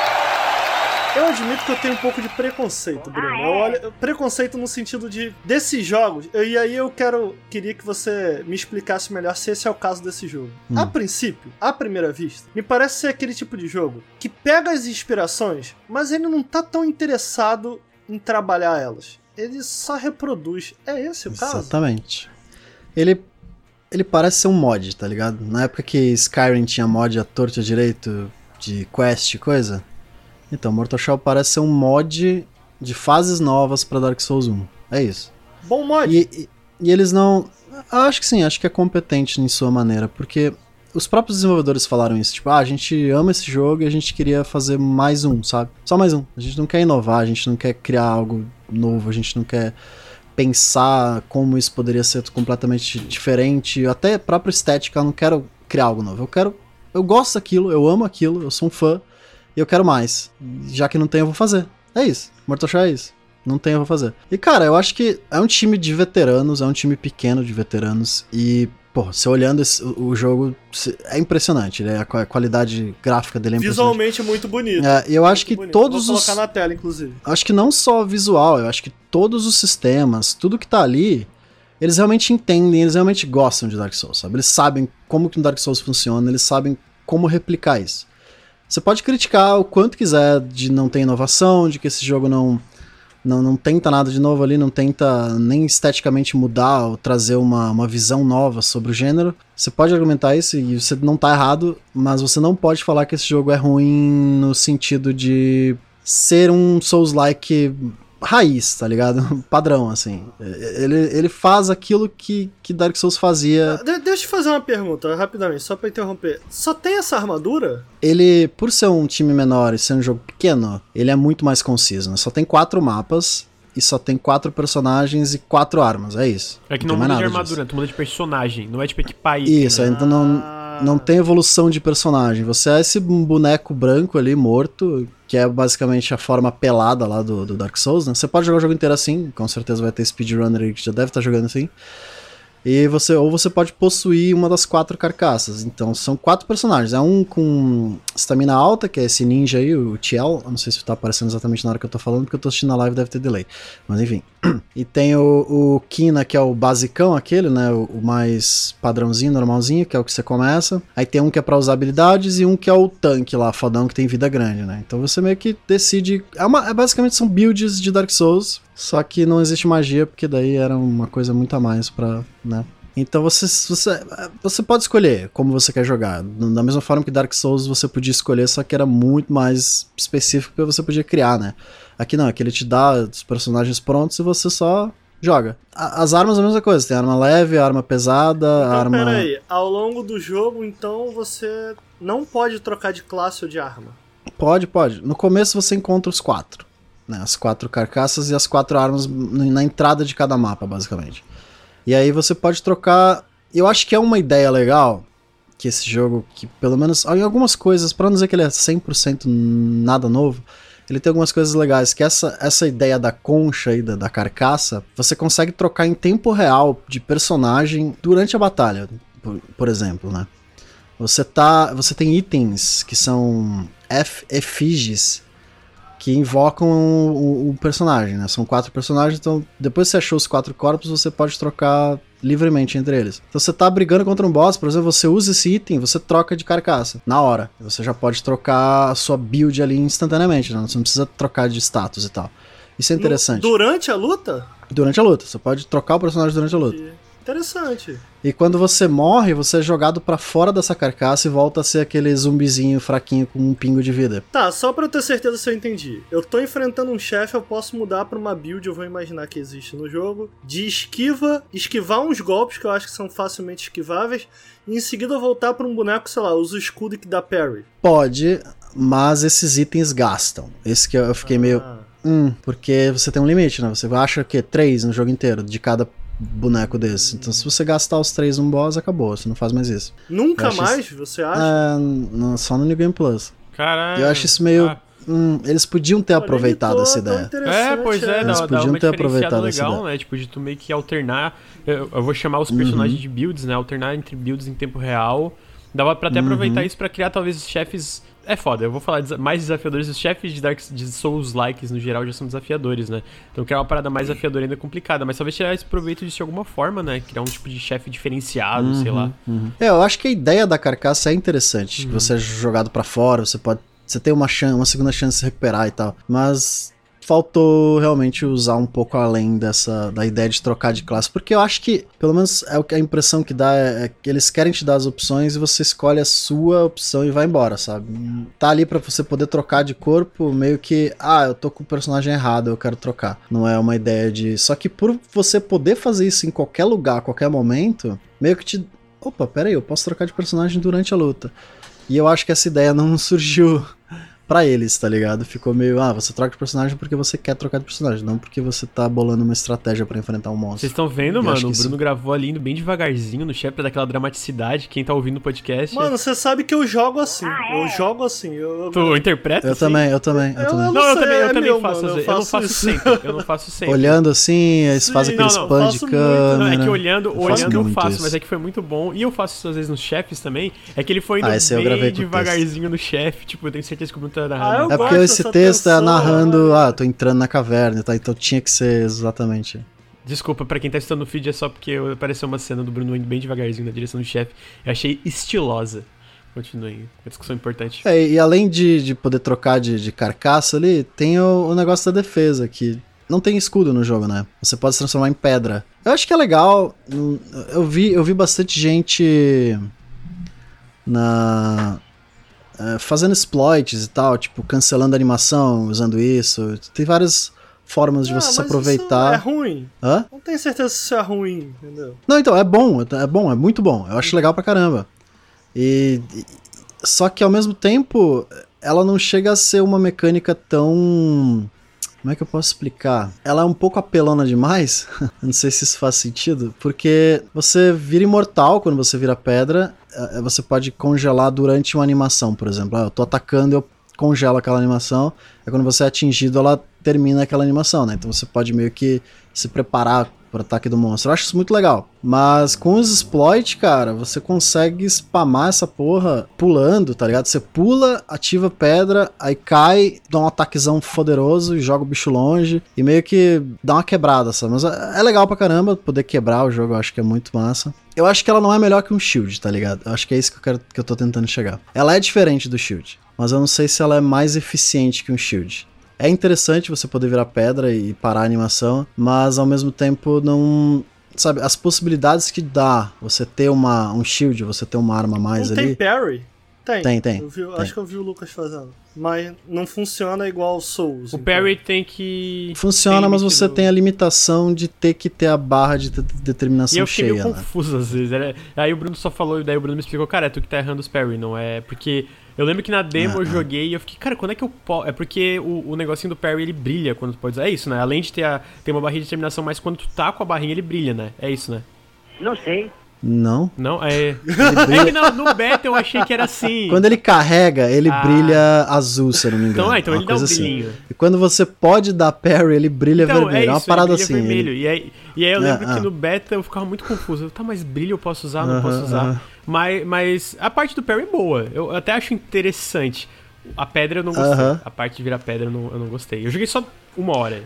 Eu admito que eu tenho um pouco de preconceito, Bruno. Eu olho, preconceito no sentido de desses jogos. e aí eu quero queria que você me explicasse melhor se esse é o caso desse jogo. Hum. A princípio, à primeira vista, me parece ser aquele tipo de jogo que pega as inspirações, mas ele não tá tão interessado em trabalhar elas. Ele só reproduz. É esse o caso? Exatamente. Ele, ele parece ser um mod, tá ligado? Na época que Skyrim tinha mod à torta e direito de quest e coisa. Então, Mortal Shell parece ser um mod de fases novas pra Dark Souls 1. É isso. Bom mod. E, e- e eles não. Acho que sim, acho que é competente em sua maneira, porque os próprios desenvolvedores falaram isso, tipo, ah, a gente ama esse jogo e a gente queria fazer mais um, sabe? Só mais um. A gente não quer inovar, a gente não quer criar algo novo, a gente não quer pensar como isso poderia ser completamente diferente, até a própria estética, eu não quero criar algo novo. Eu quero. Eu gosto daquilo, eu amo aquilo, eu sou um fã, e eu quero mais. Já que não tem, eu vou fazer. É isso. Mortal Shell é isso. Não tem, eu vou fazer. E, cara, eu acho que é um time de veteranos, é um time pequeno de veteranos. E, pô, você olhando esse- o, o jogo, é impressionante. Né? A, qua- a qualidade gráfica dele é impressionante. Visualmente muito bonito. É, e eu acho que bonito. todos Vou os. colocar na tela, inclusive. Acho que não só visual, eu acho que todos os sistemas, tudo que tá ali, eles realmente entendem, eles realmente gostam de Dark Souls, sabe? Eles sabem como que o Dark Souls funciona, eles sabem como replicar isso. Você pode criticar o quanto quiser de não ter inovação, de que esse jogo não, não, não tenta nada de novo ali, não tenta nem esteticamente mudar ou trazer uma, uma visão nova sobre o gênero. Você pode argumentar isso e você não tá errado, mas você não pode falar que esse jogo é ruim no sentido de ser um Souls-like raiz, tá ligado? *laughs* Padrão, assim. Ele, ele faz aquilo que, que Dark Souls fazia. De- deixa eu te fazer uma pergunta, rapidamente, só pra interromper. Só tem essa armadura? Ele, por ser um time menor e ser um jogo pequeno, ele é muito mais conciso, né? Só tem quatro mapas e só tem quatro personagens e quatro armas, é isso. É que não mais muda de armadura, disso. tu muda de personagem, não é tipo equipar item, Isso, né? então não, não tem evolução de personagem. Você é esse boneco branco ali, morto, que é basicamente a forma pelada lá do, do Dark Souls, né? Você pode jogar o jogo inteiro assim, com certeza vai ter speedrunner aí que já deve estar jogando assim. E você, ou você pode possuir uma das quatro carcaças. Então são quatro personagens. É um com estamina alta, que é esse ninja aí, o Tiel. Eu não sei se tá aparecendo exatamente na hora que eu tô falando, porque eu tô assistindo a live deve ter delay. Mas enfim. E tem o, o Kina, que é o basicão aquele, né? O, o mais padrãozinho, normalzinho, que é o que você começa. Aí tem um que é pra usar habilidades e um que é o tanque lá, fodão, que tem vida grande, né? Então você meio que decide. É, uma, é basicamente são builds de Dark Souls, só que não existe magia, porque daí era uma coisa muito a mais pra, né? Então você, você, você pode escolher como você quer jogar. Da mesma forma que Dark Souls você podia escolher, só que era muito mais específico que você podia criar, né? Aqui não, aqui ele te dá os personagens prontos e você só joga. A- As armas é a mesma coisa, tem arma leve, arma pesada, Então, arma. peraí, ao longo do jogo, então você não pode trocar de classe ou de arma. Pode, pode. No começo você encontra os quatro. Né? As quatro carcaças e as quatro armas na entrada de cada mapa, basicamente. E aí você pode trocar. Eu acho que é uma ideia legal que esse jogo, que pelo menos em algumas coisas, pra não dizer que ele é 100% nada novo, ele tem algumas coisas legais, que essa, essa ideia da concha aí, da, da carcaça, você consegue trocar em tempo real de personagem durante a batalha, por, por exemplo, né? Você tá, você tem itens que são ef- efígies que invocam o, o personagem, né? São quatro personagens, então depois que você achou os quatro corpos, você pode trocar livremente entre eles. Então você tá brigando contra um boss, por exemplo, você usa esse item, você troca de carcaça, na hora. Você já pode trocar a sua build ali instantaneamente, né? Você não precisa trocar de status e tal. Isso é No- interessante. durante a luta? Durante a luta, você pode trocar o personagem durante a luta. Interessante. E quando você morre, você é jogado pra fora dessa carcaça e volta a ser aquele zumbizinho fraquinho com um pingo de vida. Tá, só pra eu ter certeza se eu entendi. Eu tô enfrentando um chefe, eu posso mudar pra uma build, eu vou imaginar que existe no jogo, de esquiva, esquivar uns golpes que eu acho que são facilmente esquiváveis, e em seguida voltar pra um boneco, sei lá, usa o escudo que dá parry. Pode, mas esses itens gastam. Esse que eu fiquei meio. Ah. Hum, porque você tem um limite, né? Você acha que três no jogo inteiro, de cada boneco desse. Então, se você gastar os três num boss, acabou. Você não faz mais isso. Nunca mais, isso- você acha? Ah, no- só no New Game Plus. Caralho. Eu acho isso meio. Ah. hum, eles podiam ter Olha, aproveitado essa ideia. É, pois é, Eles dá, dá podiam uma ter aproveitado essa legal, ideia. né? Tipo, de tu meio que alternar. Eu, eu vou chamar os personagens de builds, né? Alternar entre builds em tempo real. Dava pra até aproveitar isso pra criar talvez chefes. É foda, eu vou falar mais desafiadores. Os chefes de Dark de Souls likes no geral já são desafiadores, né? Então criar uma parada mais desafiadora ainda é complicada. Mas talvez tirar esse proveito disso de alguma forma, né? Criar um tipo de chefe diferenciado, sei lá. É, eu acho que a ideia da carcaça é interessante. Que você é jogado pra fora, você pode. Você tem uma, chan uma segunda chance de se recuperar e tal. Mas faltou realmente usar um pouco além dessa da ideia de trocar de classe. Porque eu acho que, pelo menos é o que a impressão que dá é, é que eles querem te dar as opções e você escolhe a sua opção e vai embora, sabe? Tá ali pra você poder trocar de corpo, meio que, ah, eu tô com o personagem errado, eu quero trocar. Não é uma ideia de. Só que por você poder fazer isso em qualquer lugar, a qualquer momento, meio que te. Opa, pera aí, eu posso trocar de personagem durante a luta. E eu acho que essa ideia não *laughs* surgiu pra eles, tá ligado? Ficou meio, ah, você troca de personagem porque você quer trocar de personagem, não porque você tá bolando uma estratégia pra enfrentar um monstro. Vocês estão vendo, Eu mano? O Bruno isso- gravou ali indo bem devagarzinho no chefe pra dar aquela dramaticidade. Quem tá ouvindo o podcast. Mano, você sabe que eu jogo assim. Eu jogo assim. Eu, tu interpreta? Eu assim? também, eu também, eu Eu- também. eu Não, eu sei, também, eu é também meu, faço mano, eu não faço faço isso. sempre. Eu não faço sempre. Olhando assim, eles fazem não, aquele não, spam de câmera. Não, é que olhando, Eu faço olhando eu faço, isso. mas é que foi muito bom. E eu faço isso às vezes nos chefes também. É que ele foi indo Ah, bem devagarzinho no chefe. Tipo, eu tenho certeza que o Bruno tá Ah, narrando. É porque esse texto é tensão, narrando, né? ah, tô entrando na caverna, tá? Então tinha que ser exatamente. Desculpa, pra quem tá assistindo no feed, é só porque apareceu uma cena do Bruno indo bem devagarzinho na direção do chefe. Eu achei estilosa. Continuem, uma discussão importante. É, e além de, de poder trocar de, de carcaça ali, tem o, o negócio da defesa, que não tem escudo no jogo, né? Você pode se transformar em pedra. Eu acho que é legal. hum, Eu vi, eu vi bastante gente na. É, fazendo exploits e tal, tipo, cancelando a animação, usando isso. Tem várias formas de Ah, você se aproveitar. Isso é ruim. Hã? Não tenho certeza se isso é ruim, entendeu? Não, então, é bom, é bom, é muito bom. Eu acho legal pra caramba. E, só que ao mesmo tempo, ela não chega a ser uma mecânica tão como é que eu posso explicar? Ela é um pouco apelona demais. *laughs* não sei se isso faz sentido, porque você vira imortal quando você vira pedra, eh, você pode congelar durante uma animação, por exemplo. Ah, eu tô atacando, eu congela aquela animação, aí quando você é atingido, ela termina aquela animação, né? Então você pode meio que se preparar pro ataque do monstro. Eu acho isso muito legal. Mas com os exploits, cara, você consegue spamar essa porra pulando, tá ligado? Você pula, ativa pedra, aí cai, dá um ataquezão poderoso e joga o bicho longe. E meio que dá uma quebrada, sabe? Mas é legal pra caramba poder quebrar o jogo, eu acho que é muito massa. Eu acho que ela não é melhor que um shield, tá ligado? Eu acho que é isso que eu, quero, que eu tô tentando chegar. Ela é diferente do shield, mas eu não sei se ela é mais eficiente que um shield. É interessante você poder virar pedra e parar a animação, mas ao mesmo tempo não. Sabe, as possibilidades que dá você ter uma, um shield, você ter uma arma a mais não ali. Tem parry? Tem. Tem, tem, Eu vi- tem. Acho que eu vi o Lucas fazendo. Mas não funciona igual o Souls. O então. parry tem que. Funciona, tem mas você do- tem a limitação de ter que ter a barra de de- E determinação eu fiquei meio cheia, né? confuso às vezes. Era- Aí o Bruno só falou, e daí o Bruno me explicou, cara, é tu que tá errando os parry, não é? Porque eu lembro que na demo Ah, eu ah. joguei e eu fiquei, cara, quando é que eu posso. É porque o, o negocinho do parry ele brilha quando tu pode usar. É isso, né? Além de ter, a, ter uma barrinha de determinação, mas quando tu tá com a barrinha ele brilha, né? É isso, né? Não sei. Não. Não? É. *laughs* É que no, no beta eu achei que era assim. Quando ele carrega, ele Ah. brilha azul, se eu não me engano. Então, é, então ele dá um assim. brilhinho. E quando você pode dar parry, ele brilha Então, vermelho. É, é uma isso, parada ele assim. brilha ele- vermelho. E, aí, e aí eu Ah, lembro que ah. no beta eu ficava muito confuso. Eu, Tá, mas brilho eu posso usar, não Aham, posso usar. aham. Mas, mas a parte do parry é boa. Eu até acho interessante. A pedra eu não gostei. A parte de virar pedra eu não, eu não gostei. Eu joguei só uma hora,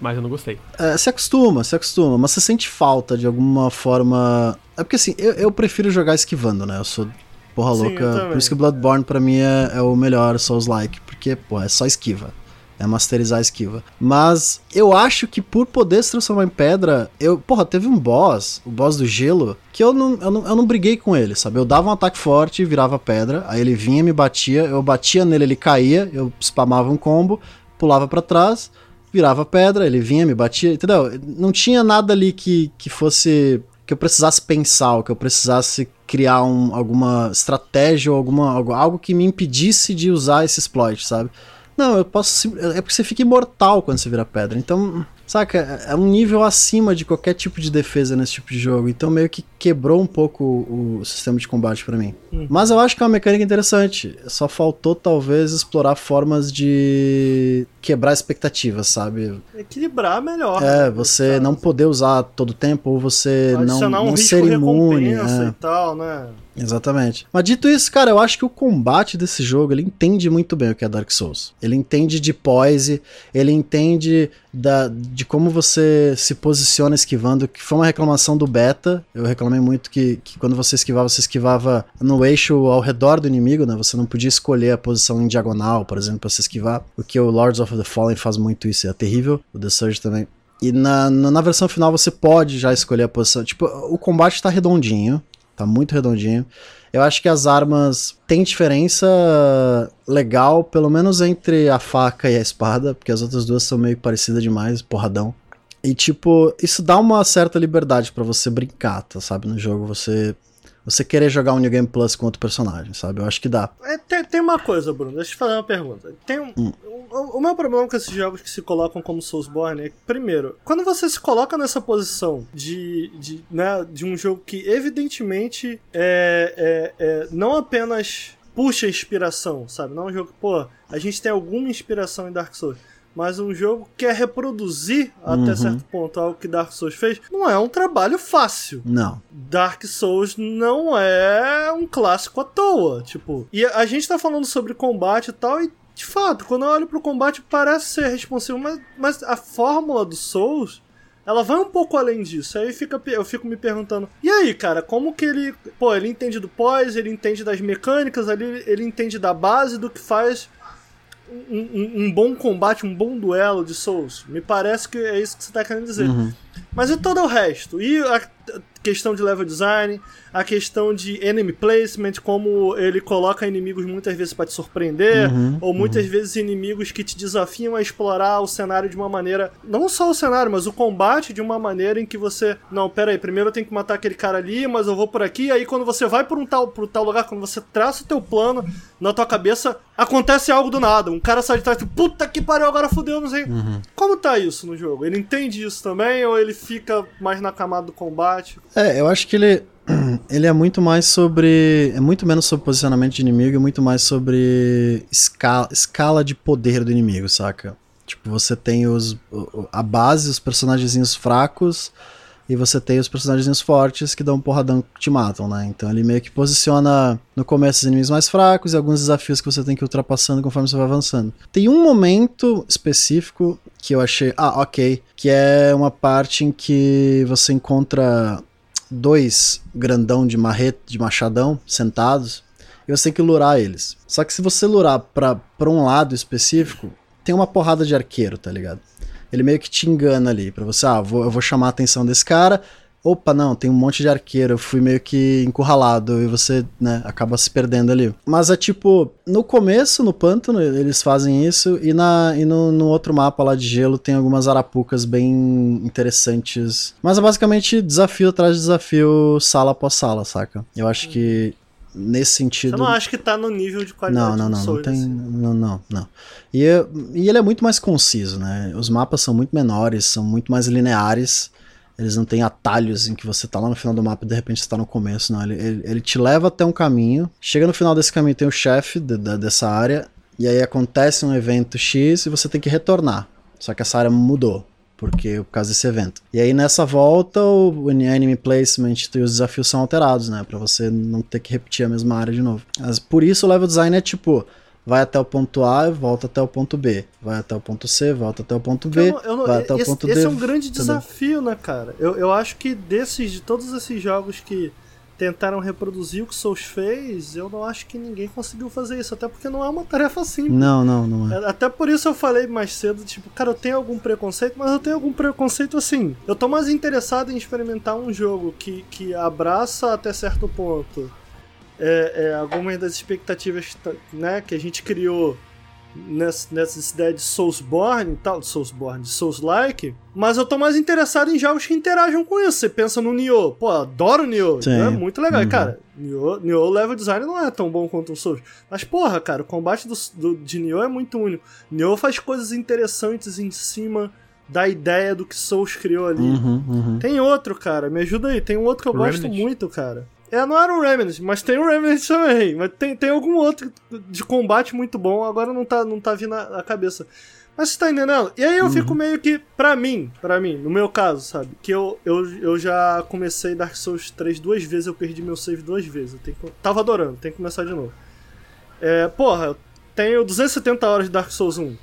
mas eu não gostei. É, se acostuma, se acostuma, mas você sente falta de alguma forma. É porque assim, eu, eu prefiro jogar esquivando, né? Eu sou porra Sim, louca. Por isso que Bloodborne pra mim é, é o melhor Souls-like, porque, pô, é só esquiva. É masterizar a esquiva. Mas eu acho que por poder se transformar em pedra, eu. Porra, teve um boss, o boss do gelo, que eu não, eu não, eu não briguei com ele, sabe? Eu dava um ataque forte virava pedra, aí ele vinha, me batia, eu batia nele, ele caía, eu spamava um combo, pulava pra trás, virava pedra, ele vinha, me batia, entendeu? Não tinha nada ali que, que fosse. que eu precisasse pensar, que eu precisasse criar um, alguma estratégia ou alguma, algo que me impedisse de usar esse exploit, sabe? Não, eu posso. É porque você fica imortal quando você vira pedra. Então, saca? É é um nível acima de qualquer tipo de defesa nesse tipo de jogo. Então, meio que quebrou um pouco o, o sistema de combate pra mim. Mas eu acho que é uma mecânica interessante. Só faltou, talvez, explorar formas de quebrar expectativas, sabe? Equilibrar melhor. É, né, você não poder usar todo tempo ou você não, um não ser imune. é. e tal, né? Exatamente. Mas dito isso, cara, eu acho que o combate desse jogo, ele entende muito bem o que é Dark Souls. Ele entende de poise, ele entende da, de como você se posiciona esquivando, que foi uma reclamação do beta. Eu reclamei muito que, que quando você esquivava, você esquivava no eixo ao redor do inimigo, né? Você não podia escolher a posição em diagonal, por exemplo, pra se esquivar. O que o Lords of the Fallen faz muito isso, é terrível. O The Surge também. E na, na versão final você pode já escolher a posição. Tipo, o combate tá redondinho. Tá muito redondinho. Eu acho que as armas têm diferença legal, pelo menos entre a faca e a espada, porque as outras duas são meio parecidas demais, porradão. E tipo, isso dá uma certa liberdade pra você brincar, tá, sabe, no jogo, você você querer jogar um New Game Plus com outro personagem, sabe? Eu acho que dá. É, tem, tem uma coisa, Bruno, deixa eu te fazer uma pergunta. Tem um, Hum. o, o meu problema com esses jogos que se colocam como Soulsborne é que, primeiro, quando você se coloca nessa posição de, de, né, de um jogo que evidentemente é, é, é não apenas puxa inspiração, sabe? Não é um jogo que, pô, a gente tem alguma inspiração em Dark Souls. Mas um jogo que quer reproduzir até Uhum. certo ponto algo que Dark Souls fez, não é um trabalho fácil. Não. Dark Souls não é um clássico à toa, tipo. E a gente tá falando sobre combate e tal, e de fato, quando eu olho pro combate parece ser responsivo, mas, mas a fórmula do Souls, ela vai um pouco além disso. Aí fica, eu fico me perguntando, e aí, cara, como que ele. Pô, ele entende do pós, ele entende das mecânicas, ali, ele entende da base do que faz um, um- um bom combate, um bom duelo de Souls. Me parece que é isso que você tá querendo dizer. Uhum. Mas e todo o resto? E a questão de level design, a questão de enemy placement, como ele coloca inimigos muitas vezes pra te surpreender, Uhum, ou muitas vezes inimigos que te desafiam a explorar o cenário de uma maneira, não só o cenário, mas o combate de uma maneira em que você, não, pera aí, primeiro eu tenho que matar aquele cara ali, mas eu vou por aqui, aí quando você vai por um tal, por tal lugar, quando você traça o teu plano, na tua cabeça acontece algo do nada. Um cara sai de trás e puta que pariu, agora fudeu, não sei. Uhum. Como tá isso no jogo? Ele entende isso também ou ele fica mais na camada do combate? É, eu acho que ele. *clears throat* Ele é muito mais sobre. É muito menos sobre posicionamento de inimigo e muito mais sobre escala, escala de poder do inimigo, saca? Tipo, você tem os, a base, os personagens fracos, e você tem os personagens fortes que dão um porradão que te matam, né? Então ele meio que posiciona no começo os inimigos mais fracos e alguns desafios que você tem que ir ultrapassando conforme você vai avançando. Tem um momento específico que eu achei, ah, ok, que é uma parte em que você encontra dois grandão de marreta, de machadão, sentados, e você tem que lurar eles. Só que se você lurar pra, pra um lado específico, tem uma porrada de arqueiro, tá ligado? ele meio que te engana ali, pra você, ah, vou, eu vou chamar a atenção desse cara, opa, não, tem um monte de arqueiro, eu fui meio que encurralado e você, né, acaba se perdendo ali. Mas é tipo, no começo, no pântano, eles fazem isso e, na, e no, no outro mapa lá de gelo tem algumas arapucas bem interessantes. Mas é basicamente desafio atrás de desafio, sala após sala, saca? Eu acho que nesse sentido. Eu não acho que tá no nível de qualidade Não, não, não, Souls, não tem. assim. Não, não, não. E, e ele é muito mais conciso, né? Os mapas são muito menores, são muito mais lineares. Eles não têm atalhos em que você tá lá no final do mapa e de repente você tá no começo, não. Ele, ele, ele te leva até um caminho. Chega no final desse caminho, tem o chefe de, de, dessa área. E aí acontece um evento X e você tem que retornar. Só que essa área mudou porque por causa desse evento. E aí nessa volta o enemy placement e os desafios são alterados, né, para você não ter que repetir a mesma área de novo. Mas por isso o level design é tipo vai até o ponto A, volta até o ponto B, vai até o ponto C, volta até o ponto B, Eu não- eu não- vai até o esse, ponto esse D. é um grande entendeu? desafio, né, cara? Eu, eu acho que desses, de todos esses jogos que tentaram reproduzir o que Souls fez, eu não acho que ninguém conseguiu fazer isso, até porque não é uma tarefa simples. Não, não, não é. É, Até por isso eu falei mais cedo, tipo, cara, eu tenho algum preconceito, mas eu tenho algum preconceito assim. Eu tô mais interessado em experimentar um jogo que, que abraça até certo ponto é, é, algumas das expectativas né, que a gente criou nessa, nessa ideia de Soulsborne e tal, de Soulsborne, Souls-like, mas eu tô mais interessado em jogos que interajam com isso. Você pensa no Nioh, pô, adoro o Nioh, é muito legal. Uhum. cara, Nioh, Nioh level design não é tão bom quanto o Souls. Mas, porra, cara, o combate do, do- de Nioh é muito único. Nioh faz coisas interessantes em cima da ideia do que Souls criou ali. Uhum, uhum. Tem outro, cara, me ajuda aí. Tem um outro que eu O gosto Remnant. muito, cara. É, não era o Remnant, mas tem o Remnant também. Mas tem, tem algum outro de combate muito bom, agora não tá, não tá vindo na cabeça. Mas você tá entendendo? E aí eu fico meio que, pra mim, pra mim, no meu caso, sabe? Que eu, eu, eu já comecei Dark Souls 3 duas vezes, eu perdi meu save duas vezes. Eu tenho tava adorando, tem que começar de novo. É, porra, eu tenho 270 horas de Dark Souls 1.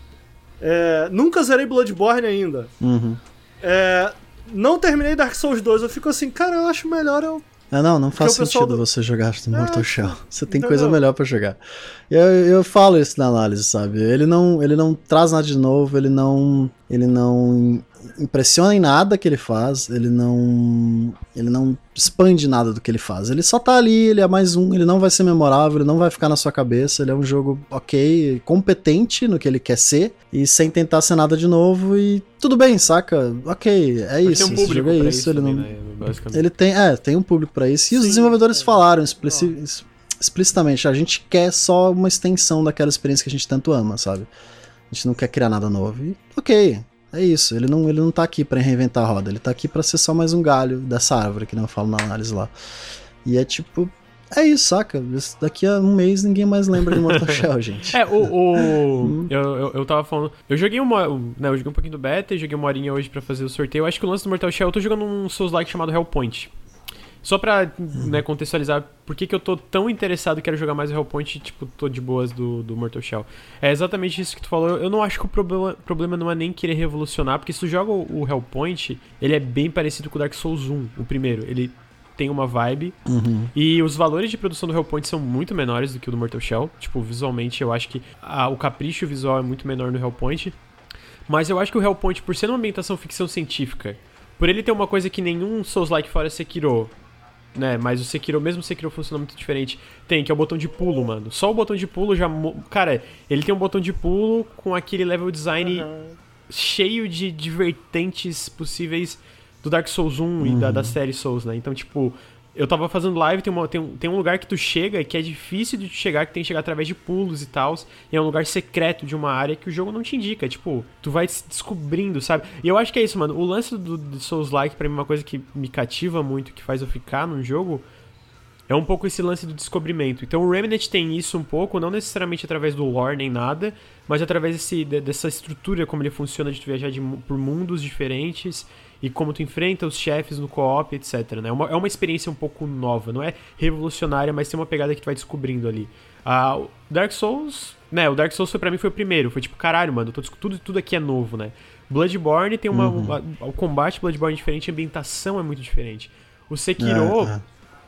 É, nunca zerei Bloodborne ainda. Uhum. É, não terminei Dark Souls 2, eu fico assim, cara, eu acho melhor eu. É, não, não faz Porque sentido do- você jogar no Mortal É, Shell. Você tem entendeu? coisa melhor pra jogar. Eu, eu falo isso na análise, sabe? Ele não, ele não traz nada de novo, ele não, ele não impressiona em nada que ele faz, ele não, ele não expande nada do que ele faz. Ele só tá ali, ele é mais um, ele não vai ser memorável, ele não vai ficar na sua cabeça, ele é um jogo ok, competente no que ele quer ser e sem tentar ser nada de novo e tudo bem, saca? Ok, é Mas isso, tem um esse público jogo é isso, isso ele também, não né, ele tem, é, tem um público pra isso. E os Sim, desenvolvedores é. falaram explici- explicitamente, a gente quer só uma extensão daquela experiência que a gente tanto ama, sabe? A gente não quer criar nada novo. E, ok, é isso. Ele não, ele não tá aqui pra reinventar a roda, ele tá aqui pra ser só mais um galho dessa árvore, que não eu falo na análise lá. E é tipo, é isso, saca? Daqui a um mês ninguém mais lembra de Mortal *laughs* Shell, gente. É, o. o eu, eu, eu tava falando. Eu joguei uma. Né, eu joguei um pouquinho do beta e joguei uma horinha hoje pra fazer o sorteio. Eu acho que o lance do Mortal Shell, eu tô jogando um Souls-like chamado Hellpoint. Só pra né, contextualizar por que, que eu tô tão interessado e quero jogar mais o Hellpoint e, tipo, tô de boas do, do Mortal Shell. É exatamente isso que tu falou. Eu não acho que o problema, problema não é nem querer revolucionar, porque se tu joga o, o Hellpoint, ele é bem parecido com o Dark Souls 1, o primeiro. Ele tem uma vibe, Uhum. e os valores de produção do Hellpoint são muito menores do que o do Mortal Shell. Tipo, visualmente eu acho que a- o capricho visual é muito menor no Hellpoint. Mas eu acho que o Hellpoint, por ser uma ambientação ficção científica, por ele ter uma coisa que nenhum Souls-like fora Sekiro, né? Mas o Sekiro, mesmo o Sekiro funciona muito diferente, tem, que é o botão de pulo, mano. Só o botão de pulo já. Cara, ele tem um botão de pulo com aquele level design cheio de, de vertentes possíveis do Dark Souls 1 e da, da série Souls, né? Então, tipo, eu tava fazendo live, tem, uma, tem, um, tem um lugar que tu chega que é difícil de chegar, que tem que chegar através de pulos e tal. E é um lugar secreto de uma área que o jogo não te indica. Tipo, tu vai se descobrindo, sabe? E eu acho que é isso, mano. O lance do, do Souls-like, pra mim, é uma coisa que me cativa muito, que faz eu ficar num jogo, é um pouco esse lance do descobrimento. Então o Remnant tem isso um pouco, não necessariamente através do lore nem nada, mas através desse, dessa estrutura, como ele funciona de tu viajar de, por mundos diferentes e como tu enfrenta os chefes no co-op, etc. Né? É, uma, é uma experiência um pouco nova, não é revolucionária, mas tem uma pegada que tu vai descobrindo ali. Ah, Dark Souls, né? O Dark Souls foi, pra mim foi o primeiro. Foi tipo, caralho, mano, tô, tudo, tudo aqui é novo, né? Bloodborne tem uma, Uhum. uma- O combate Bloodborne é diferente, a ambientação é muito diferente. O Sekiro. É, é.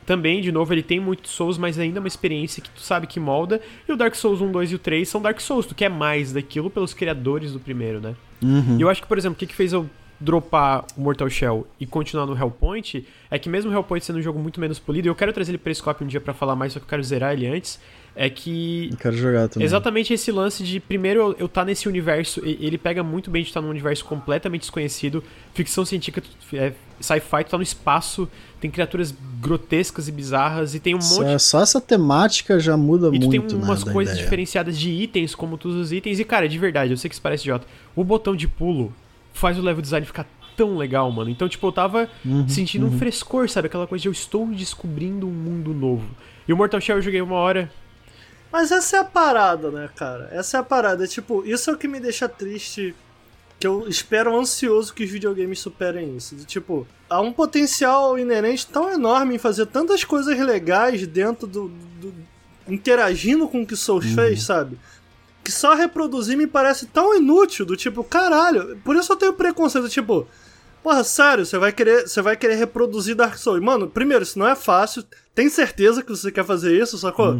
Também, de novo, ele tem muito Souls, mas ainda é uma experiência que tu sabe que molda. E o Dark Souls 1, 2 e o 3 são Dark Souls. Tu quer mais daquilo pelos criadores do primeiro, né? Uhum. E eu acho que, por exemplo, o que, que fez eu dropar o Mortal Shell e continuar no Hellpoint é que mesmo o Hellpoint sendo um jogo muito menos polido, e eu quero trazer ele pra Scope um dia pra falar mais, só que eu quero zerar ele antes, é que Eu quero jogar também. Exatamente esse lance de, primeiro, eu, eu tá nesse universo, e- ele pega muito bem de estar num universo completamente desconhecido, ficção científica, é, sci-fi, tu tá no espaço, tem criaturas grotescas e bizarras, e tem um Só, monte... só essa temática já muda E tu muito, tem né, umas da coisas diferenciadas de itens, como tu usa os itens, e cara, de verdade, eu sei que isso parece idiota, o botão de pulo faz o level design ficar tão legal, mano. Então, tipo, eu tava Uhum, sentindo um uhum. frescor, sabe? Aquela coisa de eu estou descobrindo um mundo novo. E o Mortal Shell eu joguei uma hora, Mas essa é a parada, né, cara? Essa é a parada. Tipo, isso é o que me deixa triste. Que eu espero ansioso que os videogames superem isso. De, tipo, há um potencial inerente tão enorme em fazer tantas coisas legais dentro do. do- interagindo com o que Souls fez, sabe? Que só reproduzir me parece tão inútil, do tipo, caralho. Por isso eu tenho preconceito, tipo. Porra, sério, você vai querer, você vai querer reproduzir Dark Souls. Mano, primeiro, isso não é fácil. Tem certeza que você quer fazer isso, sacou?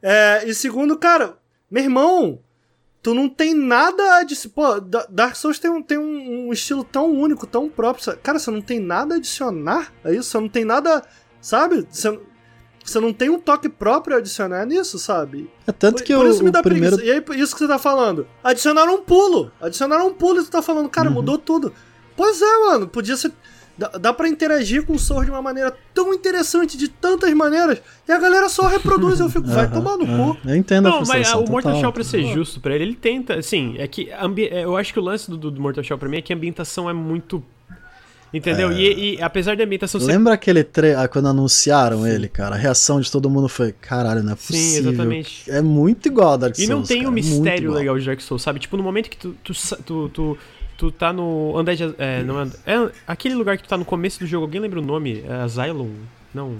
É, e segundo, cara, meu irmão, tu não tem nada a adicionar. Pô, Da- Dark Souls tem, um, tem um, estilo tão único, tão próprio. Cara, você não tem nada a adicionar a isso, você não tem nada. Sabe? Você, você não tem um toque próprio a adicionar nisso, sabe? É tanto que Por o, isso me dá primeiro... preguiça. E aí, isso que você tá falando. Adicionaram um pulo. Adicionaram um pulo e tu tá falando, cara, Uhum. mudou tudo. Pois é, mano. Podia ser. Dá, dá pra interagir com o Souls de uma maneira tão interessante, de tantas maneiras, e a galera só reproduz. Eu fico, vai *laughs* Aham, tomar no aham. cu. Eu entendo a Não, mas ah, frustração o Mortal Shell, pra ser justo pra ele, ele tenta, assim, é que a ambi- é, eu acho que o lance do, do- do Mortal Shell pra mim é que a ambientação é muito. Entendeu? E, e apesar da ambientação ser. Lembra aquele tre... ah, quando anunciaram ele, cara? A reação de todo mundo foi, caralho, não é Sim, possível. exatamente. É muito igual a Dark E Souls. não tem cara, um é mistério legal de Dark Souls, sabe? Tipo, no momento que tu, tu, tu, tu, tu tá no Undead... É, não é, é aquele lugar que tu tá no começo do jogo, alguém lembra o nome? É Asylum? Não.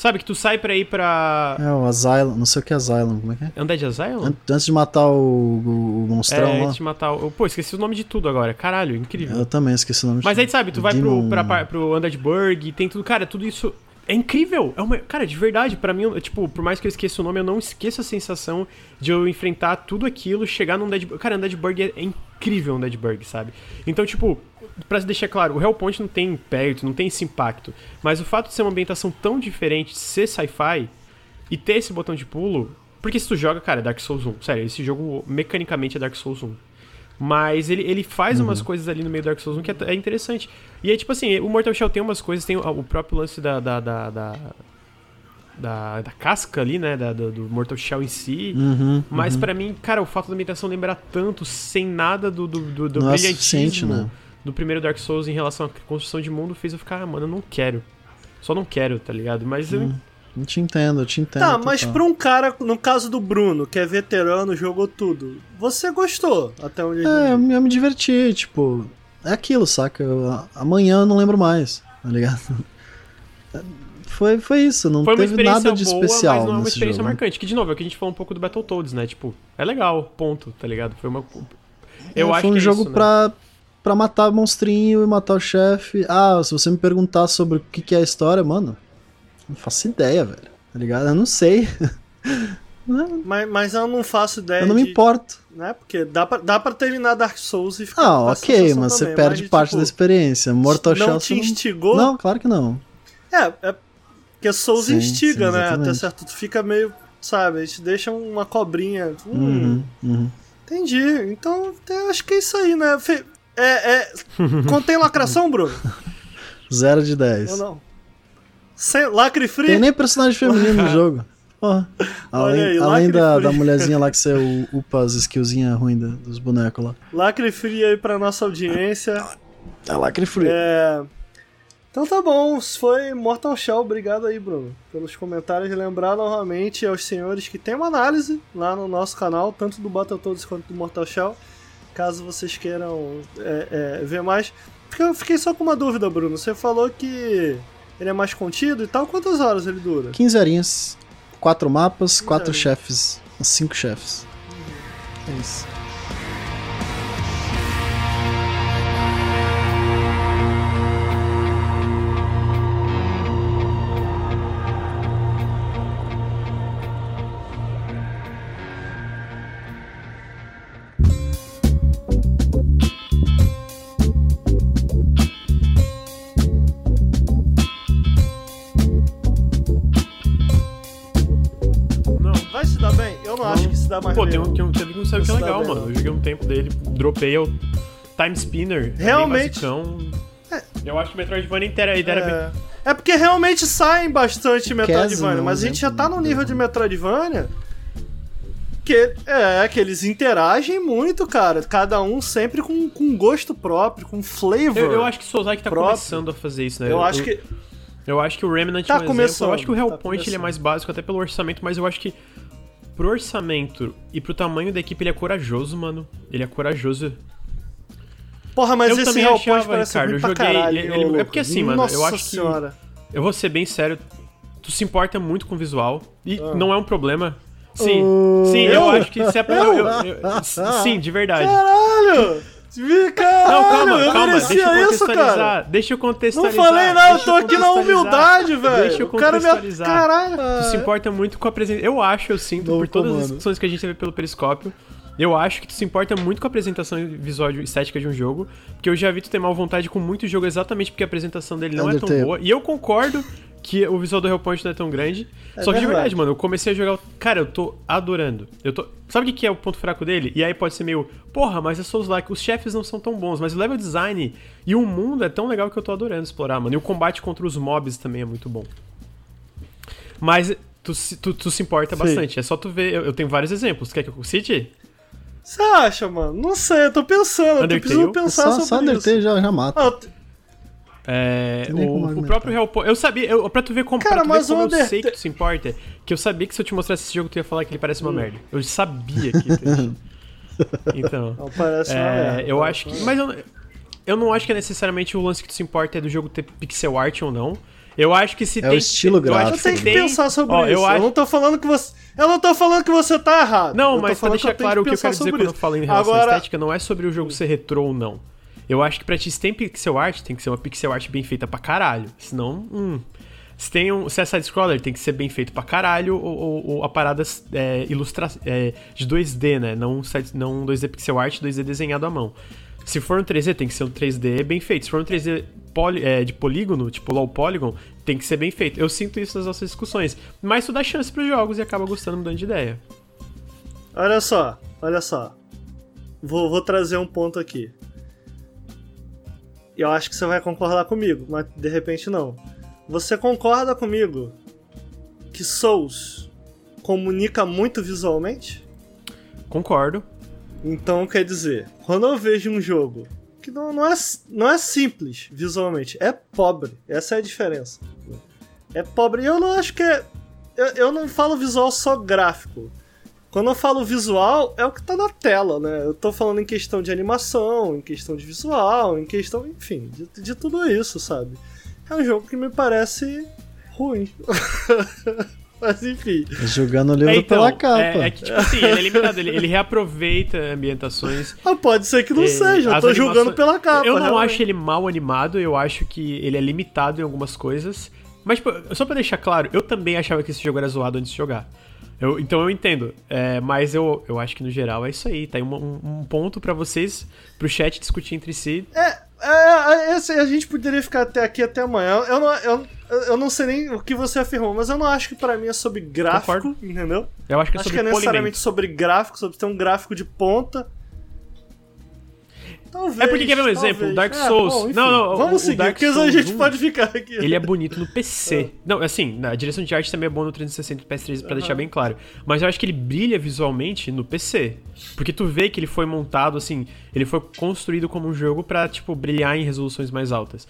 Sabe, que tu sai pra ir pra... É, o Asylum, não sei o que é Asylum, como é que é? Undead Asylum? An- Antes de matar o, o, o monstrão é, lá. antes de matar o... Pô, esqueci o nome de tudo agora. Caralho, incrível. Eu também esqueci o nome. Mas aí, sabe, tu vai pro, Demon- pra, par- pro Undead Burg, tem tudo. Cara, tudo isso é incrível. É uma, cara, de verdade, pra mim, eu- tipo, por mais que eu esqueça o nome, eu não esqueço a sensação de eu enfrentar tudo aquilo, chegar num Undead Burg. Cara, Undead Burg é, é incrível, Undead Burg, sabe? Então, tipo, pra deixar claro, o Hellpoint não tem impacto, não tem esse impacto. Mas o fato de ser uma ambientação tão diferente, de ser sci-fi e ter esse botão de pulo. Porque se tu joga, cara, é Dark Souls 1. Sério, esse jogo mecanicamente é Dark Souls 1. Mas ele, ele faz umas coisas ali no meio do Dark Souls 1 que é, é interessante. E aí, tipo assim, o Mortal Shell tem umas coisas, tem o, o próprio lance da. da, da, da, da- da casca ali, né? Da, do, do Mortal Shell em si. Uhum, Mas uhum. pra mim, cara, o fato da ambientação lembrar tanto, sem nada do, do, do, do é suficiente, brilhantismo né? Do primeiro Dark Souls em relação à construção de mundo, fez eu ficar, ah, mano, eu não quero. Só não quero, tá ligado? Mas eu. Eu te entendo, eu te entendo. Tá, mas total. pra um cara, no caso do Bruno, que é veterano, jogou tudo, você gostou até onde É, eu me, eu me diverti, tipo. É aquilo, saca? Eu- amanhã eu não lembro mais, tá ligado? *laughs* Foi, foi isso, não Foi teve nada de boa, especial mas não é uma nesse experiência jogo. né? marcante. Que, de novo, é o que a gente falou um pouco do Battletoads, né? Tipo, é legal, ponto, tá ligado? Foi uma. Eu É, acho foi um que é jogo isso, né? Pra, pra matar monstrinho e matar o chefe. Ah, se você me perguntar sobre o que, que é a história, mano, não faço ideia, velho. Tá ligado? Eu não sei. *laughs* Mas, mas eu não faço ideia Eu não me de- importo. Né? Porque dá pra, dá pra terminar Dark Souls e ficar Ah, ok, mas você também, perde mas, parte tipo, da experiência. Mortal não Shell te você não- instigou? Não, claro que não. É, é porque Souls Sim, instiga, sim, né? Até certo. Tu fica meio, sabe, te deixa uma cobrinha. Hum, Uhum, uhum. Entendi. Então, acho que é isso aí, né? Fe- É, é... Contém lacração, Bruno? Zero de 10. Ou não? Sem, lacre free? Tem nem personagem feminino no *laughs* jogo. Porra. Além, aí, além da, free. da mulherzinha lá que você u- upa as skillzinhas ruins dos bonecos lá. Lacre free aí pra nossa audiência. É lacre free. É. Então tá bom, foi Mortal Shell. Obrigado aí, Bruno, pelos comentários. Lembrar novamente aos senhores que tem uma análise lá no nosso canal, tanto do Battletoads quanto do Mortal Shell. Caso vocês queiram é, é, ver mais. Porque eu fiquei só com uma dúvida, Bruno. Você falou que ele é mais contido e tal. Quantas horas ele dura? 15 horinhas, 4 mapas, 4 horinhas. chefes, 5 chefes. É isso. É Time Spinner. é Realmente. basicão. Eu acho que o Metroidvania inteira a ideia era bem. É. É porque realmente saem bastante Metroidvania, mas a gente já tá no nível de Metroidvania que é que eles interagem muito, cara. Cada um sempre com, com gosto próprio, com flavor. Eu, eu acho que Soulsike tá próprio. começando a fazer isso, né? Eu acho que Eu acho que o Remnant Tá é um exemplo. começando, Eu acho que o tá Hellpoint ele é mais básico até pelo orçamento, mas eu acho que pro orçamento e pro tamanho da equipe ele é corajoso, mano. Ele é corajoso. Porra, mas Eu esse também Hellpoint achava, parece Ricardo, ruim eu pra joguei- caralho. ele- ele- é porque assim, mano, eu Nossa acho que- senhora. Eu vou ser bem sério, tu se importa muito com o visual e Ah. não é um problema. Sim, Oh. sim, eu, Eu? acho que se é pra, eu- eu- eu- sim, de verdade. Caralho! Caralho, Não, calma, eu calma, deixa eu isso, contextualizar. cara. Deixa eu Não contextualizar. falei nada, eu tô aqui na contextualizar. humildade, velho. Deixa eu O cara me. contextualizar. Caralho. Tu se importa muito com a presença. Eu acho, eu sinto, Novo por todas as comando. discussões que a gente teve pelo Periscópio, eu acho que tu se importa muito com a apresentação visual e estética de um jogo, porque eu já vi tu ter mal vontade com muito jogo exatamente porque a apresentação dele não é tão Undertale. boa. E eu concordo que o visual do Hellpoint não é tão grande. É só que de verdade. verdade, mano, eu comecei a jogar. Cara, eu tô adorando. Eu tô. Sabe o que é o ponto fraco dele? E aí pode ser meio. Porra, mas é Souls like, os chefes não são tão bons, mas o level design e o mundo é tão legal que eu tô adorando explorar, mano. E o combate contra os mobs também é muito bom. Mas tu, se- tu, tu se importa Sim. bastante. É só tu ver. Eu, eu tenho vários exemplos. Quer que eu cite? Você acha, mano? Não sei, eu tô pensando. Eu tô Undertale? precisando pensar Só, sobre só Undertale já, já mata. Ah, É, o, o próprio Hellpoint. Eu sabia, eu, pra tu ver como, Cara, tu ver mas como o eu sei Undertale- que tu se importa, que eu sabia que se eu te mostrasse esse jogo, tu ia falar que ele parece Hum. uma merda. Eu sabia que. *laughs* então. Não parece uma É, merda. eu acho que. Mas eu, eu não acho que é necessariamente o lance que tu se importa é do jogo ter pixel art ou não. Eu acho que se É o tem. estilo eu acho gráfico. Eu tenho que tem- pensar sobre Ó, isso. Eu Eu, acho... não tô falando que você. Eu não tô falando que você tá errado. Não, eu mas pra deixar eu claro o que eu quero dizer quando eu isso. falo em relação à Agora, estética, não é sobre o jogo ser retrô ou não. Eu acho que pra ti, se tem pixel art, tem que ser uma pixel art bem feita pra caralho. Senão, hum. Se tem um. Se é side-scroller, tem que ser bem feito pra caralho, ou, ou- ou a parada é, ilustra, é, de 2D, né? Não, side- não 2D pixel art, 2D desenhado à mão. Se for um 3D, tem que ser um 3D bem feito. Se for um 3D poli- é, de polígono, tipo low polygon, tem que ser bem feito. Eu sinto isso nas nossas discussões. Mas tu dá chance pros jogos e acaba gostando, mudando de ideia. Olha só, olha só. Vou, vou trazer um ponto aqui. Eu acho que você vai concordar comigo, mas de repente não. Você concorda comigo que Souls comunica muito visualmente? Concordo. Então quer dizer, quando eu vejo um jogo que não, não, é, não é simples visualmente, é pobre. Essa é a diferença. É pobre. E eu não acho que é. Eu, eu não falo visual só gráfico. Quando eu falo visual, é o que tá na tela, né? Eu tô falando em questão de animação, em questão de visual, em questão, enfim, de, de tudo isso, sabe? É um jogo que me parece ruim. *laughs* Mas enfim. Jogando o livro É, então, pela capa. É, é que, tipo assim, ele é limitado, ele, ele reaproveita ambientações. *laughs* Ah, pode ser que não É, seja, eu tô animações- julgando pela capa. Eu não realmente. acho ele mal animado, eu acho que ele é limitado em algumas coisas. Mas, tipo, só pra deixar claro, eu também achava que esse jogo era zoado antes de jogar. Eu- então eu entendo. É, mas eu, eu acho que no geral é isso aí. Tá aí um, um- ponto pra vocês, pro chat discutir entre si. É, é, esse- a gente poderia ficar até aqui até amanhã. Eu não, eu, eu não sei nem o que você afirmou, mas eu não acho que pra mim é sobre gráfico, Concordo. entendeu? Eu acho que é acho sobre que é necessariamente polimento. sobre gráfico, sobre ter um gráfico de ponta. Talvez. É porque quer ver um exemplo? Dark É, Souls. bom, enfim, não, não, Vamos o, seguir, o Dark porque Souls a gente 1, pode ficar aqui. Ele é bonito no PC. *laughs* Não, assim, na direção de arte também é bom no 360 e PS3 pra deixar bem claro. Mas eu acho que ele brilha visualmente no PC. Porque tu vê que ele foi montado assim, ele foi construído como um jogo pra, tipo, brilhar em resoluções mais altas.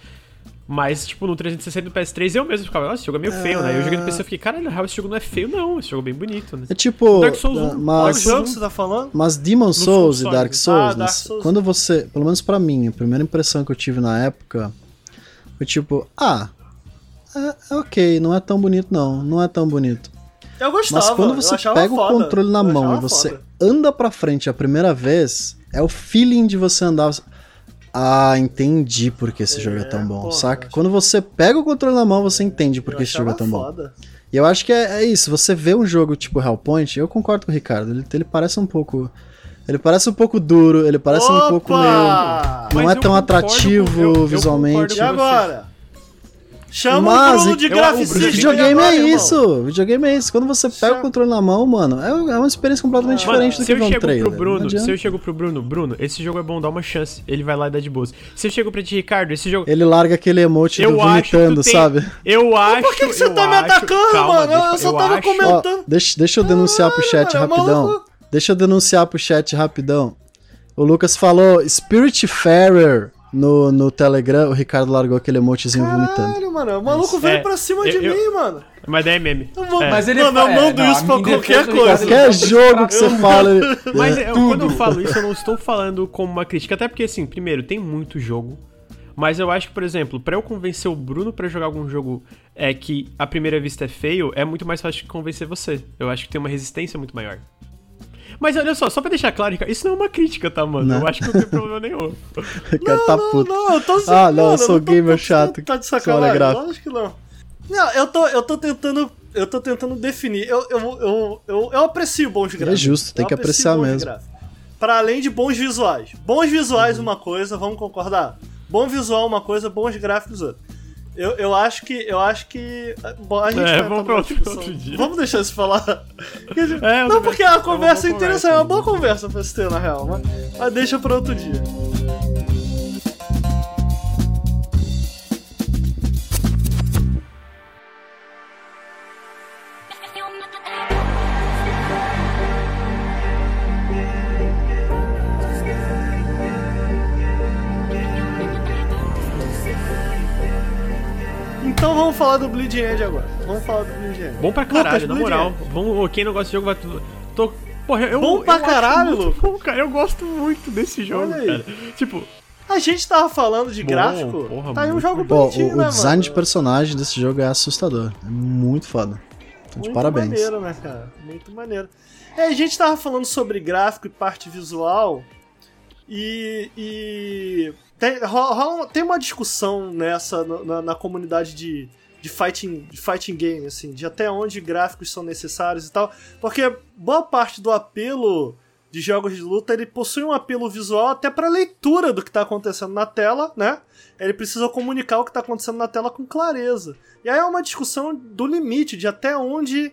Mas, tipo, no 360 e PS3 eu mesmo ficava, nossa, esse jogo é meio feio, né? Eu joguei no PC e fiquei, cara, na real, esse jogo não é feio, não. Esse jogo é bem bonito, né? É tipo. Dark Souls 1. uh, Qual Mas, jogo você tá falando? mas Demon Souls e Souls. Dark Ah, Souls, Dark né, Souls. quando você. Pelo menos pra mim, a primeira impressão que eu tive na época foi tipo, ah. É, é ok, não é tão bonito, não. Não é tão bonito. Eu gostava. Mas quando você pega foda. o controle na Eu mão e você foda. anda pra frente a primeira vez, é o feeling de você andar. Ah, entendi por que esse jogo é tão bom, porra, saca? eu Quando você pega o controle na mão, você entende por Eu que esse jogo é tão bom. foda. E eu acho que é, é isso, você vê um jogo tipo Hellpoint, eu concordo com o Ricardo, ele, ele parece um pouco. Ele parece um pouco duro, ele parece um pouco Opa! meio. Não Mas é eu tão atrativo com- eu- eu visualmente. E com agora? Chama Mas o Bruno de graficista. Videogame agora, é irmão. isso, videogame é isso. Quando você pega Chama- o controle na mão, mano, é, é uma experiência completamente Mano, diferente do que eu um trailer. pro Bruno, se eu chego pro Bruno, Bruno, esse jogo é bom, dá uma chance. Ele vai lá e dá de boas. Se eu chego pra ti, Ricardo, esse jogo. Ele larga aquele emote do Eu acho que vomitando, tem- sabe? Eu acho. Por que, que você tá me acho- atacando, Calma, mano? deixa- eu só eu tava acho- Ó, comentando. deixa, deixa eu denunciar pro chat mano, é rapidão. maluco. Deixa eu denunciar pro chat rapidão. O Lucas falou Spiritfarer no, no Telegram, o Ricardo largou aquele emotezinho vomitando. Caralho, mano. O maluco veio É, pra cima eu- de eu- mim, mano. Mas daí é meme. Eu vou- É. Mas ele mano, eu é, mando não, isso pra qualquer coisa. Qualquer jogo que você fala. *laughs* ele- Mas é, é, quando eu falo isso, eu não estou falando como uma crítica. Até porque, assim, primeiro, tem muito jogo. Mas eu acho que, por exemplo, pra eu convencer o Bruno pra jogar algum jogo é que à primeira vista é feio, é muito mais fácil de convencer você. Eu acho que tem uma resistência muito maior. Mas olha só, só pra deixar claro, Ricardo, isso não é uma crítica, tá, mano? Não. Eu acho que não tem problema nenhum. *laughs* Ricardo tá não, puto. não, eu tô Ah, não, eu sou não tô- gamer chato. Tá de Sou sacanagem. Lógico que não. Não, eu tô, eu tô tentando. Eu tô tentando definir. Eu, eu, eu, eu, eu aprecio bons gráficos. justo, tem Eu que apreciar mesmo. Pra além de bons visuais. Bons visuais, uma coisa, vamos concordar? Bom visual, uma coisa, bons gráficos, outra. Eu, eu acho que. Eu acho que. Bom, a gente É, vai vamos pra outro- outro dia. Vamos deixar isso falar. *laughs* É, não, porque a é uma conversa é interessante, é uma boa conversa pra se ter, na real. Mas, mas deixa pra outro dia. Então vamos falar do Bleeding Edge agora. Vamos falar do Bleeding Edge. Bom pra caralho, Lucas, na moral. Vamos, quem não gosta de jogo vai tudo. Tô, porra, eu, Bom pra eu caralho, muito Lucas. bom, cara. Eu gosto muito desse jogo, Olha aí. cara. Tipo, A gente tava falando de Bom, gráfico. porra, tá aí um muito jogo Pô, bonitinho, o, né, o design mano? de personagem desse jogo é assustador. É muito foda. Então, de Muito parabéns. maneiro, né, cara? Muito maneiro. É, a gente tava falando sobre gráfico e parte visual. E. e tem, rola- tem uma discussão nessa na, na comunidade de, de, fighting, de fighting game, assim, de até onde gráficos são necessários e tal. Porque boa parte do apelo de jogos de luta ele possui um apelo visual até para leitura do que tá acontecendo na tela, né? Ele precisa comunicar o que tá acontecendo na tela com clareza. E aí é uma discussão do limite, de até onde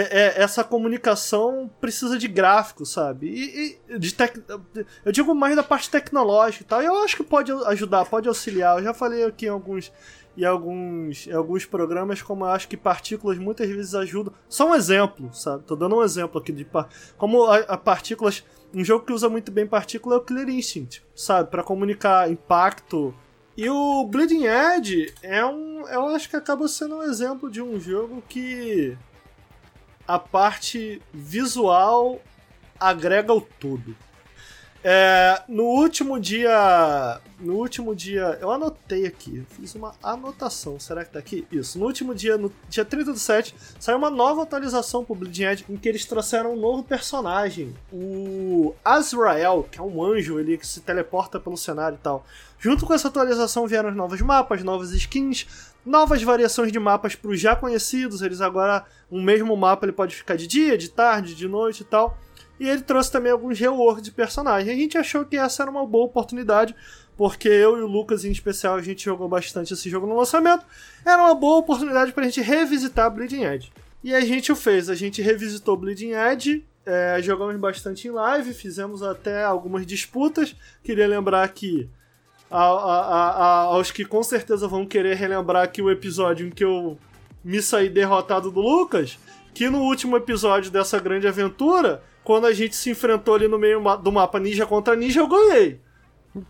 é- é- essa comunicação precisa de gráficos, sabe? E, e de tec... Eu digo mais da parte tecnológica e tal. E eu acho que pode ajudar, pode auxiliar. Eu já falei aqui em alguns, em alguns, em alguns programas como eu acho que partículas muitas vezes ajudam. Só um exemplo, sabe? Tô dando um exemplo aqui de par- como a, a partículas. Um jogo que usa muito bem partícula é o Killer Instinct, sabe? Pra comunicar impacto. E o Bleeding Edge é um. Eu acho que acaba sendo um exemplo de um jogo que a parte visual agrega o todo. É, no último dia. No último dia. Eu anotei aqui, fiz uma anotação. Será que tá aqui? Isso. No último dia, no dia 30 do 7, saiu uma nova atualização pro Bleeding Edge em que eles trouxeram um novo personagem. O Azrael, que é um anjo ele que se teleporta pelo cenário e tal. Junto com essa atualização vieram os novos mapas, novas skins, novas variações de mapas para os já conhecidos. Eles agora, um mesmo mapa ele pode ficar de dia, de tarde, de noite e tal. E ele trouxe também alguns reworks de personagens. A gente achou que essa era uma boa oportunidade, porque eu e o Lucas, em especial, a gente jogou bastante esse jogo no lançamento. Era uma boa oportunidade pra gente revisitar Bleeding Edge. E a gente o fez, a gente revisitou Bleeding Edge é, jogamos bastante em live, fizemos até algumas disputas. Queria lembrar que a, a, a, aos que com certeza vão querer relembrar aqui o episódio em que eu me saí derrotado do Lucas, que no último episódio dessa grande aventura, quando a gente se enfrentou ali no meio do mapa ninja contra ninja, eu ganhei.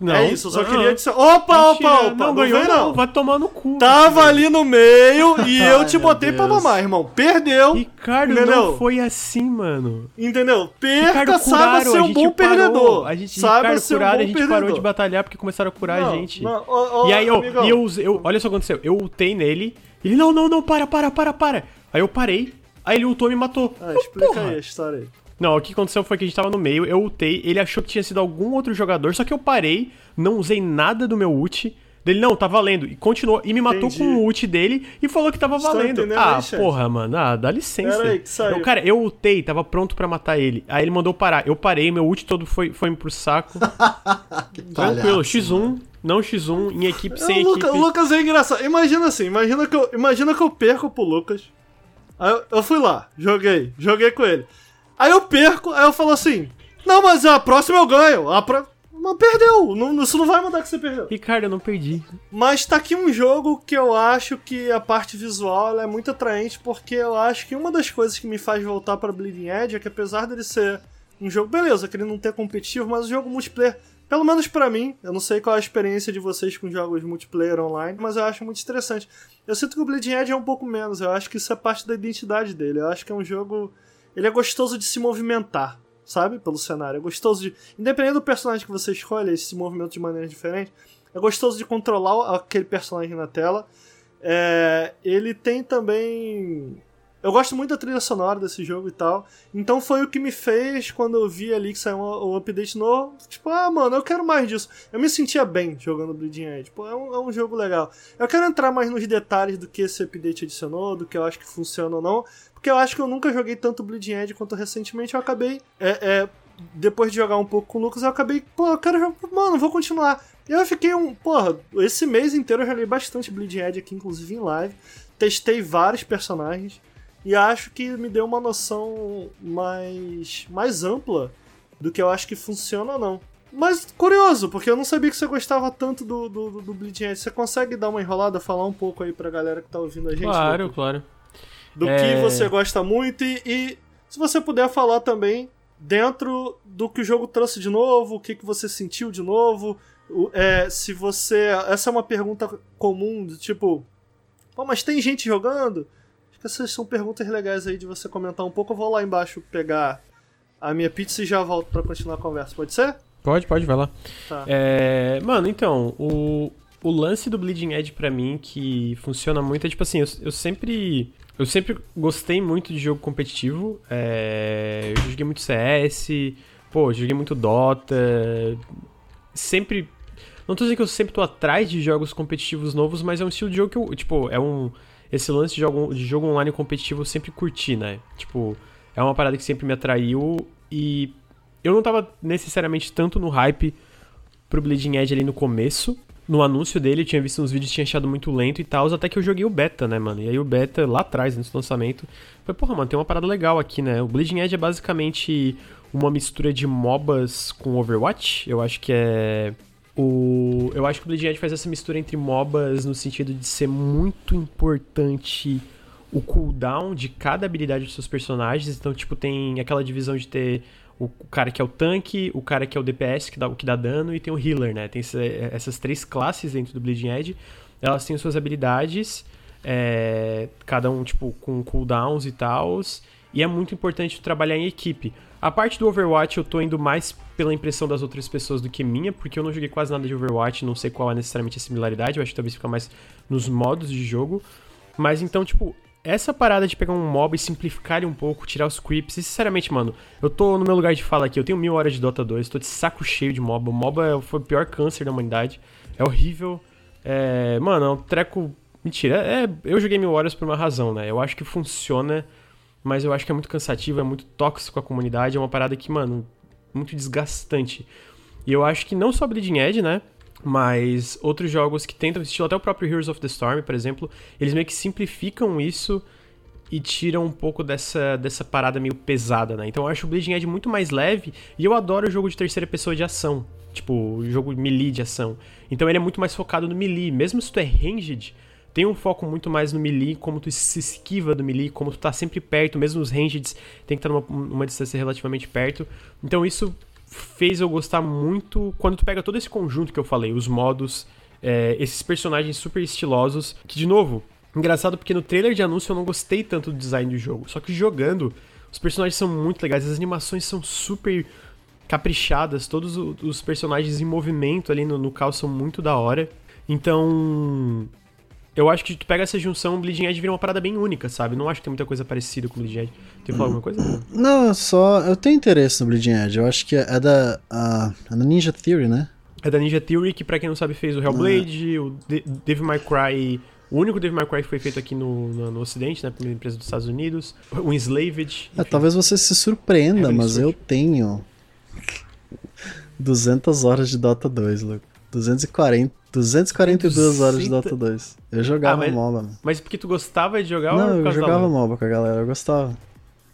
Não, é isso, eu só ah, queria dizer. Opa, mentira, opa, opa, não, não, ganhou, não. Vai tomar no cu. Tava ali no meio *laughs* e eu te Ai, botei meu pra Deus. mamar, irmão. Perdeu. Ricardo, Entendeu? não foi assim, mano. Entendeu? Perca, Ricardo saiba curaram, ser a um bom parou, perdedor. A gente, saiba Ricardo ser um curaram, bom a gente perdedor. parou de batalhar porque começaram a curar Não, a gente. não, ó, ó, e aí, eu, e eu, eu, olha só o que aconteceu. Eu ultei nele, ele, não, não, não, para, para, para, para. Aí eu parei, aí ele ultou e me matou. Ah, Eu, explica porra. aí a história aí. Não, o que aconteceu foi que a gente tava no meio, eu ultei, ele achou que tinha sido algum outro jogador, só que eu parei, não usei nada do meu ult. Dele, não, tá valendo. E continuou, e me matou Entendi. com o ult dele e falou que tava valendo. ah, aí, porra, mano, ah, dá licença. Aí. Eu, cara, eu ultei, tava pronto pra matar ele. Aí ele mandou parar. Eu parei, meu ult todo foi, foi pro saco. *laughs* Tranquilo, palhaço, X1, não X1, em equipe sem o, Luca- equipe. o Lucas é engraçado. Imagina assim, imagina que eu, imagina que eu perco pro Lucas. Aí eu, eu fui lá, joguei, joguei com ele. Aí eu perco, aí eu falo assim: Não, mas a próxima eu ganho. A pro... Mas perdeu, não, isso não vai mudar que você perdeu. Ricardo, eu não perdi. Mas tá aqui um jogo que eu acho que a parte visual é muito atraente, porque eu acho que uma das coisas que me faz voltar para Bleeding Edge é que apesar dele ser um jogo, beleza, que ele não ter competitivo, mas um jogo multiplayer, pelo menos pra mim, eu não sei qual é a experiência de vocês com jogos multiplayer online, mas eu acho muito interessante. Eu sinto que o Bleeding Edge é um pouco menos, eu acho que isso é parte da identidade dele. Eu acho que é um jogo. Ele é gostoso de se movimentar, sabe? Pelo cenário. É gostoso de. Independente do personagem que você escolhe, ele se movimenta de maneira diferente. É gostoso de controlar aquele personagem na tela. É, ele tem também. Eu gosto muito da trilha sonora desse jogo e tal. Então foi o que me fez quando eu vi ali que saiu um, um update novo. Tipo, ah, mano, eu quero mais disso. Eu me sentia bem jogando Bleeding Edge. Tipo, é um, é um jogo legal. Eu quero entrar mais nos detalhes do que esse update adicionou, do que eu acho que funciona ou não. Porque eu acho que eu nunca joguei tanto Bleeding Edge quanto recentemente. Eu acabei. É, é, depois de jogar um pouco com o Lucas, eu acabei. Pô, eu quero jogar. Mano, vou continuar. E eu fiquei um. Porra, esse mês inteiro eu joguei bastante Bleeding Edge aqui, inclusive em live. Testei vários personagens. E acho que me deu uma noção mais, mais ampla do que eu acho que funciona ou não. Mas curioso, porque eu não sabia que você gostava tanto do, do, do Bleeding Edge. Você consegue dar uma enrolada, falar um pouco aí pra galera que tá ouvindo a gente? Claro, Lucas? claro. Do É. que você gosta muito e, e se você puder falar também dentro do que o jogo trouxe de novo, o que, que você sentiu de novo. é, se você. Essa é uma pergunta comum, do tipo. Pô, mas tem gente jogando? Acho que essas são perguntas legais aí de você comentar um pouco. Eu vou lá embaixo pegar a minha pizza e já volto pra continuar a conversa. Pode ser? Pode, pode, vai lá. Tá. É, mano, então, o, o lance do Bleeding Edge pra mim que funciona muito é tipo assim, eu, eu sempre. Eu sempre gostei muito de jogo competitivo. é, eu joguei muito CS, pô, joguei muito Dota. Sempre. Não tô dizendo que eu sempre tô atrás de jogos competitivos novos, mas é um estilo de jogo que eu. Tipo, é um. Esse lance de jogo, de jogo online competitivo eu sempre curti, né? Tipo, é uma parada que sempre me atraiu e eu não tava necessariamente tanto no hype pro Bleeding Edge ali no começo. No anúncio dele, tinha visto uns vídeos, tinha achado muito lento e tal, até que eu joguei o beta, né, mano? E aí o beta, lá atrás, antes do lançamento, foi, porra, mano, tem uma parada legal aqui, né? O Bleeding Edge é basicamente uma mistura de MOBAs com Overwatch. Eu acho que é. O... Eu acho que o Bleeding Edge faz essa mistura entre MOBAs no sentido de ser muito importante o cooldown de cada habilidade dos seus personagens. Então, tipo, tem aquela divisão de ter o cara que é o tanque, o cara que é o DPS, que dá, que dá dano, e tem o healer, né? Tem esse- essas três classes dentro do Bleeding Edge. Elas têm suas habilidades, é, cada um, tipo, com cooldowns e tals. E é muito importante trabalhar em equipe. A parte do Overwatch eu tô indo mais pela impressão das outras pessoas do que minha, porque eu não joguei quase nada de Overwatch, não sei qual é necessariamente a similaridade, eu acho que talvez fica mais nos modos de jogo. Mas então, tipo, essa parada de pegar um mob e simplificar ele um pouco, tirar os creeps, e sinceramente, mano, eu tô no meu lugar de fala aqui, eu tenho mil horas de Dota 2, tô de saco cheio de mob. O mob é- foi o pior câncer da humanidade, é horrível. É, mano, é um treco. Mentira, é, eu joguei mil horas por uma razão, né? Eu acho que funciona, mas eu acho que é muito cansativo, é muito tóxico a comunidade, é uma parada que, mano, muito desgastante. E eu acho que não só Bleeding Edge, né? Mas outros jogos que tentam esse estilo, até o próprio Heroes of the Storm, por exemplo, eles meio que simplificam isso e tira um pouco dessa, dessa parada meio pesada, né? Então eu acho o Bleeding Edge muito mais leve e eu adoro o jogo de terceira pessoa de ação. Tipo, jogo melee de ação. Então ele é muito mais focado no melee. Mesmo se tu é ranged, tem um foco muito mais no melee, como tu se esquiva do melee, como tu tá sempre perto, mesmo os ranged tem que estar numa, numa distância relativamente perto. Então isso fez eu gostar muito quando tu pega todo esse conjunto que eu falei, os modos, é, esses personagens super estilosos, que de novo, engraçado porque no trailer de anúncio eu não gostei tanto do design do jogo, só que jogando, os personagens são muito legais, as animações são super caprichadas, todos os personagens em movimento ali no, no caos são muito da hora. Então, eu acho que tu pega essa junção, o Bleeding Edge vira uma parada bem única, sabe? Não acho que tem muita coisa parecida com o Bleeding Edge. Tem falar alguma coisa? Não, só. Eu tenho interesse no Bleeding Edge. Eu acho que é da. Uh, é da Ninja Theory, né? É da Ninja Theory, que pra quem não sabe fez o Hellblade, o De Devil May Cry. O único Devil May Cry que foi feito aqui no, no, no Ocidente, né? Primeira empresa dos Estados Unidos. O Enslaved. É, talvez você se surpreenda, mas eu tenho 200 horas de Dota 2, Luke. 240, 242 horas de Dota 2. Eu jogava ah, mas, MOBA. Mano. Mas porque tu gostava de jogar Não, eu jogava MOBA com a galera, eu gostava.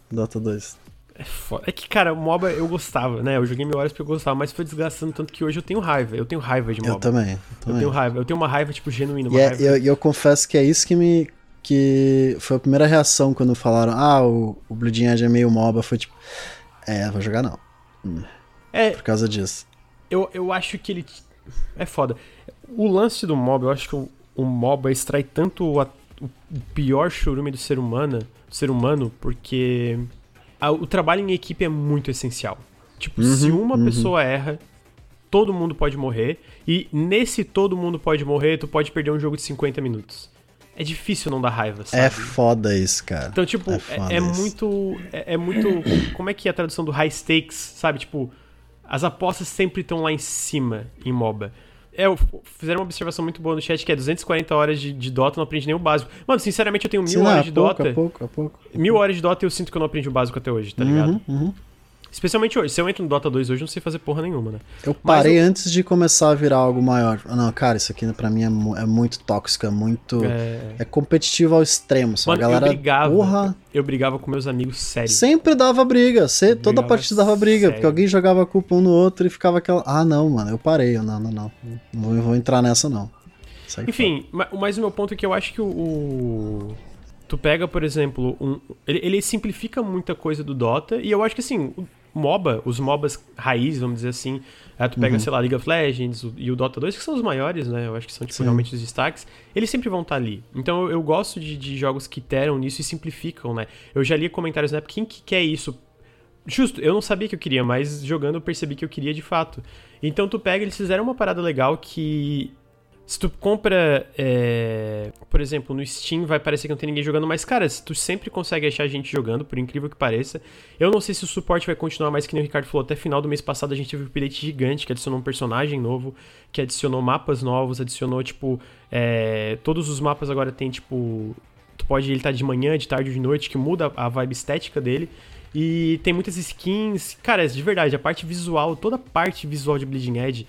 Dota 2. É, foda. é que, cara, o MOBA eu gostava, né? Eu joguei mil horas porque eu gostava, mas foi desgastando tanto que hoje eu tenho raiva. Eu tenho raiva de MOBA. Eu também. Eu, também. eu tenho raiva. Eu tenho uma raiva, tipo, genuína. E é, eu, eu, confesso que é isso que me. que foi a primeira reação quando falaram, ah, o, o Bleeding Edge é meio MOBA. Foi tipo, é, vou jogar não. Hum. É. Por causa disso. Eu, eu acho que ele. É foda. O lance do MOBA, eu acho que o, o MOBA extrai tanto a, o pior churume do ser humano, do ser humano porque a, o trabalho em equipe é muito essencial. Tipo, uhum, se uma uhum. pessoa erra, todo mundo pode morrer. E nesse todo mundo pode morrer, tu pode perder um jogo de 50 minutos. É difícil não dar raiva, sabe? É foda isso, cara. Então, tipo, é, é, é muito. É, é, muito. Como é que é a tradução do high stakes, sabe? Tipo, as apostas sempre estão lá em cima em MOBA. É, fizeram uma observação muito boa no chat que é 240 horas de, de Dota, não aprendi nem o básico. Mano, sinceramente, eu tenho mil Sim, horas não, de pouco, Dota. A pouco, a pouco. Mil horas de Dota e eu sinto que eu não aprendi o básico até hoje, tá ligado? Uhum, uhum. Especialmente hoje. Se eu entro no Dota 2 hoje, eu não sei fazer porra nenhuma, né? Eu parei eu... antes de começar a virar algo maior. Não, cara, isso aqui pra mim é, é muito tóxico, é muito. É... é competitivo ao extremo. Mano, a galera. Eu brigava, porra... eu brigava com meus amigos, sério. Sempre dava briga. Você, toda partida dava briga. Sério. Porque alguém jogava culpa um no outro e ficava aquela. Ah, não, mano, eu parei. Eu, não, não, não. Não vou entrar nessa, não. Enfim, mas o meu ponto é que eu acho que o, o tu pega, por exemplo, um, ele, ele, simplifica muita coisa do Dota, e eu acho que assim, MOBA, os MOBAs raiz, vamos dizer assim. Aí tu pega, uhum. sei lá, League of Legends e o Dota 2, que são os maiores, né? Eu acho que são tipo, realmente os destaques. Eles sempre vão estar tá ali. Então eu, eu gosto de, de, jogos que teram nisso e simplificam, né? Eu já li comentários na época, quem que quer isso? Justo, eu não sabia que eu queria, mas jogando eu percebi que eu queria de fato. Então tu pega, eles fizeram uma parada legal que se tu compra, é, por exemplo, no Steam, vai parecer que não tem ninguém jogando, mas, cara, se tu sempre consegue achar gente jogando, por incrível que pareça. Eu não sei se o suporte vai continuar, mas que nem o Ricardo falou, até final do mês passado a gente teve um update gigante que adicionou um personagem novo, que adicionou mapas novos, adicionou, tipo, é, todos os mapas agora tem, tipo, tu pode ele tá de manhã, de tarde ou de noite, que muda a vibe estética dele. E tem muitas skins. Cara, de verdade, a parte visual, toda a parte visual de Bleeding Edge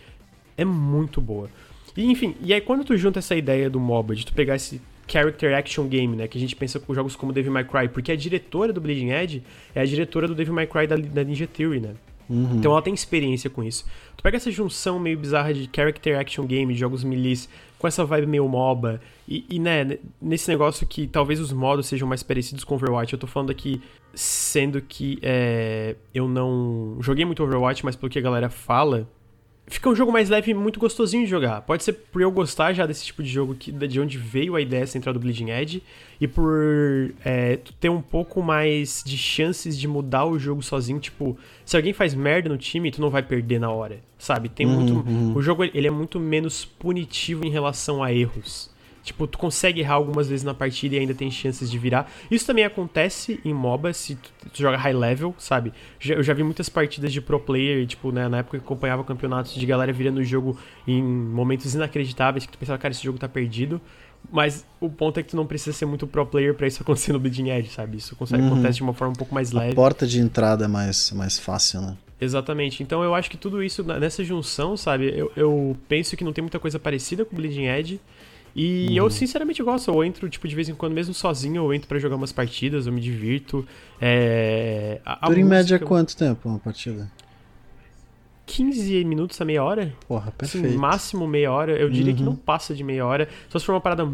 é muito boa. E, enfim, e aí quando tu junta essa ideia do MOBA, de tu pegar esse character action game, né, que a gente pensa com jogos como Devil May Cry, porque a diretora do Bleeding Edge é a diretora do Devil May Cry da, da Ninja Theory, né? Uhum. Então ela tem experiência com isso. Tu pega essa junção meio bizarra de character action game, de jogos milis, com essa vibe meio MOBA, e, e, né, nesse negócio que talvez os modos sejam mais parecidos com Overwatch. Eu tô falando aqui sendo que é, eu não joguei muito Overwatch, mas pelo que a galera fala, fica um jogo mais leve e muito gostosinho de jogar. Pode ser por eu gostar já desse tipo de jogo, que, de onde veio a ideia central do Bleeding Edge, e por é, ter um pouco mais de chances de mudar o jogo sozinho. Tipo, se alguém faz merda no time, tu não vai perder na hora, sabe? Tem uhum, muito. Uhum. O jogo ele é muito menos punitivo em relação a erros. Tipo, tu consegue errar algumas vezes na partida e ainda tem chances de virar. Isso também acontece em MOBA, se tu, tu joga high level, sabe? Eu já vi muitas partidas de pro player, tipo, né, na época que acompanhava campeonatos de galera virando o jogo em momentos inacreditáveis, que tu pensava, cara, esse jogo tá perdido. Mas o ponto é que tu não precisa ser muito pro player pra isso *laughs* acontecer no Bleeding Edge, sabe? Isso consegue, uhum. acontece de uma forma um pouco mais leve. A porta de entrada é mais, mais fácil, né? Exatamente. Então eu acho que tudo isso, nessa junção, sabe? Eu, eu penso que não tem muita coisa parecida com o Bleeding Edge. E Uhum. eu sinceramente gosto, eu entro, tipo, de vez em quando, mesmo sozinho, eu entro pra jogar umas partidas, eu me divirto. É. A, a Dura em média quanto tempo uma partida? 15 minutos a meia hora? Porra, Assim, perfeito. máximo meia hora. Eu diria que Uhum. não passa de meia hora. Só se for uma parada,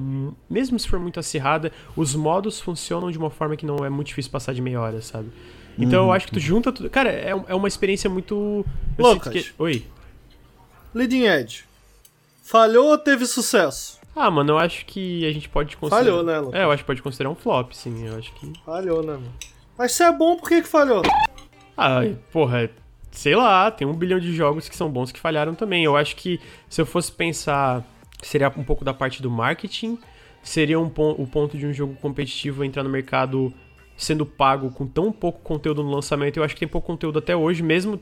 mesmo se for muito acirrada, os modos funcionam de uma forma que não é muito difícil passar de meia hora, sabe? Então Uhum. eu acho que tu junta tudo. Cara, é, é uma experiência muito. eu Lucas. sinto que- Oi. Leading Edge. Falhou ou teve sucesso? Ah, mano, eu acho que a gente pode considerar. Falhou, né, Lucas? É, eu acho que pode considerar um flop, sim. Eu acho que. Falhou, né, mano? Mas se é bom, por que que falhou? Ah, porra, sei lá, tem um bilhão de jogos que são bons que falharam também. Eu acho que se eu fosse pensar, seria um pouco da parte do marketing, seria um pon o ponto de um jogo competitivo entrar no mercado sendo pago com tão pouco conteúdo no lançamento. Eu acho que tem pouco conteúdo até hoje, mesmo.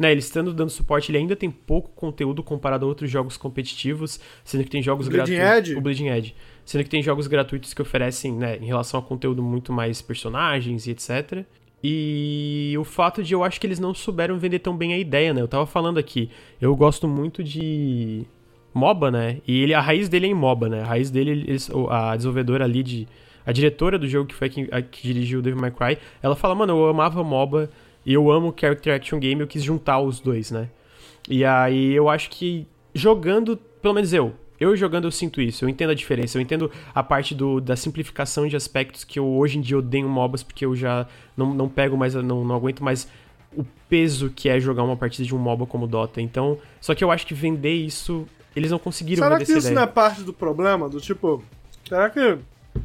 Né, ele estando dando suporte, ele ainda tem pouco conteúdo comparado a outros jogos competitivos, sendo que tem jogos gratuitos. O Bleeding Edge. Sendo que tem jogos gratuitos que oferecem, né, em relação a conteúdo muito mais personagens e etc. E o fato de eu acho que eles não souberam vender tão bem a ideia, né? Eu tava falando aqui, eu gosto muito de MOBA, né? E ele, a raiz dele é em MOBA, né? A raiz dele, eles, a desenvolvedora ali de. A diretora do jogo, que foi quem a, que dirigiu o Devil May Cry, ela fala, mano, eu amava MOBA e eu amo Character Action Game, eu quis juntar os dois, né? E aí eu acho que jogando, pelo menos eu, eu jogando eu sinto isso, eu entendo a diferença, eu entendo a parte do, da simplificação de aspectos que eu hoje em dia odeio MOBAs, porque eu já não, não pego mais, não, não aguento mais o peso que é jogar uma partida de um MOBA como Dota. Então, só que eu acho que vender isso, eles não conseguiram Será vender que isso ideia. não é parte do problema? Do tipo, será que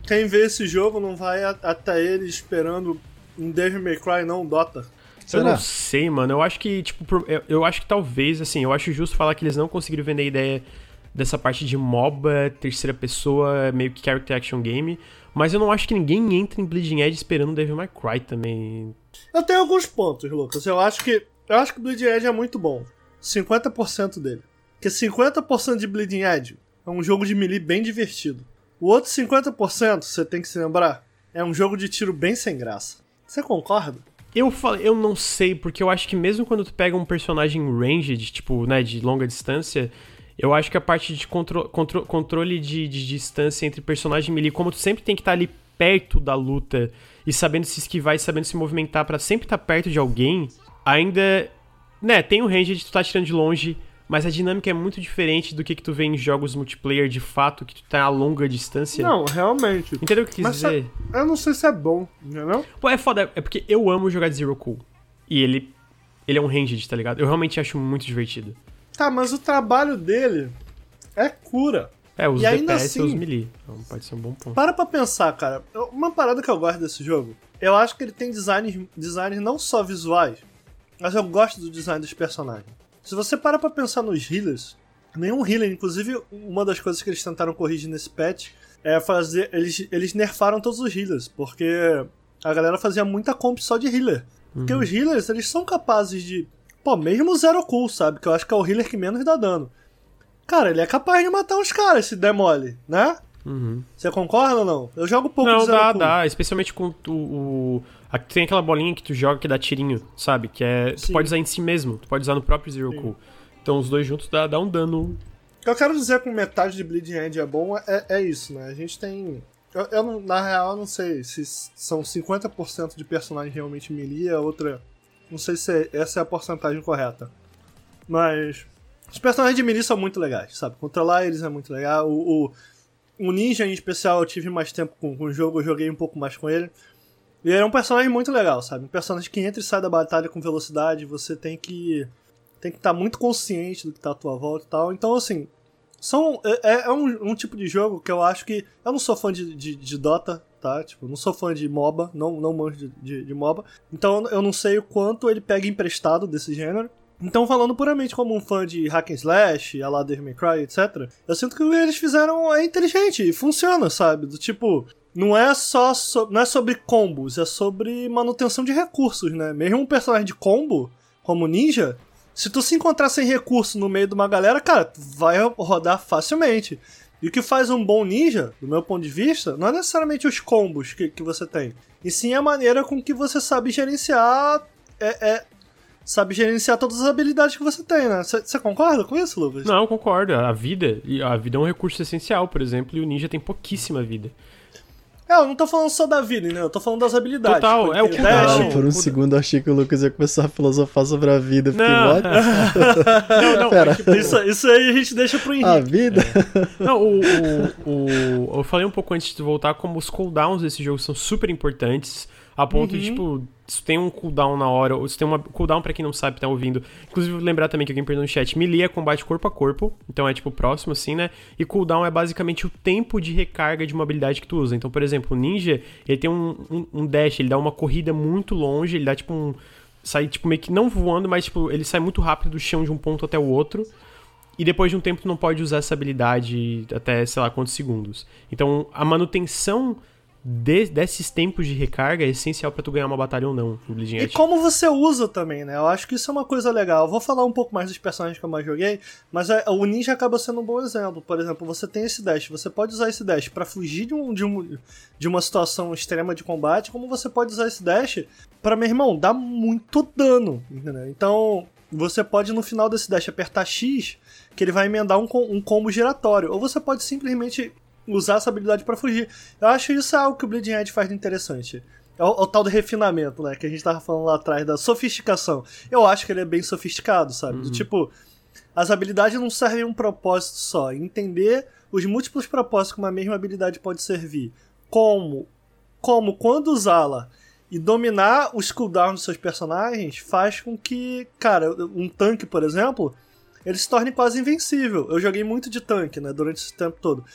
quem vê esse jogo não vai até ele esperando um Devil May Cry não um Dota? Eu Será? não sei, mano. Eu acho que, tipo, eu, eu acho que talvez, assim, eu acho justo falar que eles não conseguiram vender a ideia dessa parte de MOBA, terceira pessoa, meio que character action game. Mas eu não acho que ninguém entra em Bleeding Edge esperando Devil May Cry também. Eu tenho alguns pontos, Lucas. Eu acho que eu acho que Bleeding Edge é muito bom. 50% dele. Porque 50% de Bleeding Edge é um jogo de melee bem divertido. O outro 50%, você tem que se lembrar, é um jogo de tiro bem sem graça. Você concorda? Eu falei, eu não sei, porque eu acho que mesmo quando tu pega um personagem ranged, tipo, né, de longa distância, eu acho que a parte de contro contro controle de, de distância entre personagem e melee, como tu sempre tem que estar ali perto da luta e sabendo se esquivar e sabendo se movimentar pra sempre estar perto de alguém, ainda, né, tem o range de tu tá tirando de longe, mas a dinâmica é muito diferente do que, que tu vê em jogos multiplayer de fato, que tu tá a longa distância. Não, realmente. Entendeu o que eu quis Mas dizer? eu não sei se é bom, entendeu? Pô, é foda, é porque eu amo jogar de Zero Cool. E ele, ele é um ranged, tá ligado? Eu realmente acho muito divertido. Tá, mas o trabalho dele é cura. É, os E ainda DPS assim- e os melee. Então pode ser um bom ponto. Para pra pensar, cara. Uma parada que eu gosto desse jogo, eu acho que ele tem designs, designs não só visuais, mas eu gosto do design dos personagens. Se você para pra pensar nos healers, nenhum healer, inclusive uma das coisas que eles tentaram corrigir nesse patch é fazer. Eles, eles nerfaram todos os healers, porque a galera fazia muita comp só de healer. Porque os healers, eles são capazes de. Pô, mesmo o Zero Cool, sabe? Que eu acho que é o healer que menos dá dano. Cara, ele é capaz de matar uns caras se der mole, né? Uhum. Você concorda ou não? Eu jogo pouco Não, de Zero dá, Cool. dá. Especialmente com o. o a- tem aquela bolinha que tu joga que dá tirinho, sabe? Que é. Tu Sim. pode usar em si mesmo. Tu pode usar no próprio Zero Cool. Então os dois juntos dá, dá um dano. O que eu quero dizer com metade de Bleeding Edge é bom é, é isso, né? A gente tem. Eu, eu na real, eu não sei se são 50% de personagem realmente melee, a outra. Não sei se é- essa é a porcentagem correta. Mas. Os personagens de melee são muito legais, sabe? Controlar eles é muito legal. O, o, o Ninja, em especial, eu tive mais tempo com, com o jogo, eu joguei um pouco mais com ele. E ele é um personagem muito legal, sabe? Um personagem que entra e sai da batalha com velocidade, você tem que. Tem que estar muito consciente do que tá à tua volta e tal. Então, assim, são, é, é um, um tipo de jogo que eu acho que. Eu não sou fã de, de, de Dota, tá? Tipo, não sou fã de MOBA, não, não manjo de, de, de MOBA. Então eu não sei o quanto ele pega emprestado desse gênero. Então, falando puramente como um fã de hack and slash, a May Cry, etc., eu sinto que eles fizeram é inteligente e funciona, sabe? Do tipo, não é só so- não é sobre combos, é sobre manutenção de recursos, né? Mesmo um personagem de combo, como ninja, se tu se encontrar sem recurso no meio de uma galera, cara, vai rodar facilmente. E o que faz um bom ninja, do meu ponto de vista, não é necessariamente os combos que, que você tem, e sim a maneira com que você sabe gerenciar é, é, sabe gerenciar todas as habilidades que você tem, né? Você concorda com isso, Lucas? Não, concordo. A vida, a vida é um recurso essencial, por exemplo, e o ninja tem pouquíssima vida. É, eu não tô falando só da vida, né? Eu tô falando das habilidades. Total, é o cooldown. dash, Ah, por um segundo eu achei que o Lucas ia começar a filosofar sobre a vida. Fiquei Não. *laughs* Não, não, Pera. é tipo, Isso, isso aí a gente deixa pro A Henrique. vida? Não, o, o, o- eu falei um pouco antes de voltar como os cooldowns desse jogo são super importantes, a ponto de, tipo, se tem um cooldown na hora, ou se tem uma cooldown pra quem não sabe, tá ouvindo. Inclusive, lembrar também que alguém perguntou no chat, melee é combate corpo a corpo, então é, tipo, próximo, assim, né? E cooldown é basicamente o tempo de recarga de uma habilidade que tu usa. Então, por exemplo, o ninja, ele tem um, um, um dash, ele dá uma corrida muito longe, ele dá, tipo, um... Sai, tipo, meio que não voando, mas, tipo, ele sai muito rápido do chão de um ponto até o outro. E depois de um tempo tu não pode usar essa habilidade até sei lá quantos segundos. Então a manutenção de- desses tempos de recarga é essencial pra tu ganhar uma batalha ou não no Bleeding E Edge. como você usa também, né? Eu acho que isso é uma coisa legal. Eu vou falar um pouco mais dos personagens que eu mais joguei, mas é- o Ninja acaba sendo um bom exemplo. Por exemplo, você tem esse dash, você pode usar esse dash pra fugir de, um, de, um, de uma situação extrema de combate, como você pode usar esse dash pra, meu irmão, dar muito dano, entendeu? Então, você pode no final desse dash apertar X, que ele vai emendar um, um combo giratório, ou você pode simplesmente usar essa habilidade pra fugir. Eu acho isso algo que o Bleeding Edge faz de interessante. É o, o tal do refinamento, né? Que a gente tava falando lá atrás, da sofisticação. Eu acho que ele é bem sofisticado, sabe? Do tipo, as habilidades não servem um propósito só. Entender os múltiplos propósitos que uma mesma habilidade pode servir. Como, como quando usá-la e dominar os cooldowns dos seus personagens faz com que, cara, um tanque, por exemplo, ele se torne quase invencível. Eu joguei muito de tanque, né, durante esse tempo todo.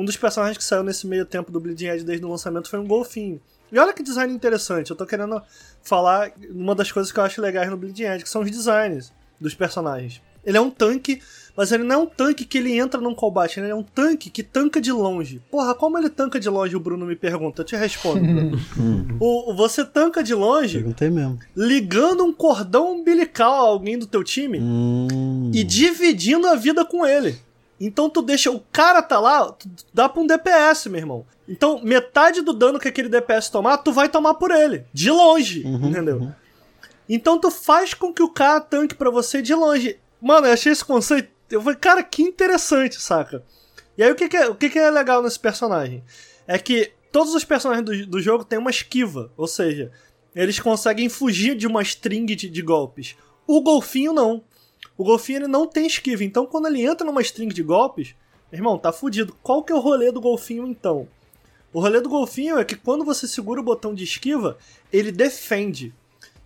Um dos personagens que saiu nesse meio tempo do Bleeding Edge desde o lançamento foi um golfinho. E olha que design interessante, eu tô querendo falar uma das coisas que eu acho legais no Bleeding Edge, que são os designs dos personagens. Ele é um tanque, mas ele não é um tanque que ele entra num combate, ele é um tanque que tanca de longe. Porra, como ele tanca de longe, o Bruno me pergunta, eu te respondo. *laughs* O- você tanca de longe Perguntei mesmo. ligando um cordão umbilical a alguém do teu time Hum. e dividindo a vida com ele. Então tu deixa. O cara tá lá, tu dá pra um DPS, meu irmão. Então, metade do dano que aquele DPS tomar, tu vai tomar por ele. De longe, entendeu? Então tu faz com que o cara tanque pra você de longe. Mano, eu achei esse conceito. Eu falei, cara, que interessante, saca? E aí o que, que é, o que, que é legal nesse personagem? É que todos os personagens do, do jogo têm uma esquiva. Ou seja, eles conseguem fugir de uma string de, de golpes. O golfinho não. O golfinho ele não tem esquiva. Então quando ele entra numa string de golpes, irmão, tá fudido. Qual que é o rolê do golfinho então? O rolê do golfinho é que quando você segura o botão de esquiva, ele defende.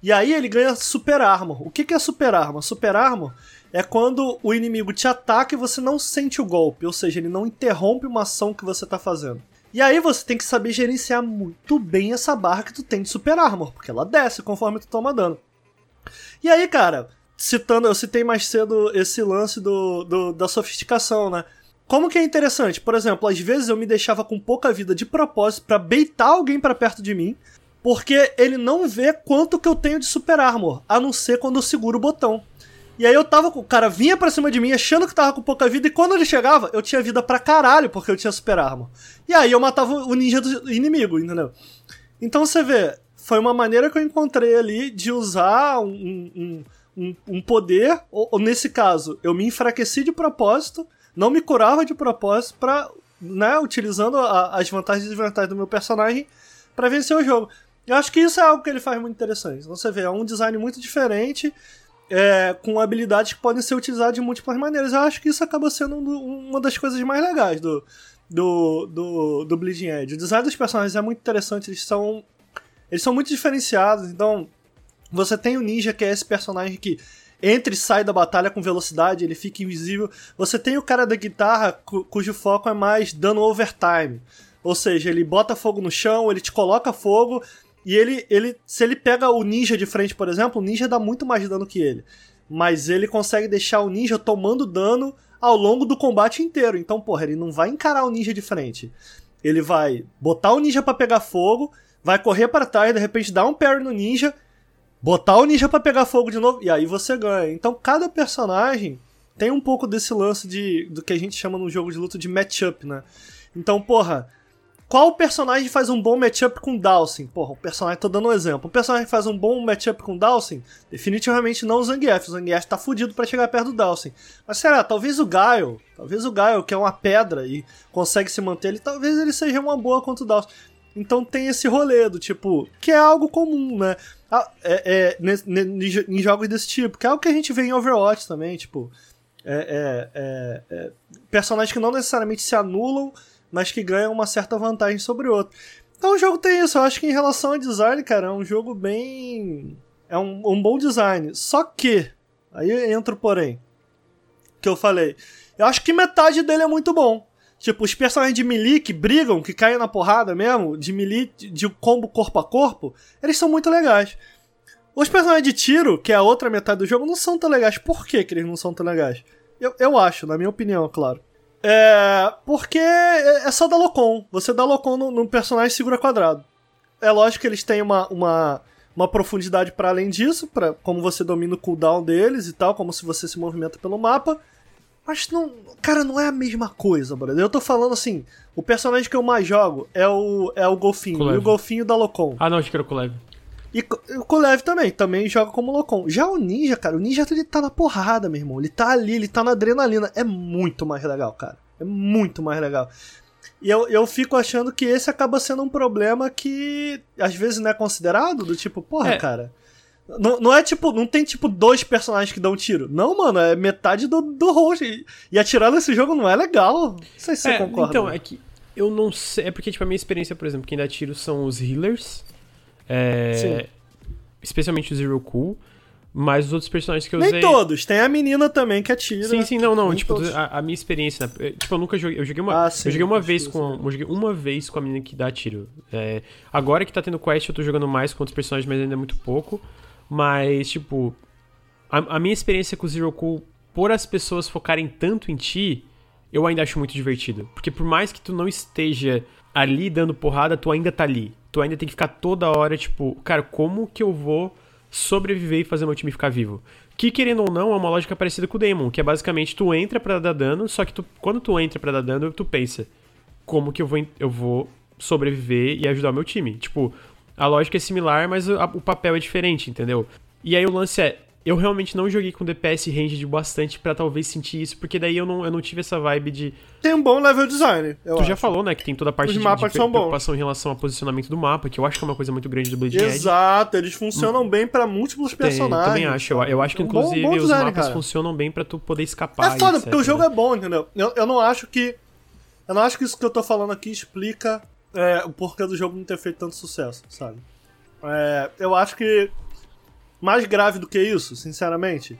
E aí ele ganha super armor. O que, que é super armor? Super armor é quando o inimigo te ataca e você não sente o golpe, ou seja, ele não interrompe uma ação que você tá fazendo. E aí você tem que saber gerenciar muito bem essa barra que tu tem de super armor, porque ela desce conforme tu toma dano. E aí, cara, citando, eu citei mais cedo esse lance do, do- da sofisticação, né? Como que é interessante? Por exemplo, às vezes eu me deixava com pouca vida de propósito pra beitar alguém pra perto de mim, porque ele não vê quanto que eu tenho de super armor, a não ser quando eu seguro o botão. E aí eu tava com. O cara vinha pra cima de mim achando que tava com pouca vida, e quando ele chegava, eu tinha vida pra caralho, porque eu tinha super armor. E aí eu matava o ninja do inimigo, entendeu? Então você vê, foi uma maneira que eu encontrei ali de usar um, um, um, um poder, ou, ou nesse caso, eu me enfraqueci de propósito, não me curava de propósito pra, né, utilizando a- as vantagens e desvantagens do meu personagem pra vencer o jogo. Eu acho que isso é algo que ele faz muito interessante. Você vê, é um design muito diferente, é, com habilidades que podem ser utilizadas de múltiplas maneiras. Eu acho que isso acaba sendo um uma das coisas mais legais do, do, do, do Bleeding Edge. O design dos personagens é muito interessante, eles são, eles são muito diferenciados. Então, você tem o Ninja, que é esse personagem que entra e sai da batalha com velocidade, ele fica invisível. Você tem o cara da guitarra, cu- cujo foco é mais dano overtime. Ou seja, ele bota fogo no chão, ele te coloca fogo, e ele, ele se ele pega o ninja de frente, por exemplo, o ninja dá muito mais dano que ele. Mas ele consegue deixar o ninja tomando dano ao longo do combate inteiro. Então, porra, ele não vai encarar o ninja de frente. Ele vai botar o ninja pra pegar fogo, vai correr para trás, de repente dar um parry no ninja, botar o ninja pra pegar fogo de novo, e aí você ganha. Então, cada personagem tem um pouco desse lance de do que a gente chama no jogo de luta de matchup, né? Então, porra, qual personagem faz um bom matchup com Dawson? Porra, o personagem, tô dando um exemplo. O personagem faz um bom matchup com Dawson, definitivamente não o Zangief. O Zangief tá fudido para chegar perto do Dawson. Mas será, talvez o Gaio, talvez o Gaio, que é uma pedra e consegue se manter, ele talvez ele seja uma boa contra o Dawson. Então tem esse rolê do tipo, que é algo comum, né? Ah, é, é, em jogos desse tipo, que é algo que a gente vê em Overwatch também, tipo. É, é, é, personagens que não necessariamente se anulam, mas que ganham uma certa vantagem sobre o outro. Então o jogo tem isso. Eu acho que em relação ao design, cara, é um jogo bem. É um, um bom design. Só que. Aí entra o porém. Que eu falei. Eu acho que metade dele é muito bom. Tipo, os personagens de melee que brigam, que caem na porrada mesmo, de melee, de combo corpo a corpo, eles são muito legais. Os personagens de tiro, que é a outra metade do jogo, não são tão legais. Por que, que eles não são tão legais? Eu, eu acho, na minha opinião, claro. É. Porque é, é só dar Locom. Você dá Locom num, personagem segura quadrado. É lógico que eles têm uma, uma, uma profundidade para além disso, para como você domina o cooldown deles e tal, como se você se movimenta pelo mapa. Mas não. Cara, não é a mesma coisa, brother. Eu tô falando assim: o personagem que eu mais jogo é o, é o Golfinho. Kulev. E o Golfinho da Locom. Ah, não, acho que era o Kulev. E o Kulev também, também joga como Locom. Já o Ninja, cara, o Ninja ele tá na porrada, meu irmão. Ele tá ali, ele tá na adrenalina. É muito mais legal, cara. É muito mais legal. E eu, eu fico achando que esse acaba sendo um problema que às vezes não é considerado, do tipo, porra, é. cara. Não, não é tipo, não tem tipo dois personagens que dão tiro. Não, mano, é metade do, do host. E, e atirar nesse jogo não é legal. Não sei se você é, concorda. Então, é que eu não sei. É porque, tipo, a minha experiência, por exemplo, quem dá tiro são os healers. É, especialmente o Zero Cool. Mas os outros personagens que eu Nem usei. Nem todos, tem a menina também que atira. Sim, sim, não, não. Nem tipo, a, a, minha experiência. Né? Tipo, eu nunca joguei. Eu joguei uma, ah, sim, eu joguei uma vez com. Eu joguei uma vez com a menina que dá tiro. É, agora que tá tendo quest, eu tô jogando mais com outros personagens, mas ainda é muito pouco. Mas, tipo. A, a minha experiência com o Zero Cool, por as pessoas focarem tanto em ti, eu ainda acho muito divertido. Porque por mais que tu não esteja ali dando porrada, tu ainda tá ali tu ainda tem que ficar toda hora, tipo, cara, como que eu vou sobreviver e fazer meu time ficar vivo? Que, querendo ou não, é uma lógica parecida com o Demon, que é basicamente tu entra para dar dano, só que tu, quando tu entra para dar dano, tu pensa, como que eu vou, eu vou sobreviver e ajudar o meu time? Tipo, a lógica é similar, mas o, a, o papel é diferente, entendeu? E aí o lance é, eu realmente não joguei com DPS range bastante para talvez sentir isso, porque daí eu não, eu não tive essa vibe de. Tem um bom level design. tu acho. já falou, né, que tem toda a parte Os de, mapas de são preocupação bons. em relação ao posicionamento do mapa, que eu acho que é uma coisa muito grande do Blade Exato, eles funcionam hum. bem para múltiplos tem, personagens. Também acho. Eu, eu acho que, inclusive, bom, bom design, os mapas cara. funcionam bem para tu poder escapar. É foda, porque o jogo é bom, entendeu? Eu, eu não acho que. Eu não acho que isso que eu tô falando aqui explica é, o porquê do jogo não ter feito tanto sucesso, sabe? É, eu acho que mais grave do que isso, sinceramente,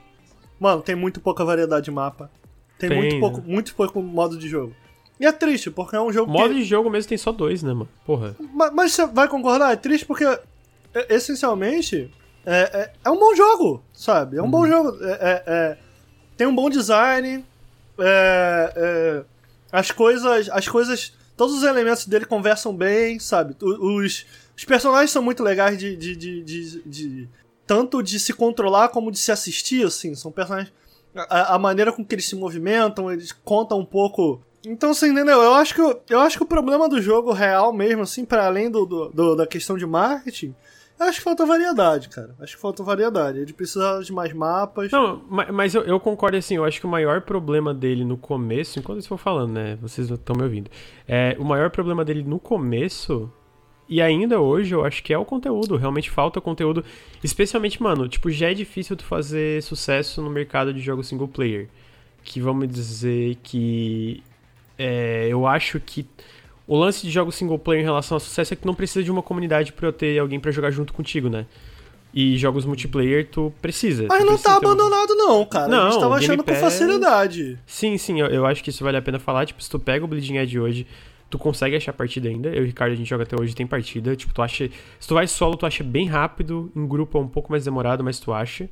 mano, tem muito pouca variedade de mapa. Tem, tem muito pouco, muito pouco modo de jogo. E é triste, porque é um jogo Modo que... de jogo mesmo tem só dois, né, mano? Porra. Mas, mas você vai concordar? É triste porque, é, essencialmente, é, é, é, um bom jogo, sabe? É um uhum. bom jogo. É, é, é, tem um bom design. as coisas... As coisas... Todos os elementos dele conversam bem, sabe? Os, os personagens são muito legais de, de, de, de, de tanto de se controlar como de se assistir, assim. São personagens. A, a, maneira com que eles se movimentam, eles contam um pouco. Então, assim, entendeu? Eu acho que, eu acho que o problema do jogo real mesmo, assim, para além do, do, do, da questão de marketing, acho que falta variedade, cara. Acho que falta variedade. Ele precisa de mais mapas. Não, mas eu, eu concordo assim. Eu acho que o maior problema dele no começo, enquanto eu estou falando, né? Vocês estão me ouvindo. É, o maior problema dele no começo e ainda hoje eu acho que é o conteúdo, realmente falta conteúdo. Especialmente, mano, tipo, já é difícil tu fazer sucesso no mercado de jogos single player. Que vamos dizer que. É, eu acho que o lance de jogos single player em relação a sucesso é que não precisa de uma comunidade pra eu ter alguém para jogar junto contigo, né? E jogos multiplayer tu precisa. Mas tu não precisa tá abandonado, um... não, cara. Não, a gente tava achando Pass... com facilidade. Sim, sim, eu, eu, acho que isso vale a pena falar. Tipo, se tu pega o Bleeding Edge hoje, tu consegue achar partida ainda. Eu e o Ricardo, a gente joga até hoje, tem partida. Tipo, tu acha. Se tu vai solo, tu acha bem rápido. Em grupo é um pouco mais demorado, mas tu acha.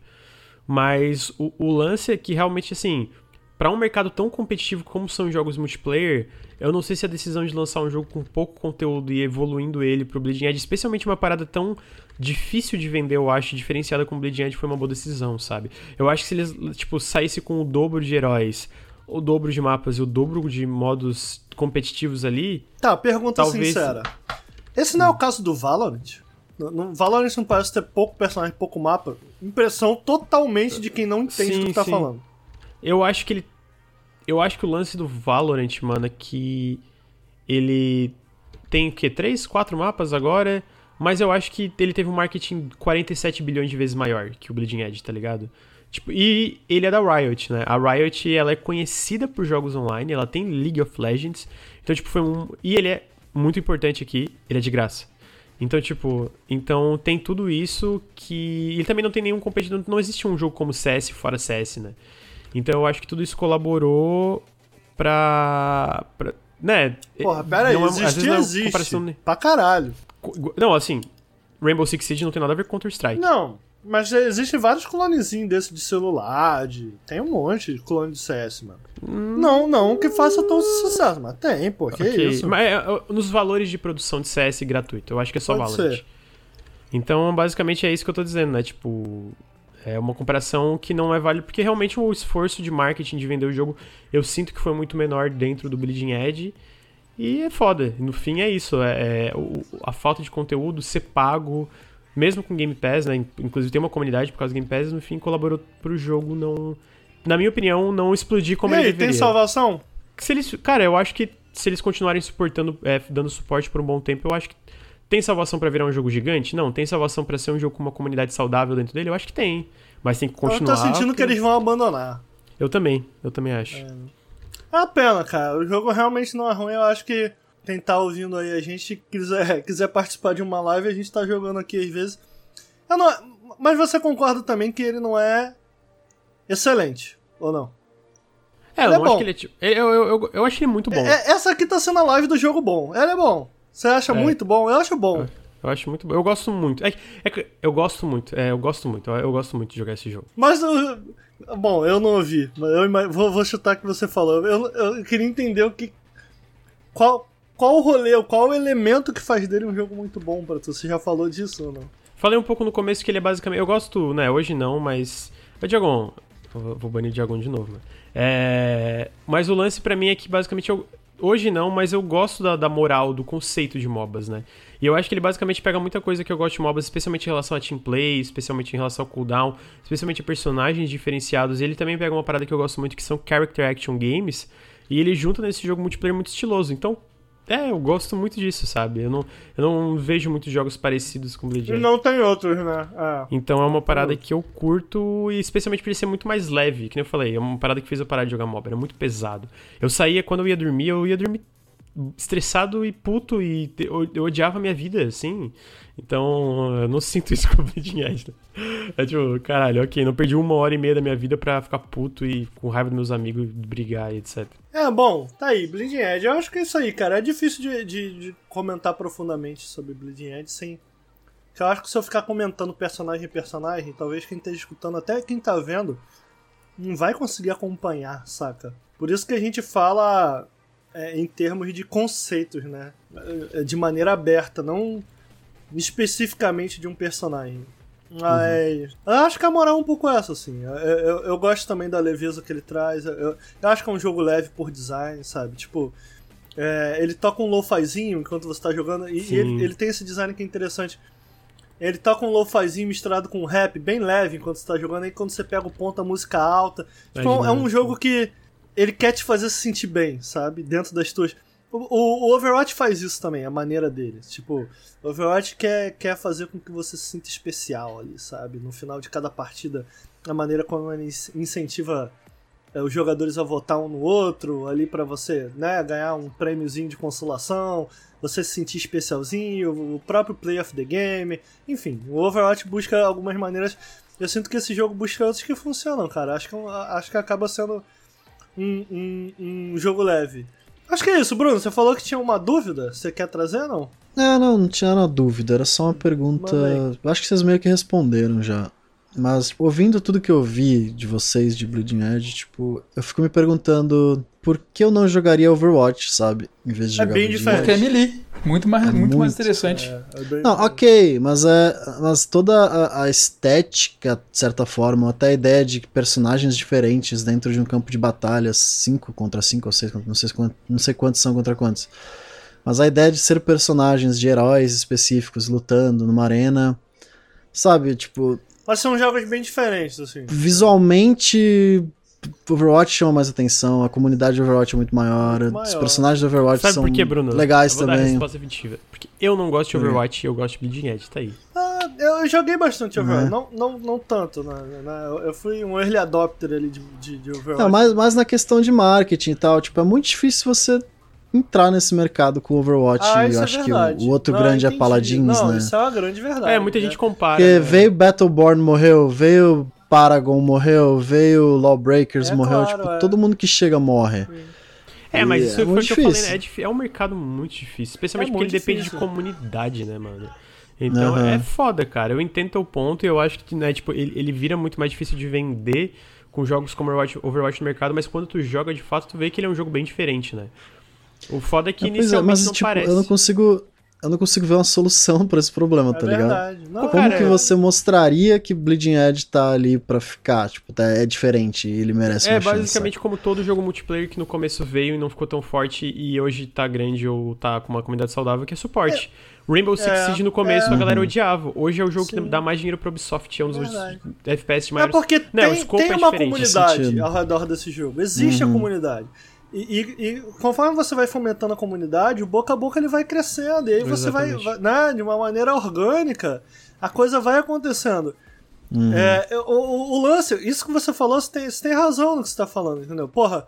Mas o, o lance é que realmente, assim, para um mercado tão competitivo como são jogos multiplayer, eu não sei se a decisão de lançar um jogo com pouco conteúdo e evoluindo ele pro Bleeding Edge, especialmente uma parada tão difícil de vender, eu acho, diferenciada com o Bleeding Edge, foi uma boa decisão, sabe? Eu acho que se eles, tipo, saísse com o dobro de heróis, o dobro de mapas e o dobro de modos competitivos ali. Tá, pergunta Talvez- sincera. Esse não é o caso do Valorant? No, Valorant não parece ter pouco personagem, pouco mapa. Impressão totalmente de quem não entende Sim, do que tá sim. falando. Eu acho que ele. Eu acho que o lance do Valorant, mano, é que ele tem o quê? Três, quatro mapas agora. Mas eu acho que ele teve um marketing 47 bilhões de vezes maior que o Bleeding Edge, tá ligado? Tipo, e ele é da Riot, né? A Riot, ela é conhecida por jogos online, ela tem League of Legends. Então, tipo, foi um... E ele é muito importante aqui, ele é de graça. Então, tipo, então tem tudo isso que... Ele também não tem nenhum competidor, não existe um jogo como CS fora CS, né? Então eu acho que tudo isso colaborou pra... pra né? Porra, pera aí, Não é- existir não é existe. comparação- Pra caralho. Não, assim, Rainbow Six Siege não tem nada a ver com Counter-Strike. Não, mas existem vários clonezinhos desse de celular, de... tem um monte de clone de CS, mano. Não, não que faça todo sucesso, mas tem, pô, que Hum. Ok, isso. Mas é, é, nos valores de produção de CS gratuito, eu acho que é só Pode Valorant. ser. Então, basicamente é isso que eu tô dizendo, né? Tipo, é uma comparação que não é válida, porque realmente o esforço de marketing de vender o jogo, eu sinto que foi muito menor dentro do Bleeding Edge. E é foda. No fim é isso. É, é o- a falta de conteúdo ser pago, mesmo com Game Pass, né? Inclusive tem uma comunidade por causa do Game Pass, no fim colaborou pro jogo não. Na minha opinião, não explodir como e ele deveria. tem salvação? Se eles, cara, eu acho que se eles continuarem suportando, é, dando suporte por um bom tempo, eu acho que tem salvação pra virar um jogo gigante? Não, tem salvação pra ser um jogo com uma comunidade saudável dentro dele? Eu acho que tem. Mas tem que continuar. eu tô sentindo que porque- eles vão abandonar. Eu também, eu também acho. É uma pena, cara. O jogo realmente não é ruim. Eu acho que quem tá ouvindo aí a gente quiser, *laughs* quiser participar de uma live, a gente tá jogando aqui às vezes. Eu não- mas você concorda também que ele não é excelente, ou não? É, eu Ele é não acho bom. que ele é tipo. Eu, eu, eu, eu acho ele muito bom. É- essa aqui tá sendo a live do jogo bom. Ela é bom. Você acha É. muito bom? Eu acho bom. Eu acho muito bom. Eu gosto muito. É, é eu gosto muito. É, eu gosto muito. Eu, eu gosto muito de jogar esse jogo. Mas eu- Bom, eu não ouvi. mas Eu vou, vou chutar que você falou. Eu, eu queria entender o que. Qual, qual o rolê, qual o elemento que faz dele um jogo muito bom pra tu? Você já falou disso ou não? Falei um pouco no começo que ele é basicamente. Eu gosto, né? Hoje não, mas. Ô, Diagon. Vou banir o Diagon de novo, né? É... Mas o lance pra mim é que basicamente eu. Hoje não, mas eu gosto da, da moral, do conceito de MOBAs, né? E eu acho que ele basicamente pega muita coisa que eu gosto de MOBAs, especialmente em relação a team play, especialmente em relação ao cooldown, especialmente a personagens diferenciados. E ele também pega uma parada que eu gosto muito, que são character action games. E ele junta nesse jogo multiplayer muito estiloso. Então, é, eu gosto muito disso, sabe? Eu não, eu não vejo muitos jogos parecidos com Bleed E Edge. não tem outros, né? É. Então é uma parada que eu curto, e especialmente por ele ser muito mais leve, que nem eu falei, é uma parada que fez eu parar de jogar MOBA, era muito pesado. Eu saía, quando eu ia dormir, eu ia dormir estressado e puto, e eu, odiava a minha vida, assim. Então, eu não *laughs* sinto isso com o Edge. né? É tipo, caralho, ok, não perdi uma hora e meia da minha vida pra ficar puto e com raiva dos meus amigos, brigar e etc. É, bom, tá aí, Bleeding Edge. Eu acho que é isso aí, cara. É difícil de, de- de comentar profundamente sobre Bleeding Edge sem. Eu acho que se eu ficar comentando personagem em personagem, talvez quem esteja escutando, até quem tá vendo, não vai conseguir acompanhar, saca? Por isso que a gente fala é, em termos de conceitos, né? É, De maneira aberta, não especificamente de um personagem. Mas eu acho que a moral é um pouco essa, assim. Eu, eu, eu gosto também da leveza que ele traz. Eu, eu acho que é um jogo leve por design, sabe? Tipo, é, ele toca um lo-fizinho enquanto você tá jogando. E, e ele, ele tem esse design que é interessante. Ele toca um lo-fizinho misturado com rap bem leve enquanto você tá jogando. Aí quando você pega o ponto, a música alta. Tipo, é um- é um dinâmico. jogo que ele quer te fazer se sentir bem, sabe? Dentro das tuas. O, o- Overwatch faz isso também, a maneira dele. Tipo, o Overwatch quer, quer fazer com que você se sinta especial ali, sabe? No final de cada partida, a maneira como ele in- incentiva é, os jogadores a votar um no outro, ali pra você, né, ganhar um prêmiozinho de consolação, você se sentir especialzinho, o próprio play of the game, enfim, o Overwatch busca algumas maneiras. Eu sinto que esse jogo busca outras que funcionam, cara. Acho que, é acho que acaba sendo um, um, um jogo leve. Acho que é isso, Bruno. Você falou que tinha uma dúvida. Você quer trazer, não? É, não, não tinha nada dúvida, era só uma pergunta. Acho que vocês meio que responderam já. Mas, ouvindo tudo que eu vi de vocês de Bleeding Edge, tipo, eu fico me perguntando por que eu não jogaria Overwatch, sabe? Em vez de É jogar bem Bleeding diferente. Porque é melee. Muito mais, É muito, mais muito, interessante. É bem- Não, ok, mas, é, mas toda a, a estética, de certa forma, até a ideia de personagens diferentes dentro de um campo de batalha, 5 contra 5 ou 6, não sei, quantos, não sei quantos são contra quantos. Mas a ideia de ser personagens de heróis específicos lutando numa arena, sabe, tipo, Mas são jogos bem diferentes, assim. visualmente Overwatch chama mais atenção, a comunidade de Overwatch é muito maior, Muito os maior. personagens de Overwatch Sabe são por quê, Bruno? legais eu vou dar a também. resposta definitiva. Porque eu não gosto de? Overwatch e eu gosto de Bleeding Edge, tá aí. Ah, eu, joguei bastante Overwatch, Uhum. não, não, não tanto, né, né? Eu, fui um early adopter ali de, de, de Overwatch. Não, mais, mais na questão de marketing e tal. Tipo, é muito difícil você entrar nesse mercado com Overwatch. Ah, isso eu é acho verdade. que o, o outro Não, grande é. Paladins, não, né? isso é uma grande verdade. É, muita né? gente compara. Porque né? veio Battleborn morreu, veio Paragon morreu, veio Lawbreakers É morreu. claro, tipo, é. todo mundo que chega morre. É, mas E isso é foi o que eu falei, difícil. né? É, é um mercado muito difícil. Especialmente É porque ele muito depende difícil. de comunidade, né, mano? Então Aham. é foda, cara. Eu entendo teu ponto e eu acho que, né, tipo, ele, ele vira muito mais difícil de vender com jogos como Overwatch, Overwatch no mercado, mas quando tu joga de fato, tu vê que ele é um jogo bem diferente, né? O foda é que É, pois é, inicialmente mas não tipo, parece. eu não consigo. Eu não consigo ver uma solução pra esse problema, É tá ligado? verdade. Não, Pô, Como cara, que é- você mostraria que Bleeding Edge tá ali pra ficar? Tipo, tá, é diferente e ele merece É uma chance. basicamente como todo jogo multiplayer que no começo veio e não ficou tão forte e hoje tá grande ou tá com uma comunidade saudável, que é suporte. Rainbow Six É, Siege no começo é. a galera odiava. Hoje é o jogo que Sim. dá mais dinheiro pra Ubisoft, é um dos. FPS de É maiores... porque Não, tem, tem é uma diferente. comunidade ao redor desse jogo. Existe Uhum. a comunidade. E, e- e conforme você vai fomentando a comunidade, o boca a boca ele vai crescendo. E aí você vai, vai né, de uma maneira orgânica, a coisa vai acontecendo. Uhum. É, o, o- o lance, isso que você falou, você tem, você tem razão no que você tá falando, entendeu? Porra,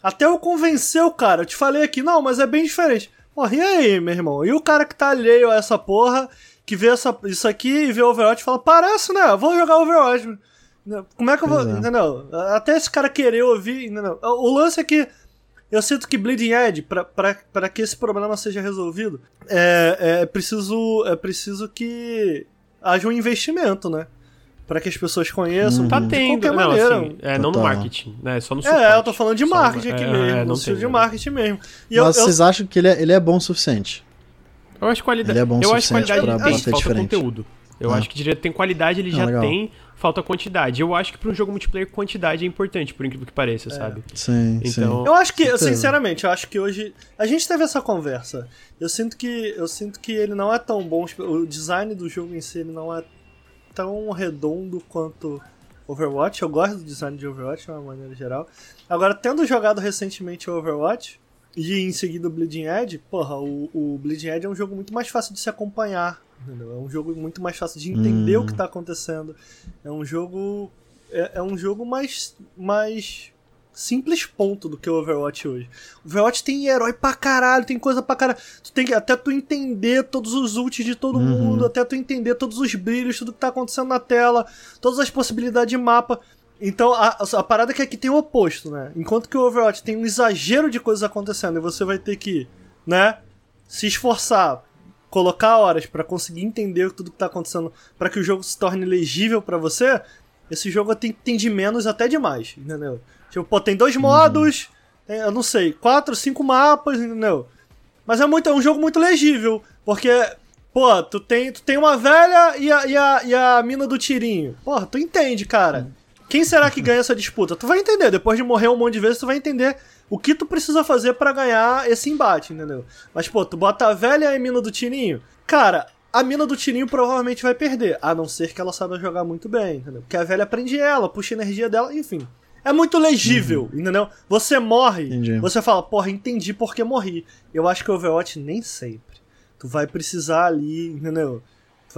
até eu convencer o cara, eu te falei aqui, não, mas é bem diferente. Porra, e aí, meu irmão? E o cara que tá alheio a essa porra, que vê essa, isso aqui e vê Overwatch e fala, parece, né? Vou jogar Overwatch. Como é que eu vou. É. Entendeu? Até esse cara querer ouvir, entendeu? O lance é que eu sinto que Bleeding Edge, pra que esse problema seja resolvido, é, é preciso é preciso que haja um investimento, né? Pra que as pessoas conheçam. Tá de tendo, qualquer não, maneira. assim, é, não no marketing, né? Só no suporte. É, eu tô falando de marketing é, aqui é, mesmo, não no tem, estilo de né? marketing mesmo. E eu, Mas eu- vocês acham que ele é, ele é bom o suficiente? Eu acho qualidade. Ele é bom o eu acho suficiente qualidade pra bater falta diferente. conteúdo. Eu Ah. acho que direto tem qualidade, ele Ah, já legal. tem, falta quantidade. Eu acho que pra um jogo multiplayer, quantidade é importante, por incrível que pareça, sabe? Sim, Então- Eu acho que, Certeza. sinceramente, eu acho que hoje. A gente teve essa conversa. Eu sinto que. Eu sinto que ele não é tão bom. O design do jogo em si ele não é tão redondo quanto Overwatch. Eu gosto do design de Overwatch de uma maneira geral. Agora, tendo jogado recentemente o Overwatch e em seguida o Bleeding Edge, porra, o, o Bleeding Edge é um jogo muito mais fácil de se acompanhar. Entendeu? É um jogo muito mais fácil de entender Hum. o que tá acontecendo. É um jogo. É, é um jogo mais. mais simples ponto do que o Overwatch hoje. O Overwatch tem herói pra caralho, tem coisa pra caralho. Tu tem que, até tu entender todos os ults de todo Uhum. mundo, até tu entender todos os brilhos, tudo que tá acontecendo na tela, todas as possibilidades de mapa. Então, a, a parada é que aqui tem o oposto, né? Enquanto que o Overwatch tem um exagero de coisas acontecendo e você vai ter que, né, se esforçar, colocar horas pra conseguir entender tudo que tá acontecendo, pra que o jogo se torne legível pra você, esse jogo tem, tem de menos até demais, entendeu? Tipo, pô, tem dois modos, tem, eu não sei, quatro, cinco mapas, entendeu? Mas é, muito, é um jogo muito legível, porque, pô, tu tem, tu tem uma velha e a, e, a, e a mina do tirinho. Porra, tu entende, cara. Quem será que ganha essa disputa? Tu vai entender, depois de morrer um monte de vezes, tu vai entender o que tu precisa fazer pra ganhar esse embate, entendeu? Mas, pô, tu bota a velha e a mina do tirinho, cara, a mina do tirinho provavelmente vai perder, a não ser que ela saiba jogar muito bem, entendeu? Porque a velha prende ela, puxa a energia dela, enfim. É muito legível, entendeu? Você morre, Entendi. você fala, porra, entendi porque morri. Eu acho que o Overwatch nem sempre. Tu vai precisar ali, entendeu?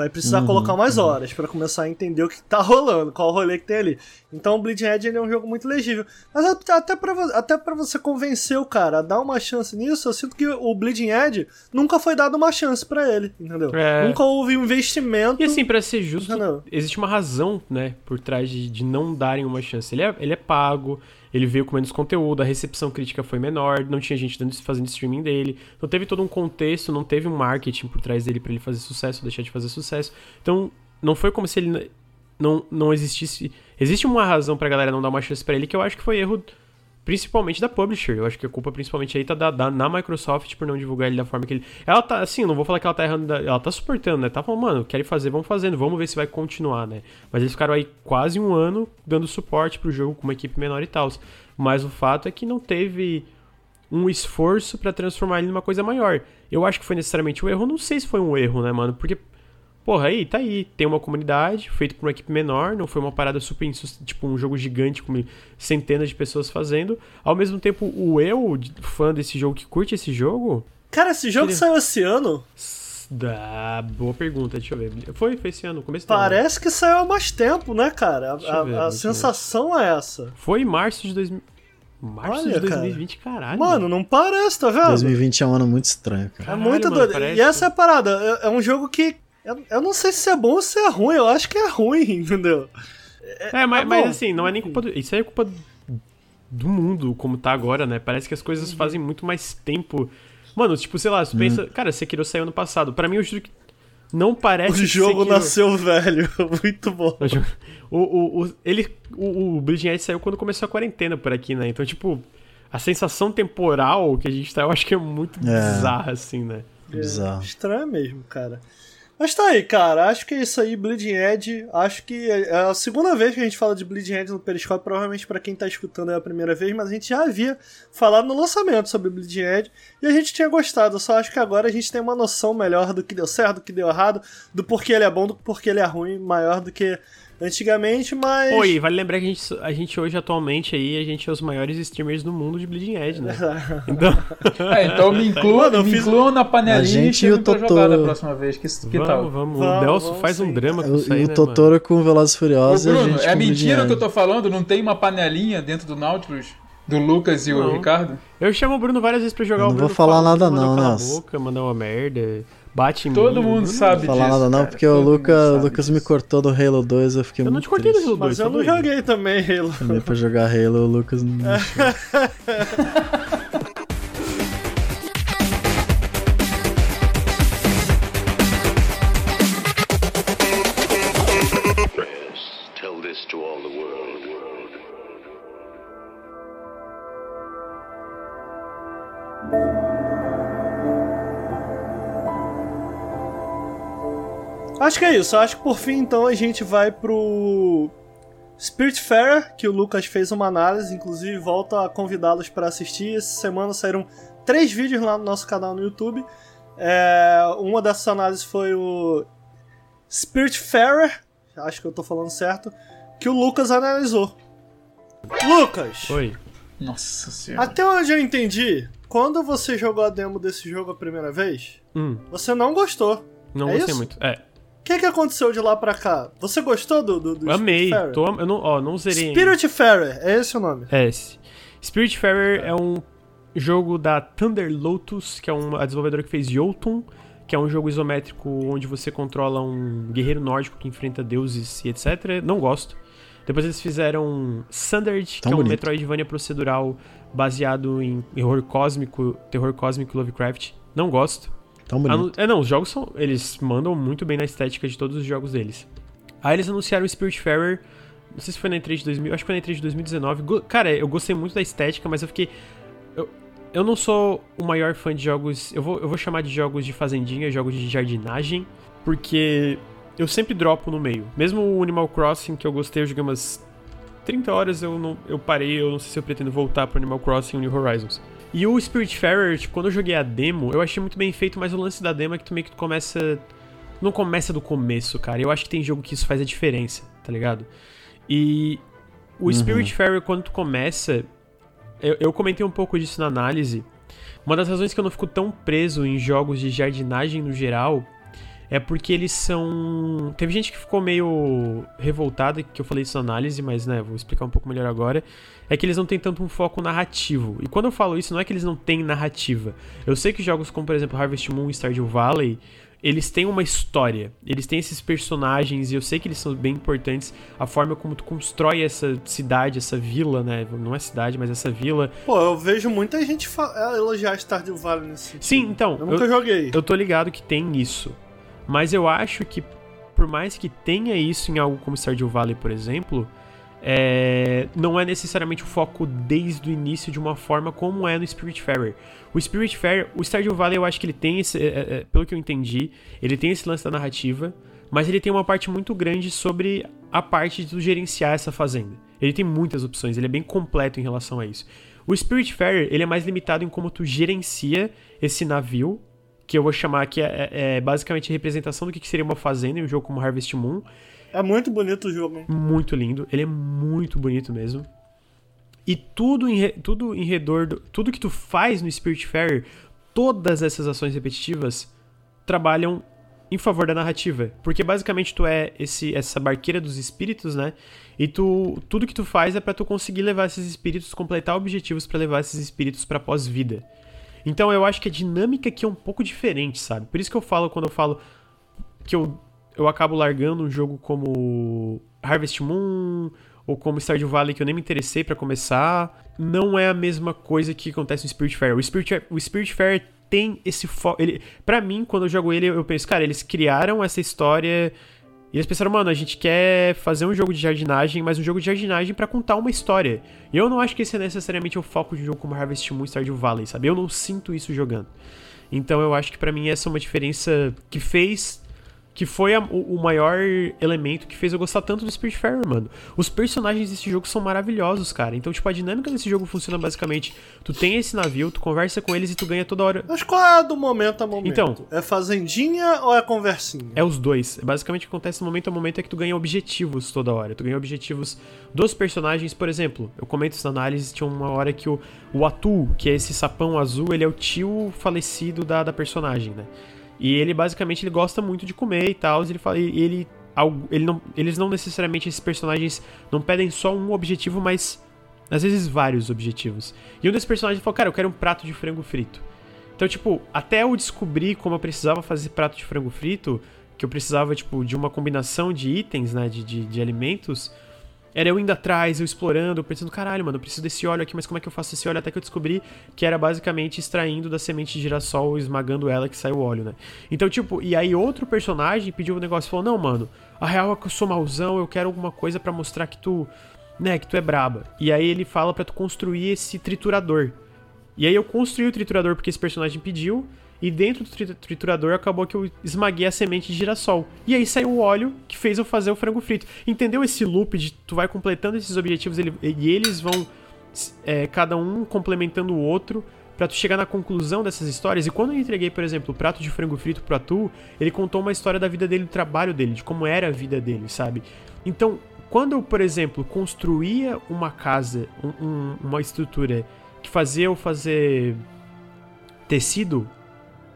Vai precisar Uhum, colocar mais horas pra começar a entender o que tá rolando, qual o rolê que tem ali. Então o Bleeding Edge é um jogo muito legível. Mas até- pra, até pra você convencer o cara a dar uma chance nisso, eu sinto que o Bleeding Edge nunca foi dado uma chance pra ele, entendeu? É. Nunca houve um investimento. E assim, pra ser justo, Não. existe uma razão, né, por trás de, de não darem uma chance. Ele é, ele é pago, ele veio com menos conteúdo, a recepção crítica foi menor, não tinha gente dando, fazendo streaming dele, não teve todo um contexto, não teve um marketing por trás dele pra ele fazer sucesso, deixar de fazer sucesso. Então, não foi como se ele não, não existisse. Existe uma razão pra galera não dar uma chance pra ele que eu acho que foi erro Principalmente da publisher. Eu acho que a culpa principalmente aí tá da, da- na Microsoft por não divulgar ele da forma que ele. Ela tá, assim, não vou falar que ela tá errando. Ela tá suportando, né? Tá falando, mano, querem fazer, vamos fazendo, vamos ver se vai continuar, né? Mas eles ficaram aí quase um ano dando suporte pro jogo com uma equipe menor e tal. Mas o fato é que não teve um esforço pra transformar ele numa coisa maior. Eu acho que foi necessariamente um erro, não sei se foi um erro, né, mano? Porque, porra, aí, tá aí, tem uma comunidade, feito por uma equipe menor, não foi uma parada super, tipo, um jogo gigante com centenas de pessoas fazendo. Ao mesmo tempo, o eu, fã desse jogo, que curte esse jogo, Cara, esse jogo saiu esse ano? dá, boa pergunta, deixa eu ver. Foi, foi esse ano, começo do ano. Parece que saiu há mais tempo, né, cara? A, ver, a sensação é essa. Foi em março de 2000... Março Olha, de cara. 2020, caralho. Mano, não parece, tá vendo? 2020 é um ano muito estranho, cara. É Caralho, muito mano, doido. parece- E essa é a parada. É, é um jogo que. Eu, eu não sei se é bom ou se é ruim. Eu acho que é ruim, *laughs* entendeu? É, mas, é mas bom. assim, não é nem culpa do. Isso aí é culpa do, do mundo como tá agora, né? Parece que as Uhum. coisas fazem muito mais tempo. Mano, tipo, sei lá, você pensa. Cara, Sekiro saiu ano passado. Pra mim, eu juro que não parece O jogo Sekiro- nasceu velho. *laughs* Muito bom. O, o, o, ele, o, o Bleeding Edge saiu quando começou a quarentena por aqui, né? Então, tipo, a sensação temporal que a gente tá, eu acho que é muito É. bizarra, assim, né? Bizarro. Estranho mesmo, cara. Mas tá aí, cara. Acho que é isso aí, Bleeding Edge. Acho que é a segunda vez que a gente fala de Bleeding Edge no Periscope. Provavelmente pra quem tá escutando é a primeira vez, mas a gente já havia falado no lançamento sobre Bleeding Edge e a gente tinha gostado. Só acho que agora a gente tem uma noção melhor do que deu certo, do que deu errado, do porquê ele é bom, do porquê ele é ruim, maior do que antigamente, mas. Oi, vale lembrar que a gente, a gente hoje, atualmente, aí, a gente é os maiores streamers do mundo de Bleeding Edge, né? *laughs* Então, É, então me incluam, Mano, me fiz- incluam na panelinha A gente e o Totoro. da próxima vez. Que, que vamos, tal? vamos. Vamos, O Nelson vamos faz um sim. drama com O- isso aí, e o né, Totoro com Velozes e Ô, Furiosos a Bruno, gente é com mentira o que eu tô falando? Não tem uma panelinha dentro do Nautilus? Do Lucas e o Não. Ricardo? mano? Eu chamo o Bruno várias vezes pra jogar Eu o não Bruno. vou falar fala, nada não, Nelson. boca, mandar uma merda, bate em Todo mim. mundo sabe Não vou falar disso, nada não, cara. porque o Luca, o Lucas disso. me cortou do Halo 2, eu fiquei Eu não muito te cortei do triste. Halo 2, Mas eu não joguei também, Halo. Chamei pra jogar Halo, o Lucas não me *laughs* *laughs* *laughs* Acho que é isso. Acho que por fim, então, a gente vai pro Spiritfarer, que o Lucas fez uma análise. Inclusive, volta a convidá-los para assistir. Essa semana saíram três vídeos lá no nosso canal no YouTube. É, uma dessas análises foi o Spiritfarer, acho que eu tô falando certo, que o Lucas analisou. Lucas, Oi. Nossa senhora. até onde eu entendi, quando você jogou a demo desse jogo a primeira vez, Hum, você não gostou. não É gostei isso? muito. É, que, que aconteceu de lá pra cá? Você gostou do, do, do amei. Tô, eu não, ó, não zerei ainda. Spiritfarer, é esse o nome. É esse. Spiritfarer é um jogo da Thunder Lotus, que é uma a desenvolvedora que fez Jotun, que é um jogo isométrico onde você controla um guerreiro nórdico que enfrenta deuses e etc. Não gosto. Depois eles fizeram Sundered, que é um bonito. Metroidvania procedural baseado em horror cósmico, terror cósmico e Lovecraft. Não gosto. Tão bonito. É, não, os jogos são. Eles mandam muito bem na estética de todos os jogos deles. Aí eles anunciaram o Spiritfarer. Não sei se foi na E3 de 2000. Acho que foi na E3 de 2019. Go- Cara, eu gostei muito da estética, mas eu fiquei. Eu, eu não sou o maior fã de jogos. Eu vou, eu vou chamar de jogos de fazendinha, jogos de jardinagem, porque eu sempre dropo no meio. Mesmo o Animal Crossing, que eu gostei, eu joguei umas 30 horas, eu, não, eu parei. Eu não sei se eu pretendo voltar pro Animal Crossing New Horizons. E o Spiritfarer, tipo, quando eu joguei a demo, eu achei muito bem feito, mas o lance da demo é que tu meio que tu começa. Não começa do começo, cara. Eu acho que tem jogo que isso faz a diferença, tá ligado? E o Uhum. Spiritfarer, quando tu começa. Eu, eu comentei um pouco disso na análise. Uma das razões que eu não fico tão preso em jogos de jardinagem no geral é porque eles são. Teve gente que ficou meio revoltada que eu falei isso na análise, mas né, vou explicar um pouco melhor agora. É que eles não têm tanto um foco narrativo. E quando eu falo isso, não é que eles não têm narrativa. Eu sei que jogos como, por exemplo, Harvest Moon e Stardew Valley, eles têm uma história. Eles têm esses personagens e eu sei que eles são bem importantes. A forma como tu constrói essa cidade, essa vila, né? Não é cidade, mas essa vila. Pô, eu vejo muita gente elogiar Stardew Valley nesse. Sim, então. Eu nunca joguei. Eu tô ligado que tem isso. Mas eu acho que, por mais que tenha isso em algo como Stardew Valley, por exemplo, é, não é necessariamente o foco desde o início de uma forma como é no Spiritfarer. O Spiritfarer, o Stardew Valley eu acho que ele tem esse, é, é, pelo que eu entendi, ele tem esse lance da narrativa, mas ele tem uma parte muito grande sobre a parte de gerenciar essa fazenda. Ele tem muitas opções, ele é bem completo em relação a isso. O Spiritfarer, ele é mais limitado em como tu gerencia esse navio, que eu vou chamar aqui é, é basicamente a representação do que seria uma fazenda em um jogo como Harvest Moon. É muito bonito o jogo, hein? Muito lindo, ele é muito bonito mesmo. E tudo em, tudo em redor, do, tudo que tu faz no Spiritfarer, todas essas ações repetitivas trabalham em favor da narrativa, porque basicamente tu é esse essa barqueira dos espíritos, né? E tu tudo que tu faz é para tu conseguir levar esses espíritos, completar objetivos para levar esses espíritos para pós-vida. Então eu acho que a dinâmica aqui é um pouco diferente, sabe? Por isso que eu falo quando eu falo que eu eu acabo largando um jogo como Harvest Moon ou como Stardew Valley que eu nem me interessei para começar, não é a mesma coisa que acontece no. O Spirit o Spiritfarer tem esse foco. Ele, pra mim, quando eu jogo ele, eu penso, cara, eles criaram essa história. E eles pensaram, mano, a gente quer fazer um jogo de jardinagem, mas um jogo de jardinagem para contar uma história. E eu não acho que esse é necessariamente o foco de um jogo como Harvest Moon e Stardew Valley, sabe? Eu não sinto isso jogando. Então eu acho que para mim essa é uma diferença que fez que foi a, o, o, maior elemento que fez eu gostar tanto do Spiritfarer, mano. Os personagens desse jogo são maravilhosos, cara. Então, tipo, a dinâmica desse jogo funciona basicamente: tu tem esse navio, tu conversa com eles e tu ganha toda hora. Mas qual é do momento a momento? Então, é fazendinha ou é conversinha? É os dois. Basicamente, o que acontece no momento a momento é que tu ganha objetivos toda hora. Tu ganha objetivos dos personagens, por exemplo. Eu comento isso na análise: tinha uma hora que o, o Atu, que é esse sapão azul, ele é o tio falecido da, da personagem, né? E ele basicamente ele gosta muito de comer e tal. Ele fala, ele, ele não, eles não necessariamente esses personagens não pedem só um objetivo, mas às vezes vários objetivos. E um desses personagens falou, cara, eu quero um prato de frango frito. Então, tipo, até eu descobrir como eu precisava fazer prato de frango frito, que eu precisava, tipo, de uma combinação de itens, né, de, de, de alimentos, era eu indo atrás, eu explorando, pensando, caralho, mano, eu preciso desse óleo aqui, mas como é que eu faço esse óleo? Até que eu descobri que era basicamente extraindo da semente de girassol, esmagando ela que sai o óleo, né? Então, tipo, e aí outro personagem pediu um negócio, falou, não, mano, a real é que eu sou mauzão, eu quero alguma coisa para mostrar que tu, né, que tu é braba. E aí ele fala para tu construir esse triturador. E aí eu construí o triturador porque esse personagem pediu, e dentro do triturador acabou que eu esmaguei a semente de girassol. E aí saiu o óleo que fez eu fazer o frango frito. Entendeu esse loop de tu vai completando esses objetivos ele, e eles vão é, cada um complementando o outro para tu chegar na conclusão dessas histórias. E quando eu entreguei, por exemplo, o prato de frango frito pro Atu, ele contou uma história da vida dele, do trabalho dele, de como era a vida dele, sabe? Então, quando eu, por exemplo, construía uma casa, um, um, uma estrutura que fazia eu fazer tecido,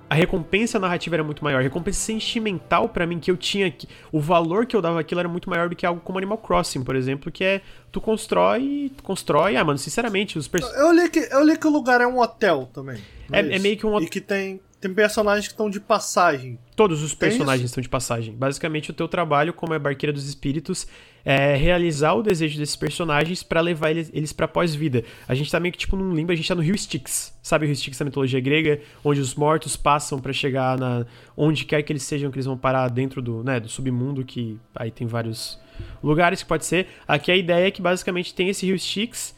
a recompensa narrativa era muito maior. A recompensa sentimental para mim que eu tinha aqui, o valor que eu dava aquilo era muito maior do que algo como Animal Crossing, por exemplo, que é tu constrói, tu constrói, ah, mano, sinceramente, os personagens Eu li que eu li que o lugar é um hotel também. É, é, é meio que um hotel. E que tem tem personagens que estão de passagem. Todos os personagens estão de passagem. Basicamente, o teu trabalho, como é barqueira dos espíritos, é realizar o desejo desses personagens para levar eles, eles pra pós-vida. A gente tá meio que tipo num limbo, a gente tá no Rio Styx. Sabe o Rio Styx da mitologia grega? Onde os mortos passam para chegar na. onde quer que eles sejam, que eles vão parar dentro do, né, do submundo, que aí tem vários lugares que pode ser. Aqui a ideia é que basicamente tem esse Rio Styx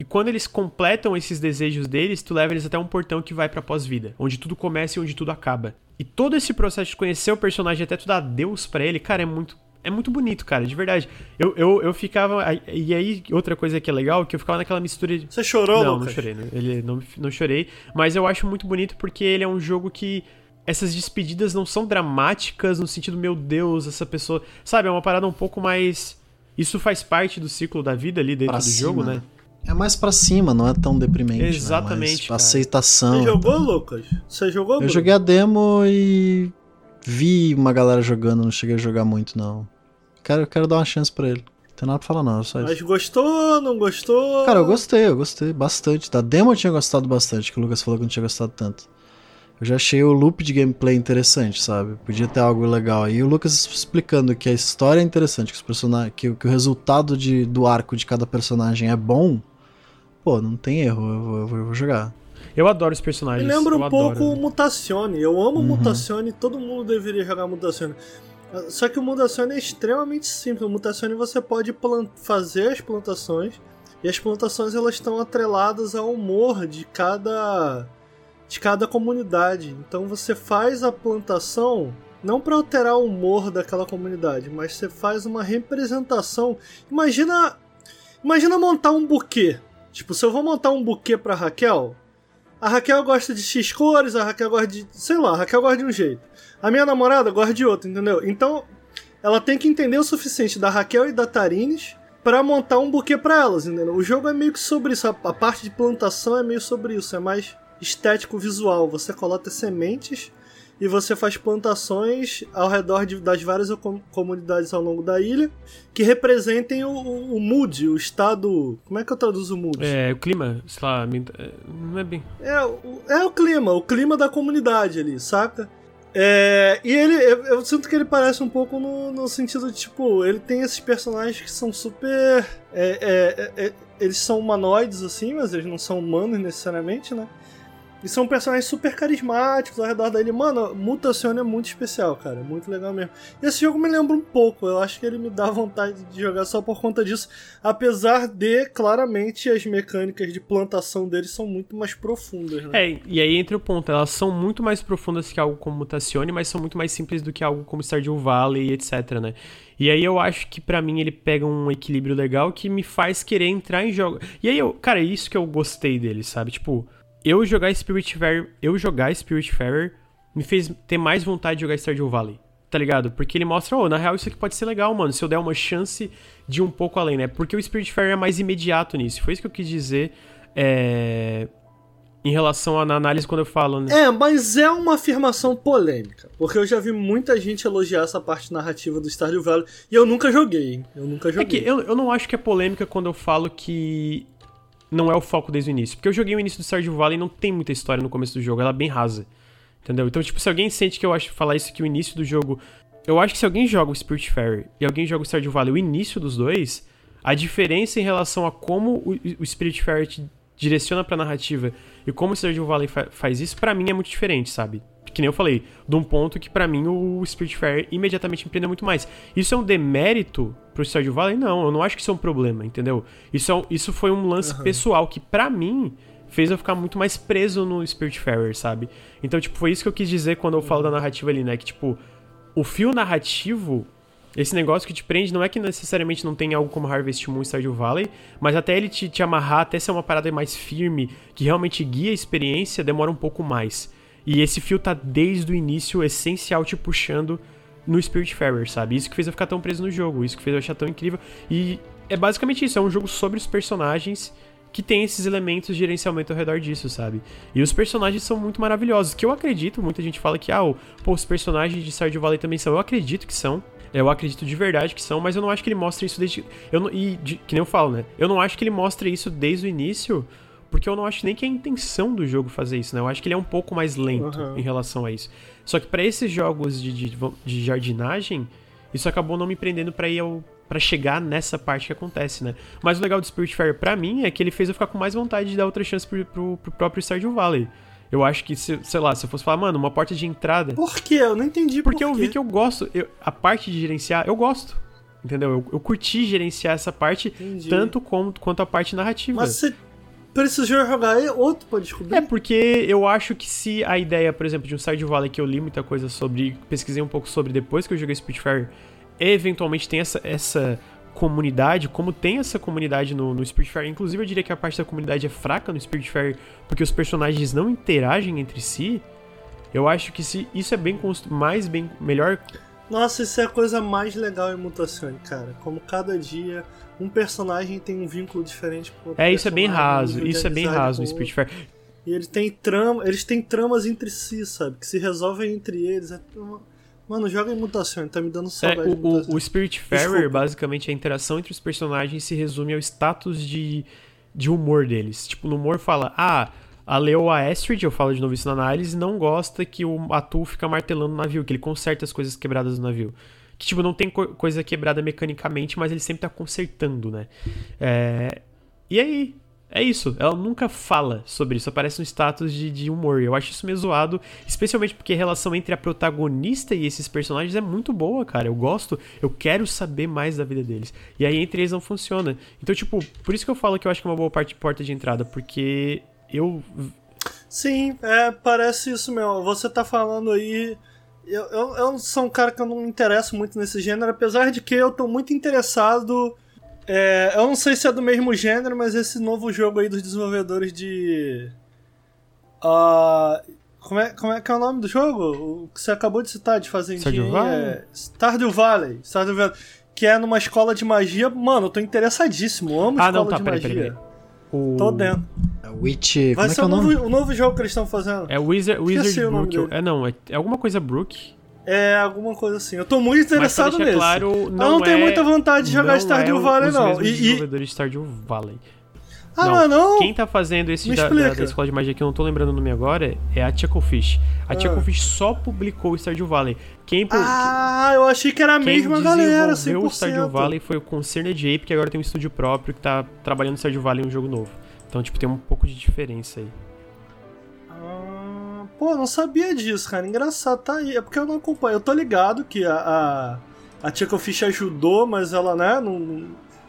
e quando eles completam esses desejos deles, tu leva eles até um portão que vai pra pós-vida, onde tudo começa e onde tudo acaba. E todo esse processo de conhecer o personagem até tu dar Deus para ele, cara, é muito é muito bonito, cara, de verdade. Eu, eu, eu ficava. E aí, outra coisa que é legal, que eu ficava naquela mistura de. Você chorou, Não, Lucas? não chorei. Não, ele, não, não chorei. Mas eu acho muito bonito porque ele é um jogo que. Essas despedidas não são dramáticas no sentido, meu Deus, essa pessoa. Sabe, é uma parada um pouco mais. Isso faz parte do ciclo da vida ali dentro pra do cima, jogo, né? É mais pra cima, não é tão deprimente. Né? Exatamente. Né? aceitação. Você jogou, Lucas? Você jogou? Eu Bruno? joguei a demo e vi uma galera jogando, não cheguei a jogar muito, não. Quero, quero dar uma chance pra ele. Não tem nada pra falar, não. Só Mas isso. gostou, não gostou? Cara, eu gostei, eu gostei bastante. Da demo eu tinha gostado bastante, que o Lucas falou que não tinha gostado tanto. Eu já achei o loop de gameplay interessante, sabe? Podia ter algo legal aí. E o Lucas explicando que a história é interessante, que, os personagens, que, que o resultado de, do arco de cada personagem é bom. Pô, não tem erro, eu eu vou, eu vou jogar. Eu adoro os personagens. Me lembra um adoro. pouco Mutazione. Eu amo uhum. Mutazione, todo mundo deveria jogar Mutazione. Só que o Mutacione é extremamente simples. O Mutacione você pode fazer as plantações e as plantações elas estão atreladas ao humor de cada de cada comunidade. Então você faz a plantação não para alterar o humor daquela comunidade, mas você faz uma representação. Imagina, imagina montar um buquê. Tipo, se eu vou montar um buquê para Raquel, a Raquel gosta de X cores, a Raquel gosta de, sei lá, a Raquel gosta de um jeito. A minha namorada gosta de outro, entendeu? Então, ela tem que entender o suficiente da Raquel e da Tarines para montar um buquê para elas, entendeu? O jogo é meio que sobre isso, a, parte de plantação é meio sobre isso, é mais estético visual. Você coloca sementes e você faz plantações ao redor de, das várias comunidades ao longo da ilha que representem o, o, o, mood, o estado. Como é que eu traduzo o mood? É, o clima, sei lá, não é bem. É, o, é o clima, o clima da comunidade ali, saca? É, e ele, eu, eu, sinto que ele parece um pouco no, no, sentido de, tipo, ele tem esses personagens que são super. É, é, é, é eles são humanoides, assim, mas eles não são humanos necessariamente, né? E são personagens super carismáticos ao redor dele. Mano, Mutacione é muito especial, cara. Muito legal mesmo. E esse jogo me lembra um pouco. Eu acho que ele me dá vontade de jogar só por conta disso. Apesar de, claramente, as mecânicas de plantação deles são muito mais profundas, né? É, e aí entra o ponto. Elas são muito mais profundas que algo como Mutacione, mas são muito mais simples do que algo como Stardew Valley, etc, né? E aí eu acho que para mim ele pega um equilíbrio legal que me faz querer entrar em jogo. E aí eu, cara, é isso que eu gostei dele, sabe? Tipo, eu jogar Spiritfarer, eu jogar Spiritfarer me fez ter mais vontade de jogar Stardew Valley. Tá ligado? Porque ele mostra, oh, na real isso aqui pode ser legal, mano, se eu der uma chance de ir um pouco além, né? Porque o Spiritfarer é mais imediato nisso. Foi isso que eu quis dizer é... em relação à análise quando eu falo, né? É, mas é uma afirmação polêmica. Porque eu já vi muita gente elogiar essa parte narrativa do Stardew Valley e eu nunca joguei, hein? Eu nunca joguei. É que eu, eu não acho que é polêmica quando eu falo que não é o foco desde o início. Porque eu joguei o início do Stardew Valley e não tem muita história no começo do jogo, ela é bem rasa. Entendeu? Então, tipo, se alguém sente que eu acho falar isso que o início do jogo. Eu acho que se alguém joga o Spiritfarer e alguém joga o Stardew Valley, o início dos dois, a diferença em relação a como o, o Spiritfarer te direciona pra narrativa e como o Stardew Valley fa faz isso, para mim é muito diferente, sabe? que nem eu falei, de um ponto que para mim o Spiritfarer imediatamente me prendeu muito mais. Isso é um demérito pro Stardew Valley? Não, eu não acho que isso é um problema, entendeu? Isso, é isso foi um lance uhum. pessoal que para mim fez eu ficar muito mais preso no Spiritfarer, sabe? Então, tipo, foi isso que eu quis dizer quando eu falo da narrativa ali, né? Que, tipo, o fio narrativo, esse negócio que te prende, não é que necessariamente não tem algo como Harvest Moon e Stardew Valley, mas até ele te, te amarrar, até ser uma parada mais firme, que realmente guia a experiência, demora um pouco mais. E esse fio tá desde o início essencial te puxando no Spiritfarer, sabe? Isso que fez eu ficar tão preso no jogo, isso que fez eu achar tão incrível. E é basicamente isso, é um jogo sobre os personagens que tem esses elementos de gerenciamento ao redor disso, sabe? E os personagens são muito maravilhosos, que eu acredito, muita gente fala que, ah, pô, os personagens de Stardew Valley também são. Eu acredito que são, eu acredito de verdade que são, mas eu não acho que ele mostre isso desde... Eu não... E, de... que nem eu falo, né? Eu não acho que ele mostre isso desde o início porque eu não acho nem que é a intenção do jogo fazer isso, né? Eu acho que ele é um pouco mais lento uhum. em relação a isso. Só que para esses jogos de, de, de, jardinagem, isso acabou não me prendendo para ir ao para chegar nessa parte que acontece, né? Mas o legal do Spiritfarer para mim é que ele fez eu ficar com mais vontade de dar outra chance pro, pro, pro próprio Stardew Valley. Eu acho que, se, sei lá, se eu fosse falar, mano, uma porta de entrada. Por quê? Eu não entendi Porque por eu vi que eu gosto. Eu, a parte de gerenciar, eu gosto. Entendeu? Eu, eu curti gerenciar essa parte entendi. tanto como, quanto a parte narrativa. Mas você precisou jogar outro pra descobrir. É porque eu acho que se a ideia, por exemplo, de um Stardew Valley que eu li muita coisa sobre, pesquisei um pouco sobre depois que eu joguei Spitfire, eventualmente tem essa, essa comunidade, como tem essa comunidade no, no Spiritfarer, inclusive eu diria que a parte da comunidade é fraca no Spiritfarer, porque os personagens não interagem entre si, eu acho que se isso é bem mais bem melhor. Nossa, isso é a coisa mais legal em Mutação, cara. Como cada dia um personagem tem um vínculo diferente com outro É, isso é bem raso, isso é bem raso no Spiritfarer. E eles têm trama, eles têm tramas entre si, sabe? Que se resolvem entre eles. É uma... Mano, joga em mutação, tá me dando saudade. É, o, o, o Spiritfarer, basicamente, a interação entre os personagens se resume ao status de, de humor deles. Tipo, no humor fala, ah, a Leoa Astrid, eu falo de novo isso na análise, não gosta que o Atul fica martelando o navio, que ele conserta as coisas quebradas no navio que, tipo, não tem co coisa quebrada mecanicamente, mas ele sempre tá consertando, né? É... E aí, É isso, ela nunca fala sobre isso, aparece no status de, de humor. Eu acho isso meio zoado, especialmente porque a relação entre a protagonista e esses personagens é muito boa, cara. Eu gosto, eu quero saber mais da vida deles. E aí entre eles não funciona. Então, tipo, por isso que eu falo que eu acho que é uma boa parte, porta de entrada, porque eu. Sim, é, parece isso mesmo. Você tá falando aí. Eu, eu, eu sou um cara que eu não me interesso muito nesse gênero, apesar de que eu tô muito interessado é, eu não sei se é do mesmo gênero, mas esse novo jogo aí dos desenvolvedores de. Uh, como, é, como é que é o nome do jogo? O que você acabou de citar de fazer Stardew Valley? É Stardew Valley. Stardew Valley. Que é numa escola de magia. Mano, eu tô interessadíssimo. Amo ah, escola não, tá, de peraí, magia. peraí, peraí. O... Tô dentro. É Witch. Vai Como é ser é o o novo, nome? o novo jogo que eles estão fazendo. É Wizard, Wizard Brook. É, não, é, é alguma coisa Brook. É alguma coisa assim. Eu tô muito interessado nesse. claro, eu não não tenho é- muita vontade de jogar não Stardew é Valley, os não. mesmos E, e... desenvolvedores de Stardew Valley. Ah, não. não, não? Quem tá fazendo esse da, da, da escola de magia que eu não tô lembrando o nome agora é a Chucklefish. A Ah. Chucklefish só publicou o Stardew Valley. Quem, Ah, eu achei que era a mesma galera, 100%. desenvolveu o Stardew Valley foi o Concerned Ape, que agora tem um estúdio próprio que tá trabalhando no Stardew Valley em um jogo novo. Então, tipo, tem um pouco de diferença aí. Ah, pô, eu não sabia disso, cara. Engraçado, tá aí. É porque eu não acompanho. Eu tô ligado que a, a, a Chucklefish ajudou, mas ela, né, não,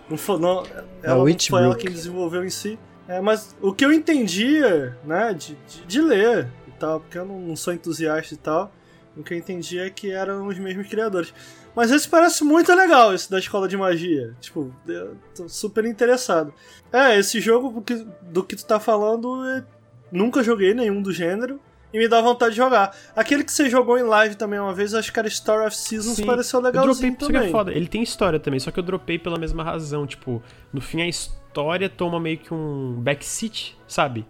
não foi, não, ela não foi ela quem desenvolveu em si. É, mas o que eu entendia, né, de, de, de ler e tal, porque eu não, sou entusiasta e tal, o que eu entendi é que eram os mesmos criadores. Mas esse parece muito legal, esse da escola de magia. Tipo, eu tô super interessado. É, esse jogo do que, do que tu tá falando, é- nunca joguei nenhum do gênero. E me dá vontade de jogar. Aquele que você jogou em live também uma vez, acho que era Story of Seasons, Sim, pareceu Eu dropei, legalzinho isso que é também. foda. Ele tem história também, só que eu dropei pela mesma razão. Tipo, no fim a história toma meio que um backseat, sabe?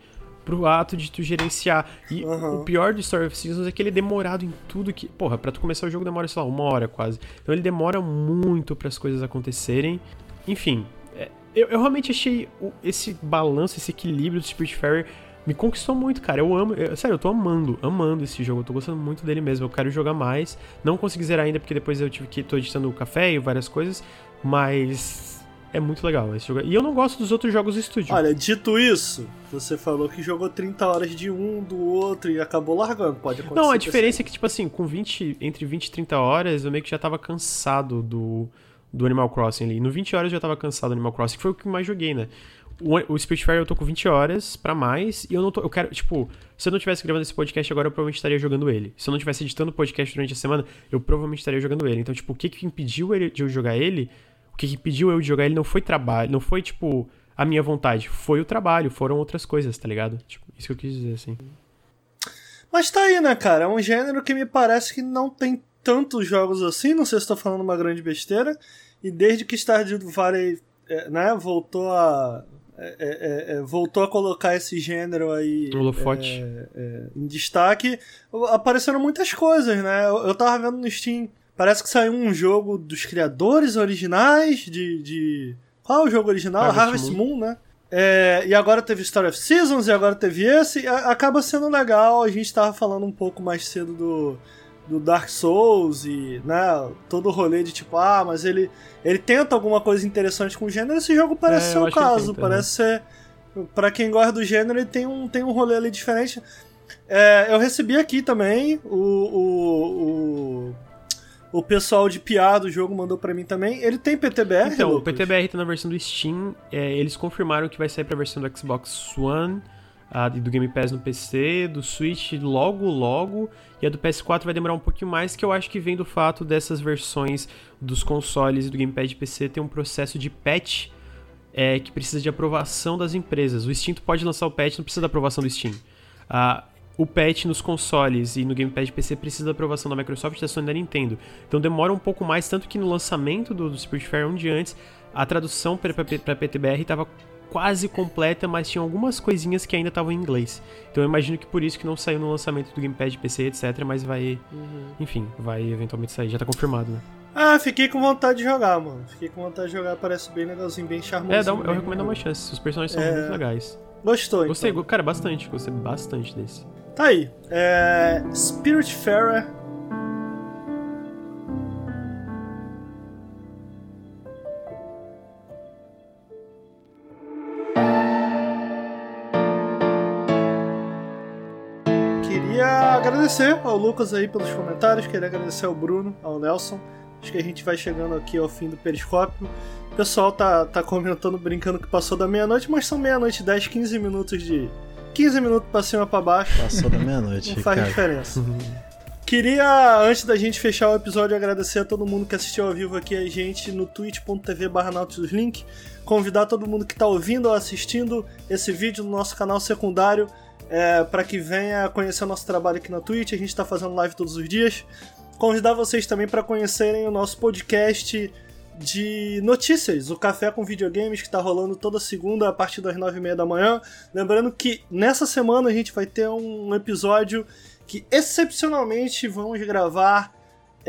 Pro ato de tu gerenciar. E Aham. o pior do Story of Seasons é que ele é demorado em tudo que. Porra, pra tu começar o jogo demora, sei lá, uma hora quase. Então ele demora muito para as coisas acontecerem. Enfim, é, eu, eu realmente achei esse balanço, esse equilíbrio do Spiritfarer me conquistou muito, cara. Eu amo, eu- sério, eu tô amando, amando esse jogo. Eu tô gostando muito dele mesmo. Eu quero jogar mais. Não consegui zerar ainda porque depois eu tive que tô editando o café e várias coisas, mas é muito legal esse jogo. E eu não gosto dos outros jogos do estúdio. Olha, dito isso, você falou que jogou 30 horas de um, do outro e acabou largando. Pode acontecer. Não, a diferença é que, tipo assim, com 20, entre 20 e 30 horas, eu meio que já tava cansado do, do Animal Crossing ali. No 20 horas eu já tava cansado do Animal Crossing, que foi o que mais joguei, né? O, o Spiritfarer eu tô com 20 horas pra mais, e eu não tô. Eu quero, tipo, se eu não tivesse gravando esse podcast agora, eu provavelmente estaria jogando ele. Se eu não tivesse editando o podcast durante a semana, eu provavelmente estaria jogando ele. Então, tipo, o que que impediu ele- de eu jogar ele? O que que impediu eu de jogar ele não foi trabalho, não foi, tipo, a minha vontade. Foi o trabalho, foram outras coisas, tá ligado? Tipo, isso que eu quis dizer, assim. Mas tá aí, né, cara? É um gênero que me parece que não tem tantos jogos assim. Não sei se tô falando uma grande besteira. E desde que Stardew Valley é, né, voltou a. é, é, é, voltou a colocar esse gênero aí é, é, em destaque, apareceram muitas coisas, né? Eu, eu tava vendo no Steam, parece que saiu um jogo dos criadores originais de. de... Qual é o jogo original? Harvest Harvest Moon, né? É, e agora teve Story of Seasons, e agora teve esse. a- acaba sendo legal. A gente tava falando um pouco mais cedo do, do Dark Souls e né, todo o rolê de tipo, ah, mas ele, ele tenta alguma coisa interessante com o gênero. Esse jogo parece É, ser o caso. tenta, parece ser. Pra quem gosta do gênero, ele tem um, tem um rolê ali diferente. É, eu recebi aqui também o, o, o, o pessoal de PR do jogo mandou pra mim também. Ele tem PTBR? Então, o Lucas? PTBR tá na versão do Steam. é, eles confirmaram que vai sair pra versão do Xbox One, a do Game Pass no PC, do Switch logo logo, e a do PS4 vai demorar um pouquinho mais, que eu acho que vem do fato dessas versões dos consoles e do Gamepad PC ter um processo de patch é, que precisa de aprovação das empresas. O Steam pode lançar o patch, não precisa da aprovação do Steam. Ah, o patch nos consoles e no Gamepad PC precisa da aprovação da Microsoft, da Sony e da Nintendo. Então demora um pouco mais, tanto que no lançamento do, do Spiritfarer um dia antes, a tradução para PTBR estava quase completa, mas tinha algumas coisinhas que ainda estavam em inglês. Então eu imagino que por isso que não saiu no lançamento do Gamepad PC, etc, mas vai, enfim, vai eventualmente sair, já tá confirmado, né? Ah, fiquei com vontade de jogar, mano. Fiquei com vontade de jogar, parece bem legalzinho, bem charmoso. É, dá um- eu recomendo dar uma chance, os personagens são É. muito legais. Gostou, Gostei, então. cara, bastante, gostei bastante desse. Tá aí. É... Spiritfarer. Agradecer ao Lucas aí pelos comentários, queria agradecer ao Bruno, ao Nelson. Acho que a gente vai chegando aqui ao fim do periscópio. O pessoal tá, tá comentando, brincando que passou da meia-noite, mas são meia-noite 10, 15 minutos de. 15 minutos pra cima pra baixo. Passou da meia-noite. *laughs* Não faz Ricardo. diferença. Queria, antes da gente fechar o episódio, agradecer a todo mundo que assistiu ao vivo aqui a gente no twitch.tv barra Link. Convidar todo mundo que está ouvindo ou assistindo esse vídeo no nosso canal secundário é, para que venha conhecer o nosso trabalho aqui na Twitch. A gente está fazendo live todos os dias. Convidar vocês também para conhecerem o nosso podcast de notícias, o Café com Videogames, que está rolando toda segunda a partir das nove e meia da manhã. Lembrando que nessa semana a gente vai ter um episódio que excepcionalmente vamos gravar.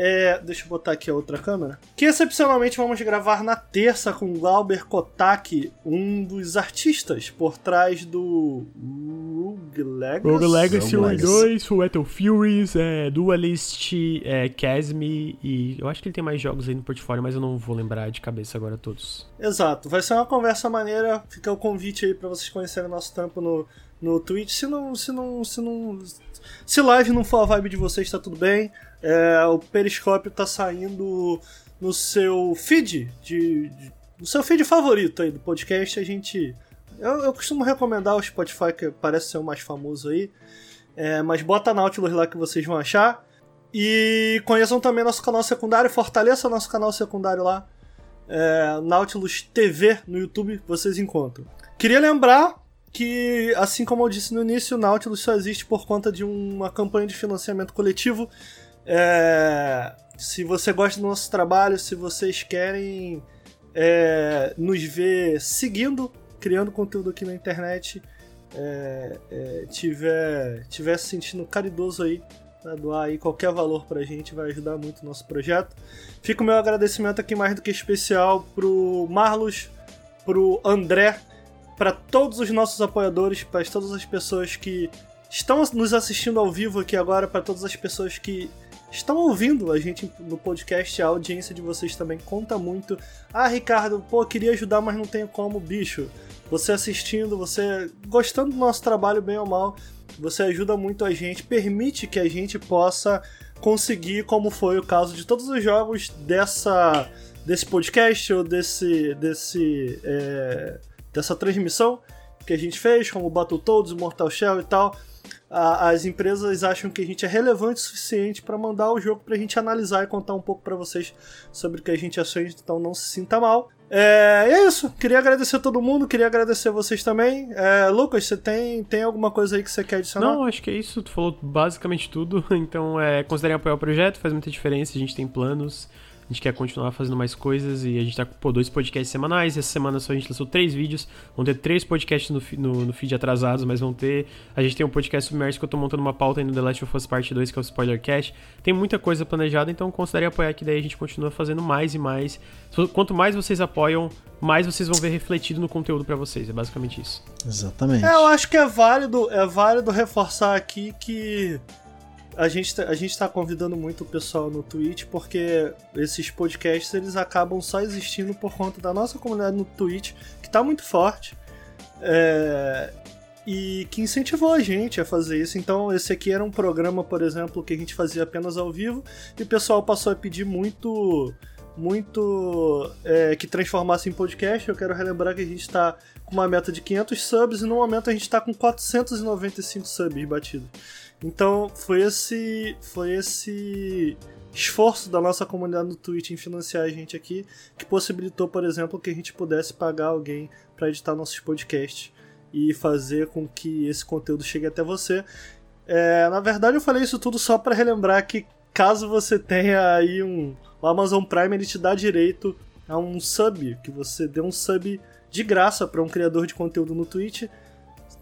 É, deixa eu botar aqui a outra câmera. Que excepcionalmente vamos gravar na terça com Glauber Kotak, um dos artistas por trás do Rogue Legacy. Rogue Legacy Rogue 1 e Legacy. 2, Full Furies, é, Dualist, é, Casme e eu acho que ele tem mais jogos aí no portfólio, mas eu não vou lembrar de cabeça agora todos. Exato, vai ser uma conversa maneira. Fica o convite aí para vocês conhecerem nosso tempo no, no Twitch. Se não, se não, se não, se live não for a vibe de vocês, tá tudo bem. É, o Periscópio tá saindo no seu feed de, de- no seu feed favorito aí do podcast. A gente, eu, eu costumo recomendar o Spotify que parece ser o mais famoso aí. É, mas bota Nautilus lá que vocês vão achar. E conheçam também nosso canal secundário, fortaleça nosso canal secundário lá é, Nautilus TV no YouTube, vocês encontram. Queria lembrar que, assim como eu disse no início, o Nautilus só existe por conta de uma campanha de financiamento coletivo. É, se você gosta do nosso trabalho, se vocês querem é, nos ver seguindo, criando conteúdo aqui na internet, é, é, tiver, tiver se sentindo caridoso aí, pra doar aí qualquer valor pra gente, vai ajudar muito o nosso projeto. Fica o meu agradecimento aqui mais do que especial pro Marlos, pro André, para todos os nossos apoiadores, para todas as pessoas que estão nos assistindo ao vivo aqui agora, para todas as pessoas que estão ouvindo a gente no podcast, a audiência de vocês também conta muito. Ah, Ricardo, pô, queria ajudar, mas não tenho como, bicho. Você assistindo, você gostando do nosso trabalho, bem ou mal, você ajuda muito a gente, permite que a gente possa conseguir, como foi o caso de todos os jogos dessa desse podcast ou desse desse é, dessa transmissão que a gente fez, como Battletoads, Mortal Shell e tal. A- as empresas acham que a gente é relevante o suficiente para mandar o jogo pra gente analisar e contar um pouco para vocês sobre o que a gente achou, então não se sinta mal. É, é isso. Queria agradecer a todo mundo, queria agradecer vocês também. É, Lucas, você tem, tem alguma coisa aí que você quer adicionar? Não, acho que é isso, tu falou basicamente tudo, *laughs* então é, considerem apoiar o projeto, faz muita diferença, a gente tem planos, a gente quer continuar fazendo mais coisas e a gente tá com pô, dois podcasts semanais, essa semana só a gente lançou três vídeos, vão ter três podcasts no, no, no feed atrasados, mas vão ter, a gente tem um podcast submerso que eu tô montando uma pauta aí no The Last of Us Part 2, que é o Spoilercast, tem muita coisa planejada, então considerem apoiar que daí a gente continua fazendo mais e mais, quanto mais vocês apoiam, mais vocês vão ver refletido no conteúdo pra vocês, é basicamente isso. Exatamente. É, eu acho que é válido, é válido reforçar aqui que a gente, tá- a gente tá convidando muito o pessoal no Twitch, porque esses podcasts eles acabam só existindo por conta da nossa comunidade no Twitch, que tá muito forte. é, e que incentivou a gente a fazer isso. Então, esse aqui era um programa, por exemplo, que a gente fazia apenas ao vivo, e o pessoal passou a pedir muito muito é, que transformasse em podcast. Eu quero relembrar que a gente está com uma meta de 500 subs e no momento a gente está com 495 subs batidos. Então foi esse foi esse esforço da nossa comunidade no Twitch em financiar a gente aqui que possibilitou, por exemplo, que a gente pudesse pagar alguém para editar nossos podcasts e fazer com que esse conteúdo chegue até você. É, na verdade, eu falei isso tudo só para relembrar que caso você tenha aí um o Amazon Prime ele te dá direito a um sub, que você dê um sub de graça para um criador de conteúdo no Twitch.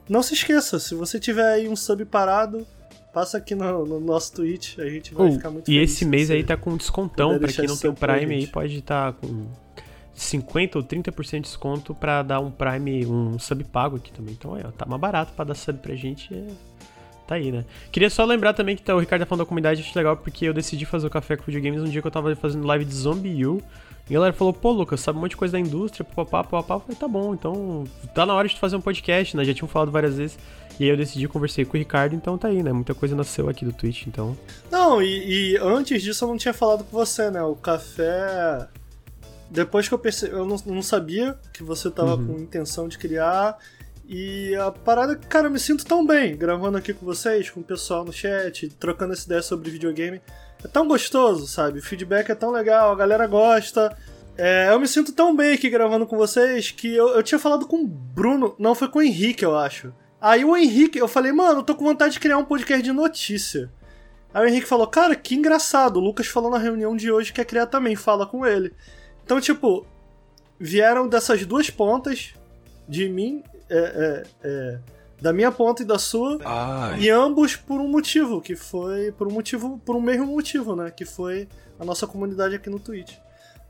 Não se esqueça, se você tiver aí um sub parado, passa aqui no, no nosso Twitch, a gente vai Oh, ficar muito e esse se mês aí tá com descontão, pra quem não tem o Prime aí pode estar com 50 ou 30% de desconto pra dar um Prime, um sub pago aqui também. Então, aí, ó, tá mais barato pra dar sub pra gente, é... tá aí, né? Queria só lembrar também que tá, o Ricardo tá falando da comunidade, acho legal porque eu decidi fazer o Café com Videogames um dia que eu tava fazendo live de Zombie U. E a galera falou, pô, Lucas, sabe um monte de coisa da indústria, papapá, papapá. Eu falei, tá bom, então tá na hora de fazer um podcast, né? Já tinham falado várias vezes. E aí eu decidi, conversei com o Ricardo, então tá aí, né? Muita coisa nasceu aqui do Twitch, então. Não, e, e antes disso eu não tinha falado com você, né? O café. Depois que eu percebi. Eu não, não sabia que você tava Uhum. com intenção de criar. E a parada, cara, eu me sinto tão bem gravando aqui com vocês, com o pessoal no chat, trocando essa ideia sobre videogame. É tão gostoso, sabe? O feedback é tão legal, a galera gosta. É, eu me sinto tão bem aqui gravando com vocês que eu, eu tinha falado com o Bruno. Não, foi com o Henrique, eu acho. Aí o Henrique, eu falei, mano, eu tô com vontade de criar um podcast de notícia. Aí o Henrique falou, cara, que engraçado. O Lucas falou na reunião de hoje que quer criar também, fala com ele. Então, tipo, vieram dessas duas pontas, de mim, é, é, é, da minha ponta e da sua, e ambos por um motivo, que foi. Por um motivo, por um mesmo motivo, né? Que foi a nossa comunidade aqui no Twitch.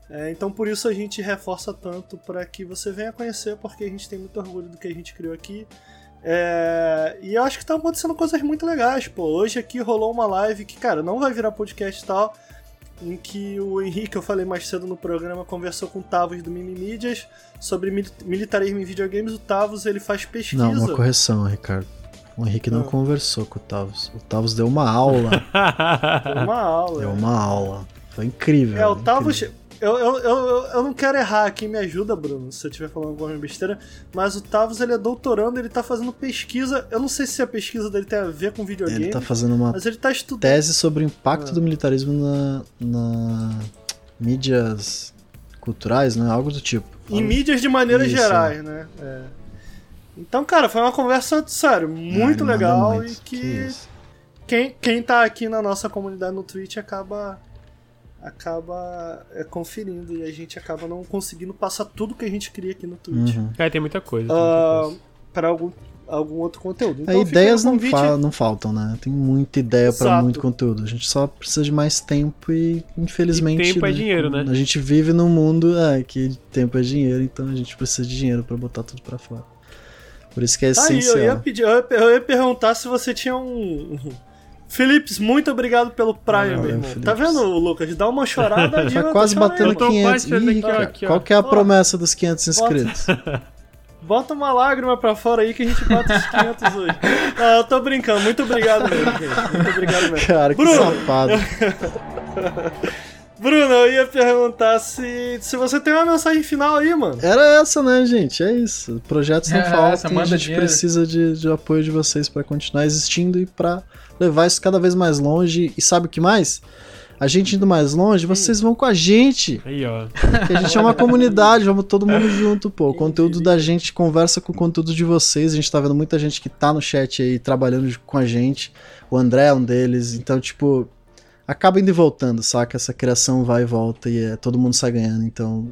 É, então por isso a gente reforça tanto para que você venha conhecer, porque a gente tem muito orgulho do que a gente criou aqui. É, e eu acho que tá acontecendo coisas muito legais, pô. Hoje aqui rolou uma live que, cara, não vai virar podcast e tal, em que o Henrique, eu falei mais cedo no programa, conversou com o Tavos do Mimimídias sobre mil- militarismo em videogames. O Tavos, ele faz pesquisa. Não, uma correção, Ricardo. O Henrique não Ah. conversou com o Tavos. O Tavos deu uma aula. *laughs* Foi uma aula. deu uma aula. Foi incrível. É, o Tavos. incrível. Eu, eu, eu, eu não quero errar aqui, me ajuda, Bruno, se eu estiver falando alguma besteira. Mas o Tavos ele é doutorando, ele tá fazendo pesquisa. Eu não sei se a pesquisa dele tem a ver com videogame. Ele tá fazendo uma Mas ele tá estudando. tese sobre o Ah. impacto do militarismo na, na mídias culturais, né? Algo do tipo. Em mídias de maneiras Isso, gerais, né? É. Então, cara, foi uma conversa, sério, muito Ah, ele manda legal muito, e que, isso. quem, quem tá aqui na nossa comunidade no Twitch acaba acaba é, conferindo e a gente acaba não conseguindo passar tudo que a gente queria aqui no Twitch Uhum. É, tem muita coisa. Muita ah, coisa. para algum, algum outro conteúdo. Então, É, ideias não, fa- não faltam, né? Tem muita ideia pra Exato. muito conteúdo. A gente só precisa de mais tempo e, infelizmente. E tempo é né, dinheiro, né? A gente vive num mundo é, que tempo é dinheiro, então a gente precisa de dinheiro pra botar tudo pra fora. Por isso que é Tá aí, essencial. eu ia, pedir, eu, ia, eu ia perguntar se você tinha um. Philips, muito obrigado pelo Prime, meu irmão. Tá vendo, Lucas? Dá uma chorada *laughs* de. Tá quase batendo Eu tô 500. quase chegando Ih, cara, aqui, qual que é a Ó. promessa dos 500 inscritos? *laughs* Bota uma lágrima pra fora aí que a gente bate os 500 hoje. Não, *laughs* eu tô brincando. Muito obrigado mesmo, gente. Muito obrigado mesmo. Cara, que Bruno. safado. Bruno, eu ia perguntar se, se você tem uma mensagem final aí, mano. Era essa, né, gente? É isso. Projetos não É, faltam. a gente dinheiro. precisa de, de apoio de vocês pra continuar existindo e pra levar isso cada vez mais longe. E sabe o que mais? A gente indo mais longe, vocês vão com a gente. Aí, ó. Porque a gente é uma comunidade, vamos todo mundo junto, pô. O conteúdo da gente conversa com o conteúdo de vocês. A gente tá vendo muita gente que tá no chat aí trabalhando com a gente. O André é um deles. Então, tipo, acaba indo e voltando, saca? Essa criação vai e volta e é, todo mundo sai ganhando. Então,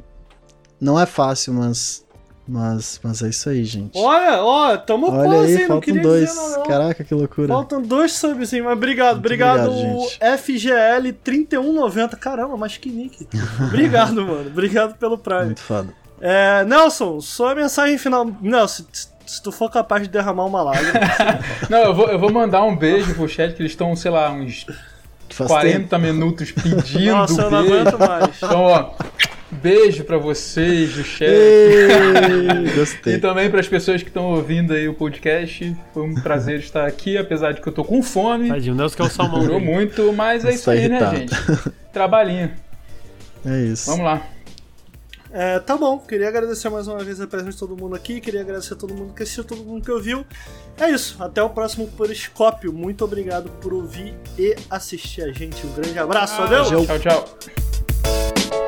não é fácil, mas. Mas, mas é isso aí, gente. Olha, ó, tamo Olha quase, aí, hein? Não faltam queria dois. dizer não, não. Caraca, que loucura. Faltam dois subs, sim, mas obrigado. Muito obrigado, obrigado, gente. FGL 3190. Caramba, mas que nick. *laughs* obrigado, mano. Obrigado pelo Prime. Muito foda. É, Nelson, sua mensagem final. Nelson, se, tu for capaz de derramar uma lágrima. *laughs* Não, eu vou, eu vou mandar um beijo pro chat, que eles estão, sei lá, uns Faz 40 minutos *laughs* pedindo Nossa, eu não beijo. aguento mais. Então, ó, beijo pra vocês do chat. Ei, Gostei. *laughs* E também para as pessoas que estão ouvindo aí o podcast. Foi um prazer estar aqui, apesar de que eu tô com fome. Tadinho, o Nelson que é o salmão. Durou muito, mas é isso aí, né, irritado. gente? Trabalhinho. É isso. Vamos lá. É, tá bom, queria agradecer mais uma vez a presença de todo mundo aqui, queria agradecer a todo mundo que assistiu, todo mundo que ouviu. É isso, até o próximo Periscópio. Muito obrigado por ouvir e assistir a gente. Um grande abraço, adeus! Tchau, tchau.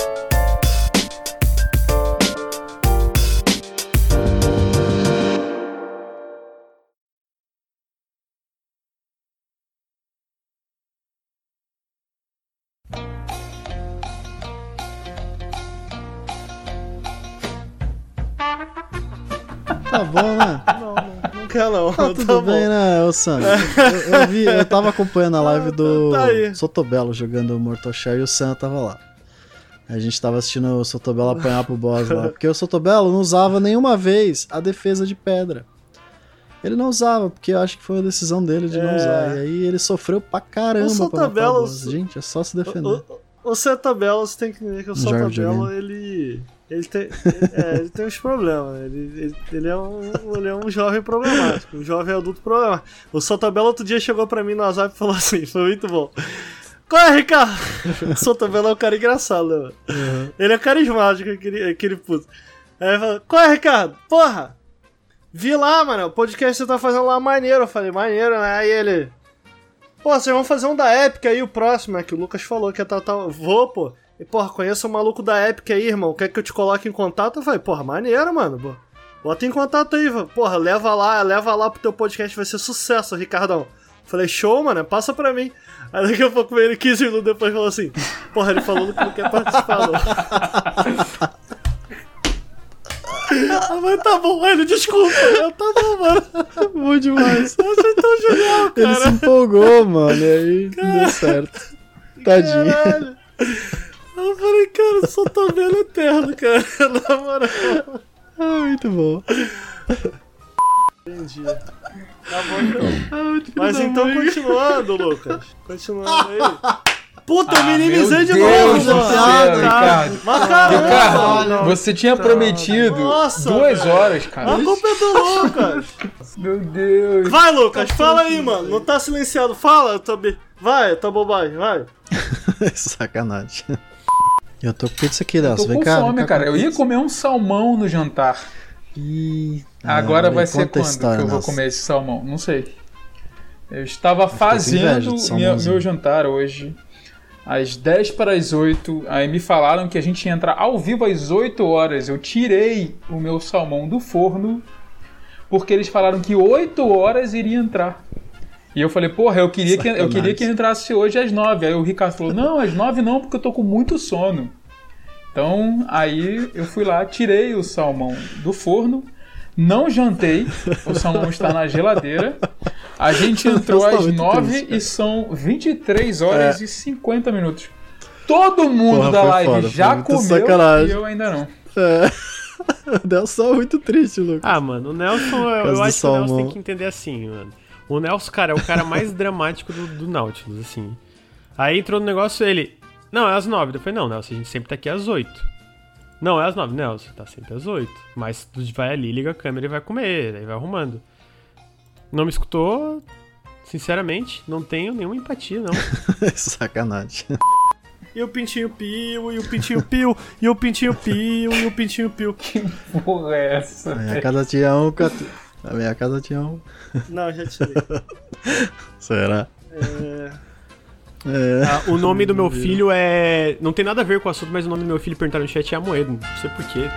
Não. Tá tá tudo bom. bem, né, ô Sam? Eu, eu vi, eu tava acompanhando a live *laughs* do Tá. Sotobelo jogando Mortal Shell e o Sam tava lá. A gente tava assistindo o Sotobelo apanhar pro boss lá. Porque o Sotobelo não usava nenhuma vez a defesa de pedra. Ele não usava, porque eu acho que foi a decisão dele de não É. usar. E aí ele sofreu pra caramba O o Sotobelo- boss. Gente, é só se defender. O, o, o você tem que entender que o Não videogame. ele. Ele tem, é, ele tem uns problemas. né? Ele, ele, ele é um, ele é um jovem problemático, um jovem adulto problemático. O Sotabella outro dia chegou pra mim no WhatsApp e falou assim: foi muito bom. Qual é, Ricardo? O Sotabella é um cara engraçado, né, mano? Ele é carismático, aquele, aquele puto. Aí ele falou: Qual é, Ricardo? Porra! Vi lá, mano, o podcast que você tá fazendo lá maneiro. Eu falei: Maneiro, né? Aí ele. Pô, vocês vão fazer um da Epic aí, o próximo, é que o Lucas falou que é tal, tal. Vou, pô. E, porra, conheço um maluco da Epic aí, irmão. Quer que eu te coloque em contato? Eu falei, porra, maneiro, mano. Bota em contato aí, porra, leva lá, leva lá pro teu podcast, vai ser sucesso, Ricardão. Falei, show, mano, passa pra mim. Aí daqui a pouco ele 15 minutos depois falou assim: Porra, ele falou que não quer participar, não. Ah, mas tá bom, ele, desculpa. Eu, tá bom, mano. Bom demais. Você é tão genial, Ele se cara. empolgou, mano, e aí deu certo. Tadinho. Caralho. Eu falei, cara, eu sou tão velho eterno, cara. *laughs* Na moral. Ah, muito bom. Entendi. Tá bom, então. Mas então, continuando, Lucas. Continuando aí. Puta, eu minimizei de Deus novo, mano. céu, Ricardo. Mas caramba, Ricardo, você tinha prometido Nossa, duas velho. horas, cara. A culpa é do Lucas. Meu Deus. Vai, Lucas, fala aí, mano. Não tá silenciado. Fala, tua be... Vai, tua bobagem, vai. *laughs* Sacanagem. Eu tô com pizza aqui, Tô Delcio. Vem com cá. fome, cara. Eu ia comer um salmão no jantar. Ih, Agora vai ser quando história, que eu vou Nelson. comer esse salmão? Não sei. Eu estava inveja fazendo minha- meu jantar hoje. Às 10 para as 8. Aí me falaram que a gente ia entrar ao vivo às 8 horas. Eu tirei o meu salmão do forno. Porque eles falaram que 8 horas iria entrar. E eu falei, porra, eu queria, que, eu queria que entrasse hoje às 9. Aí o Ricardo falou, não, às 9 não, porque eu tô com muito sono. Então, aí eu fui lá, tirei o salmão do forno, não jantei, o salmão está na geladeira. A gente *laughs* entrou tá às muito 9 triste, cara. e são 23 horas e 50 minutos. Todo mundo Porra, da live foda, já comeu sacanagem. e eu ainda não. É. *laughs* O Delson é muito triste, Lucas. Ah, mano, o Nelson, eu, eu acho que o Nelson tem que entender assim, mano. O Nelson, cara, é o cara mais *laughs* dramático do, do Nautilus, assim. Aí entrou no negócio ele. Não, é às nove. Eu falei, não, Nelson, a gente sempre tá aqui às oito. Não, é às nove. Nelson, tá sempre às oito. Mas tu vai ali, liga a câmera e vai comer, aí vai arrumando. Não me escutou, sinceramente, não tenho nenhuma empatia, não. *laughs* Sacanagem. E o pintinho pio, e o pintinho pio, e o pintinho pio, e o pintinho pio. Porra, é essa? Na minha casa tinha um. Na minha casa tinha um. Não, já tirei. Será? É... É. Ah, o nome do meu filho é. Não tem nada a ver com o assunto, mas o nome do meu filho perguntaram no chat é Amoedo. Não sei porquê.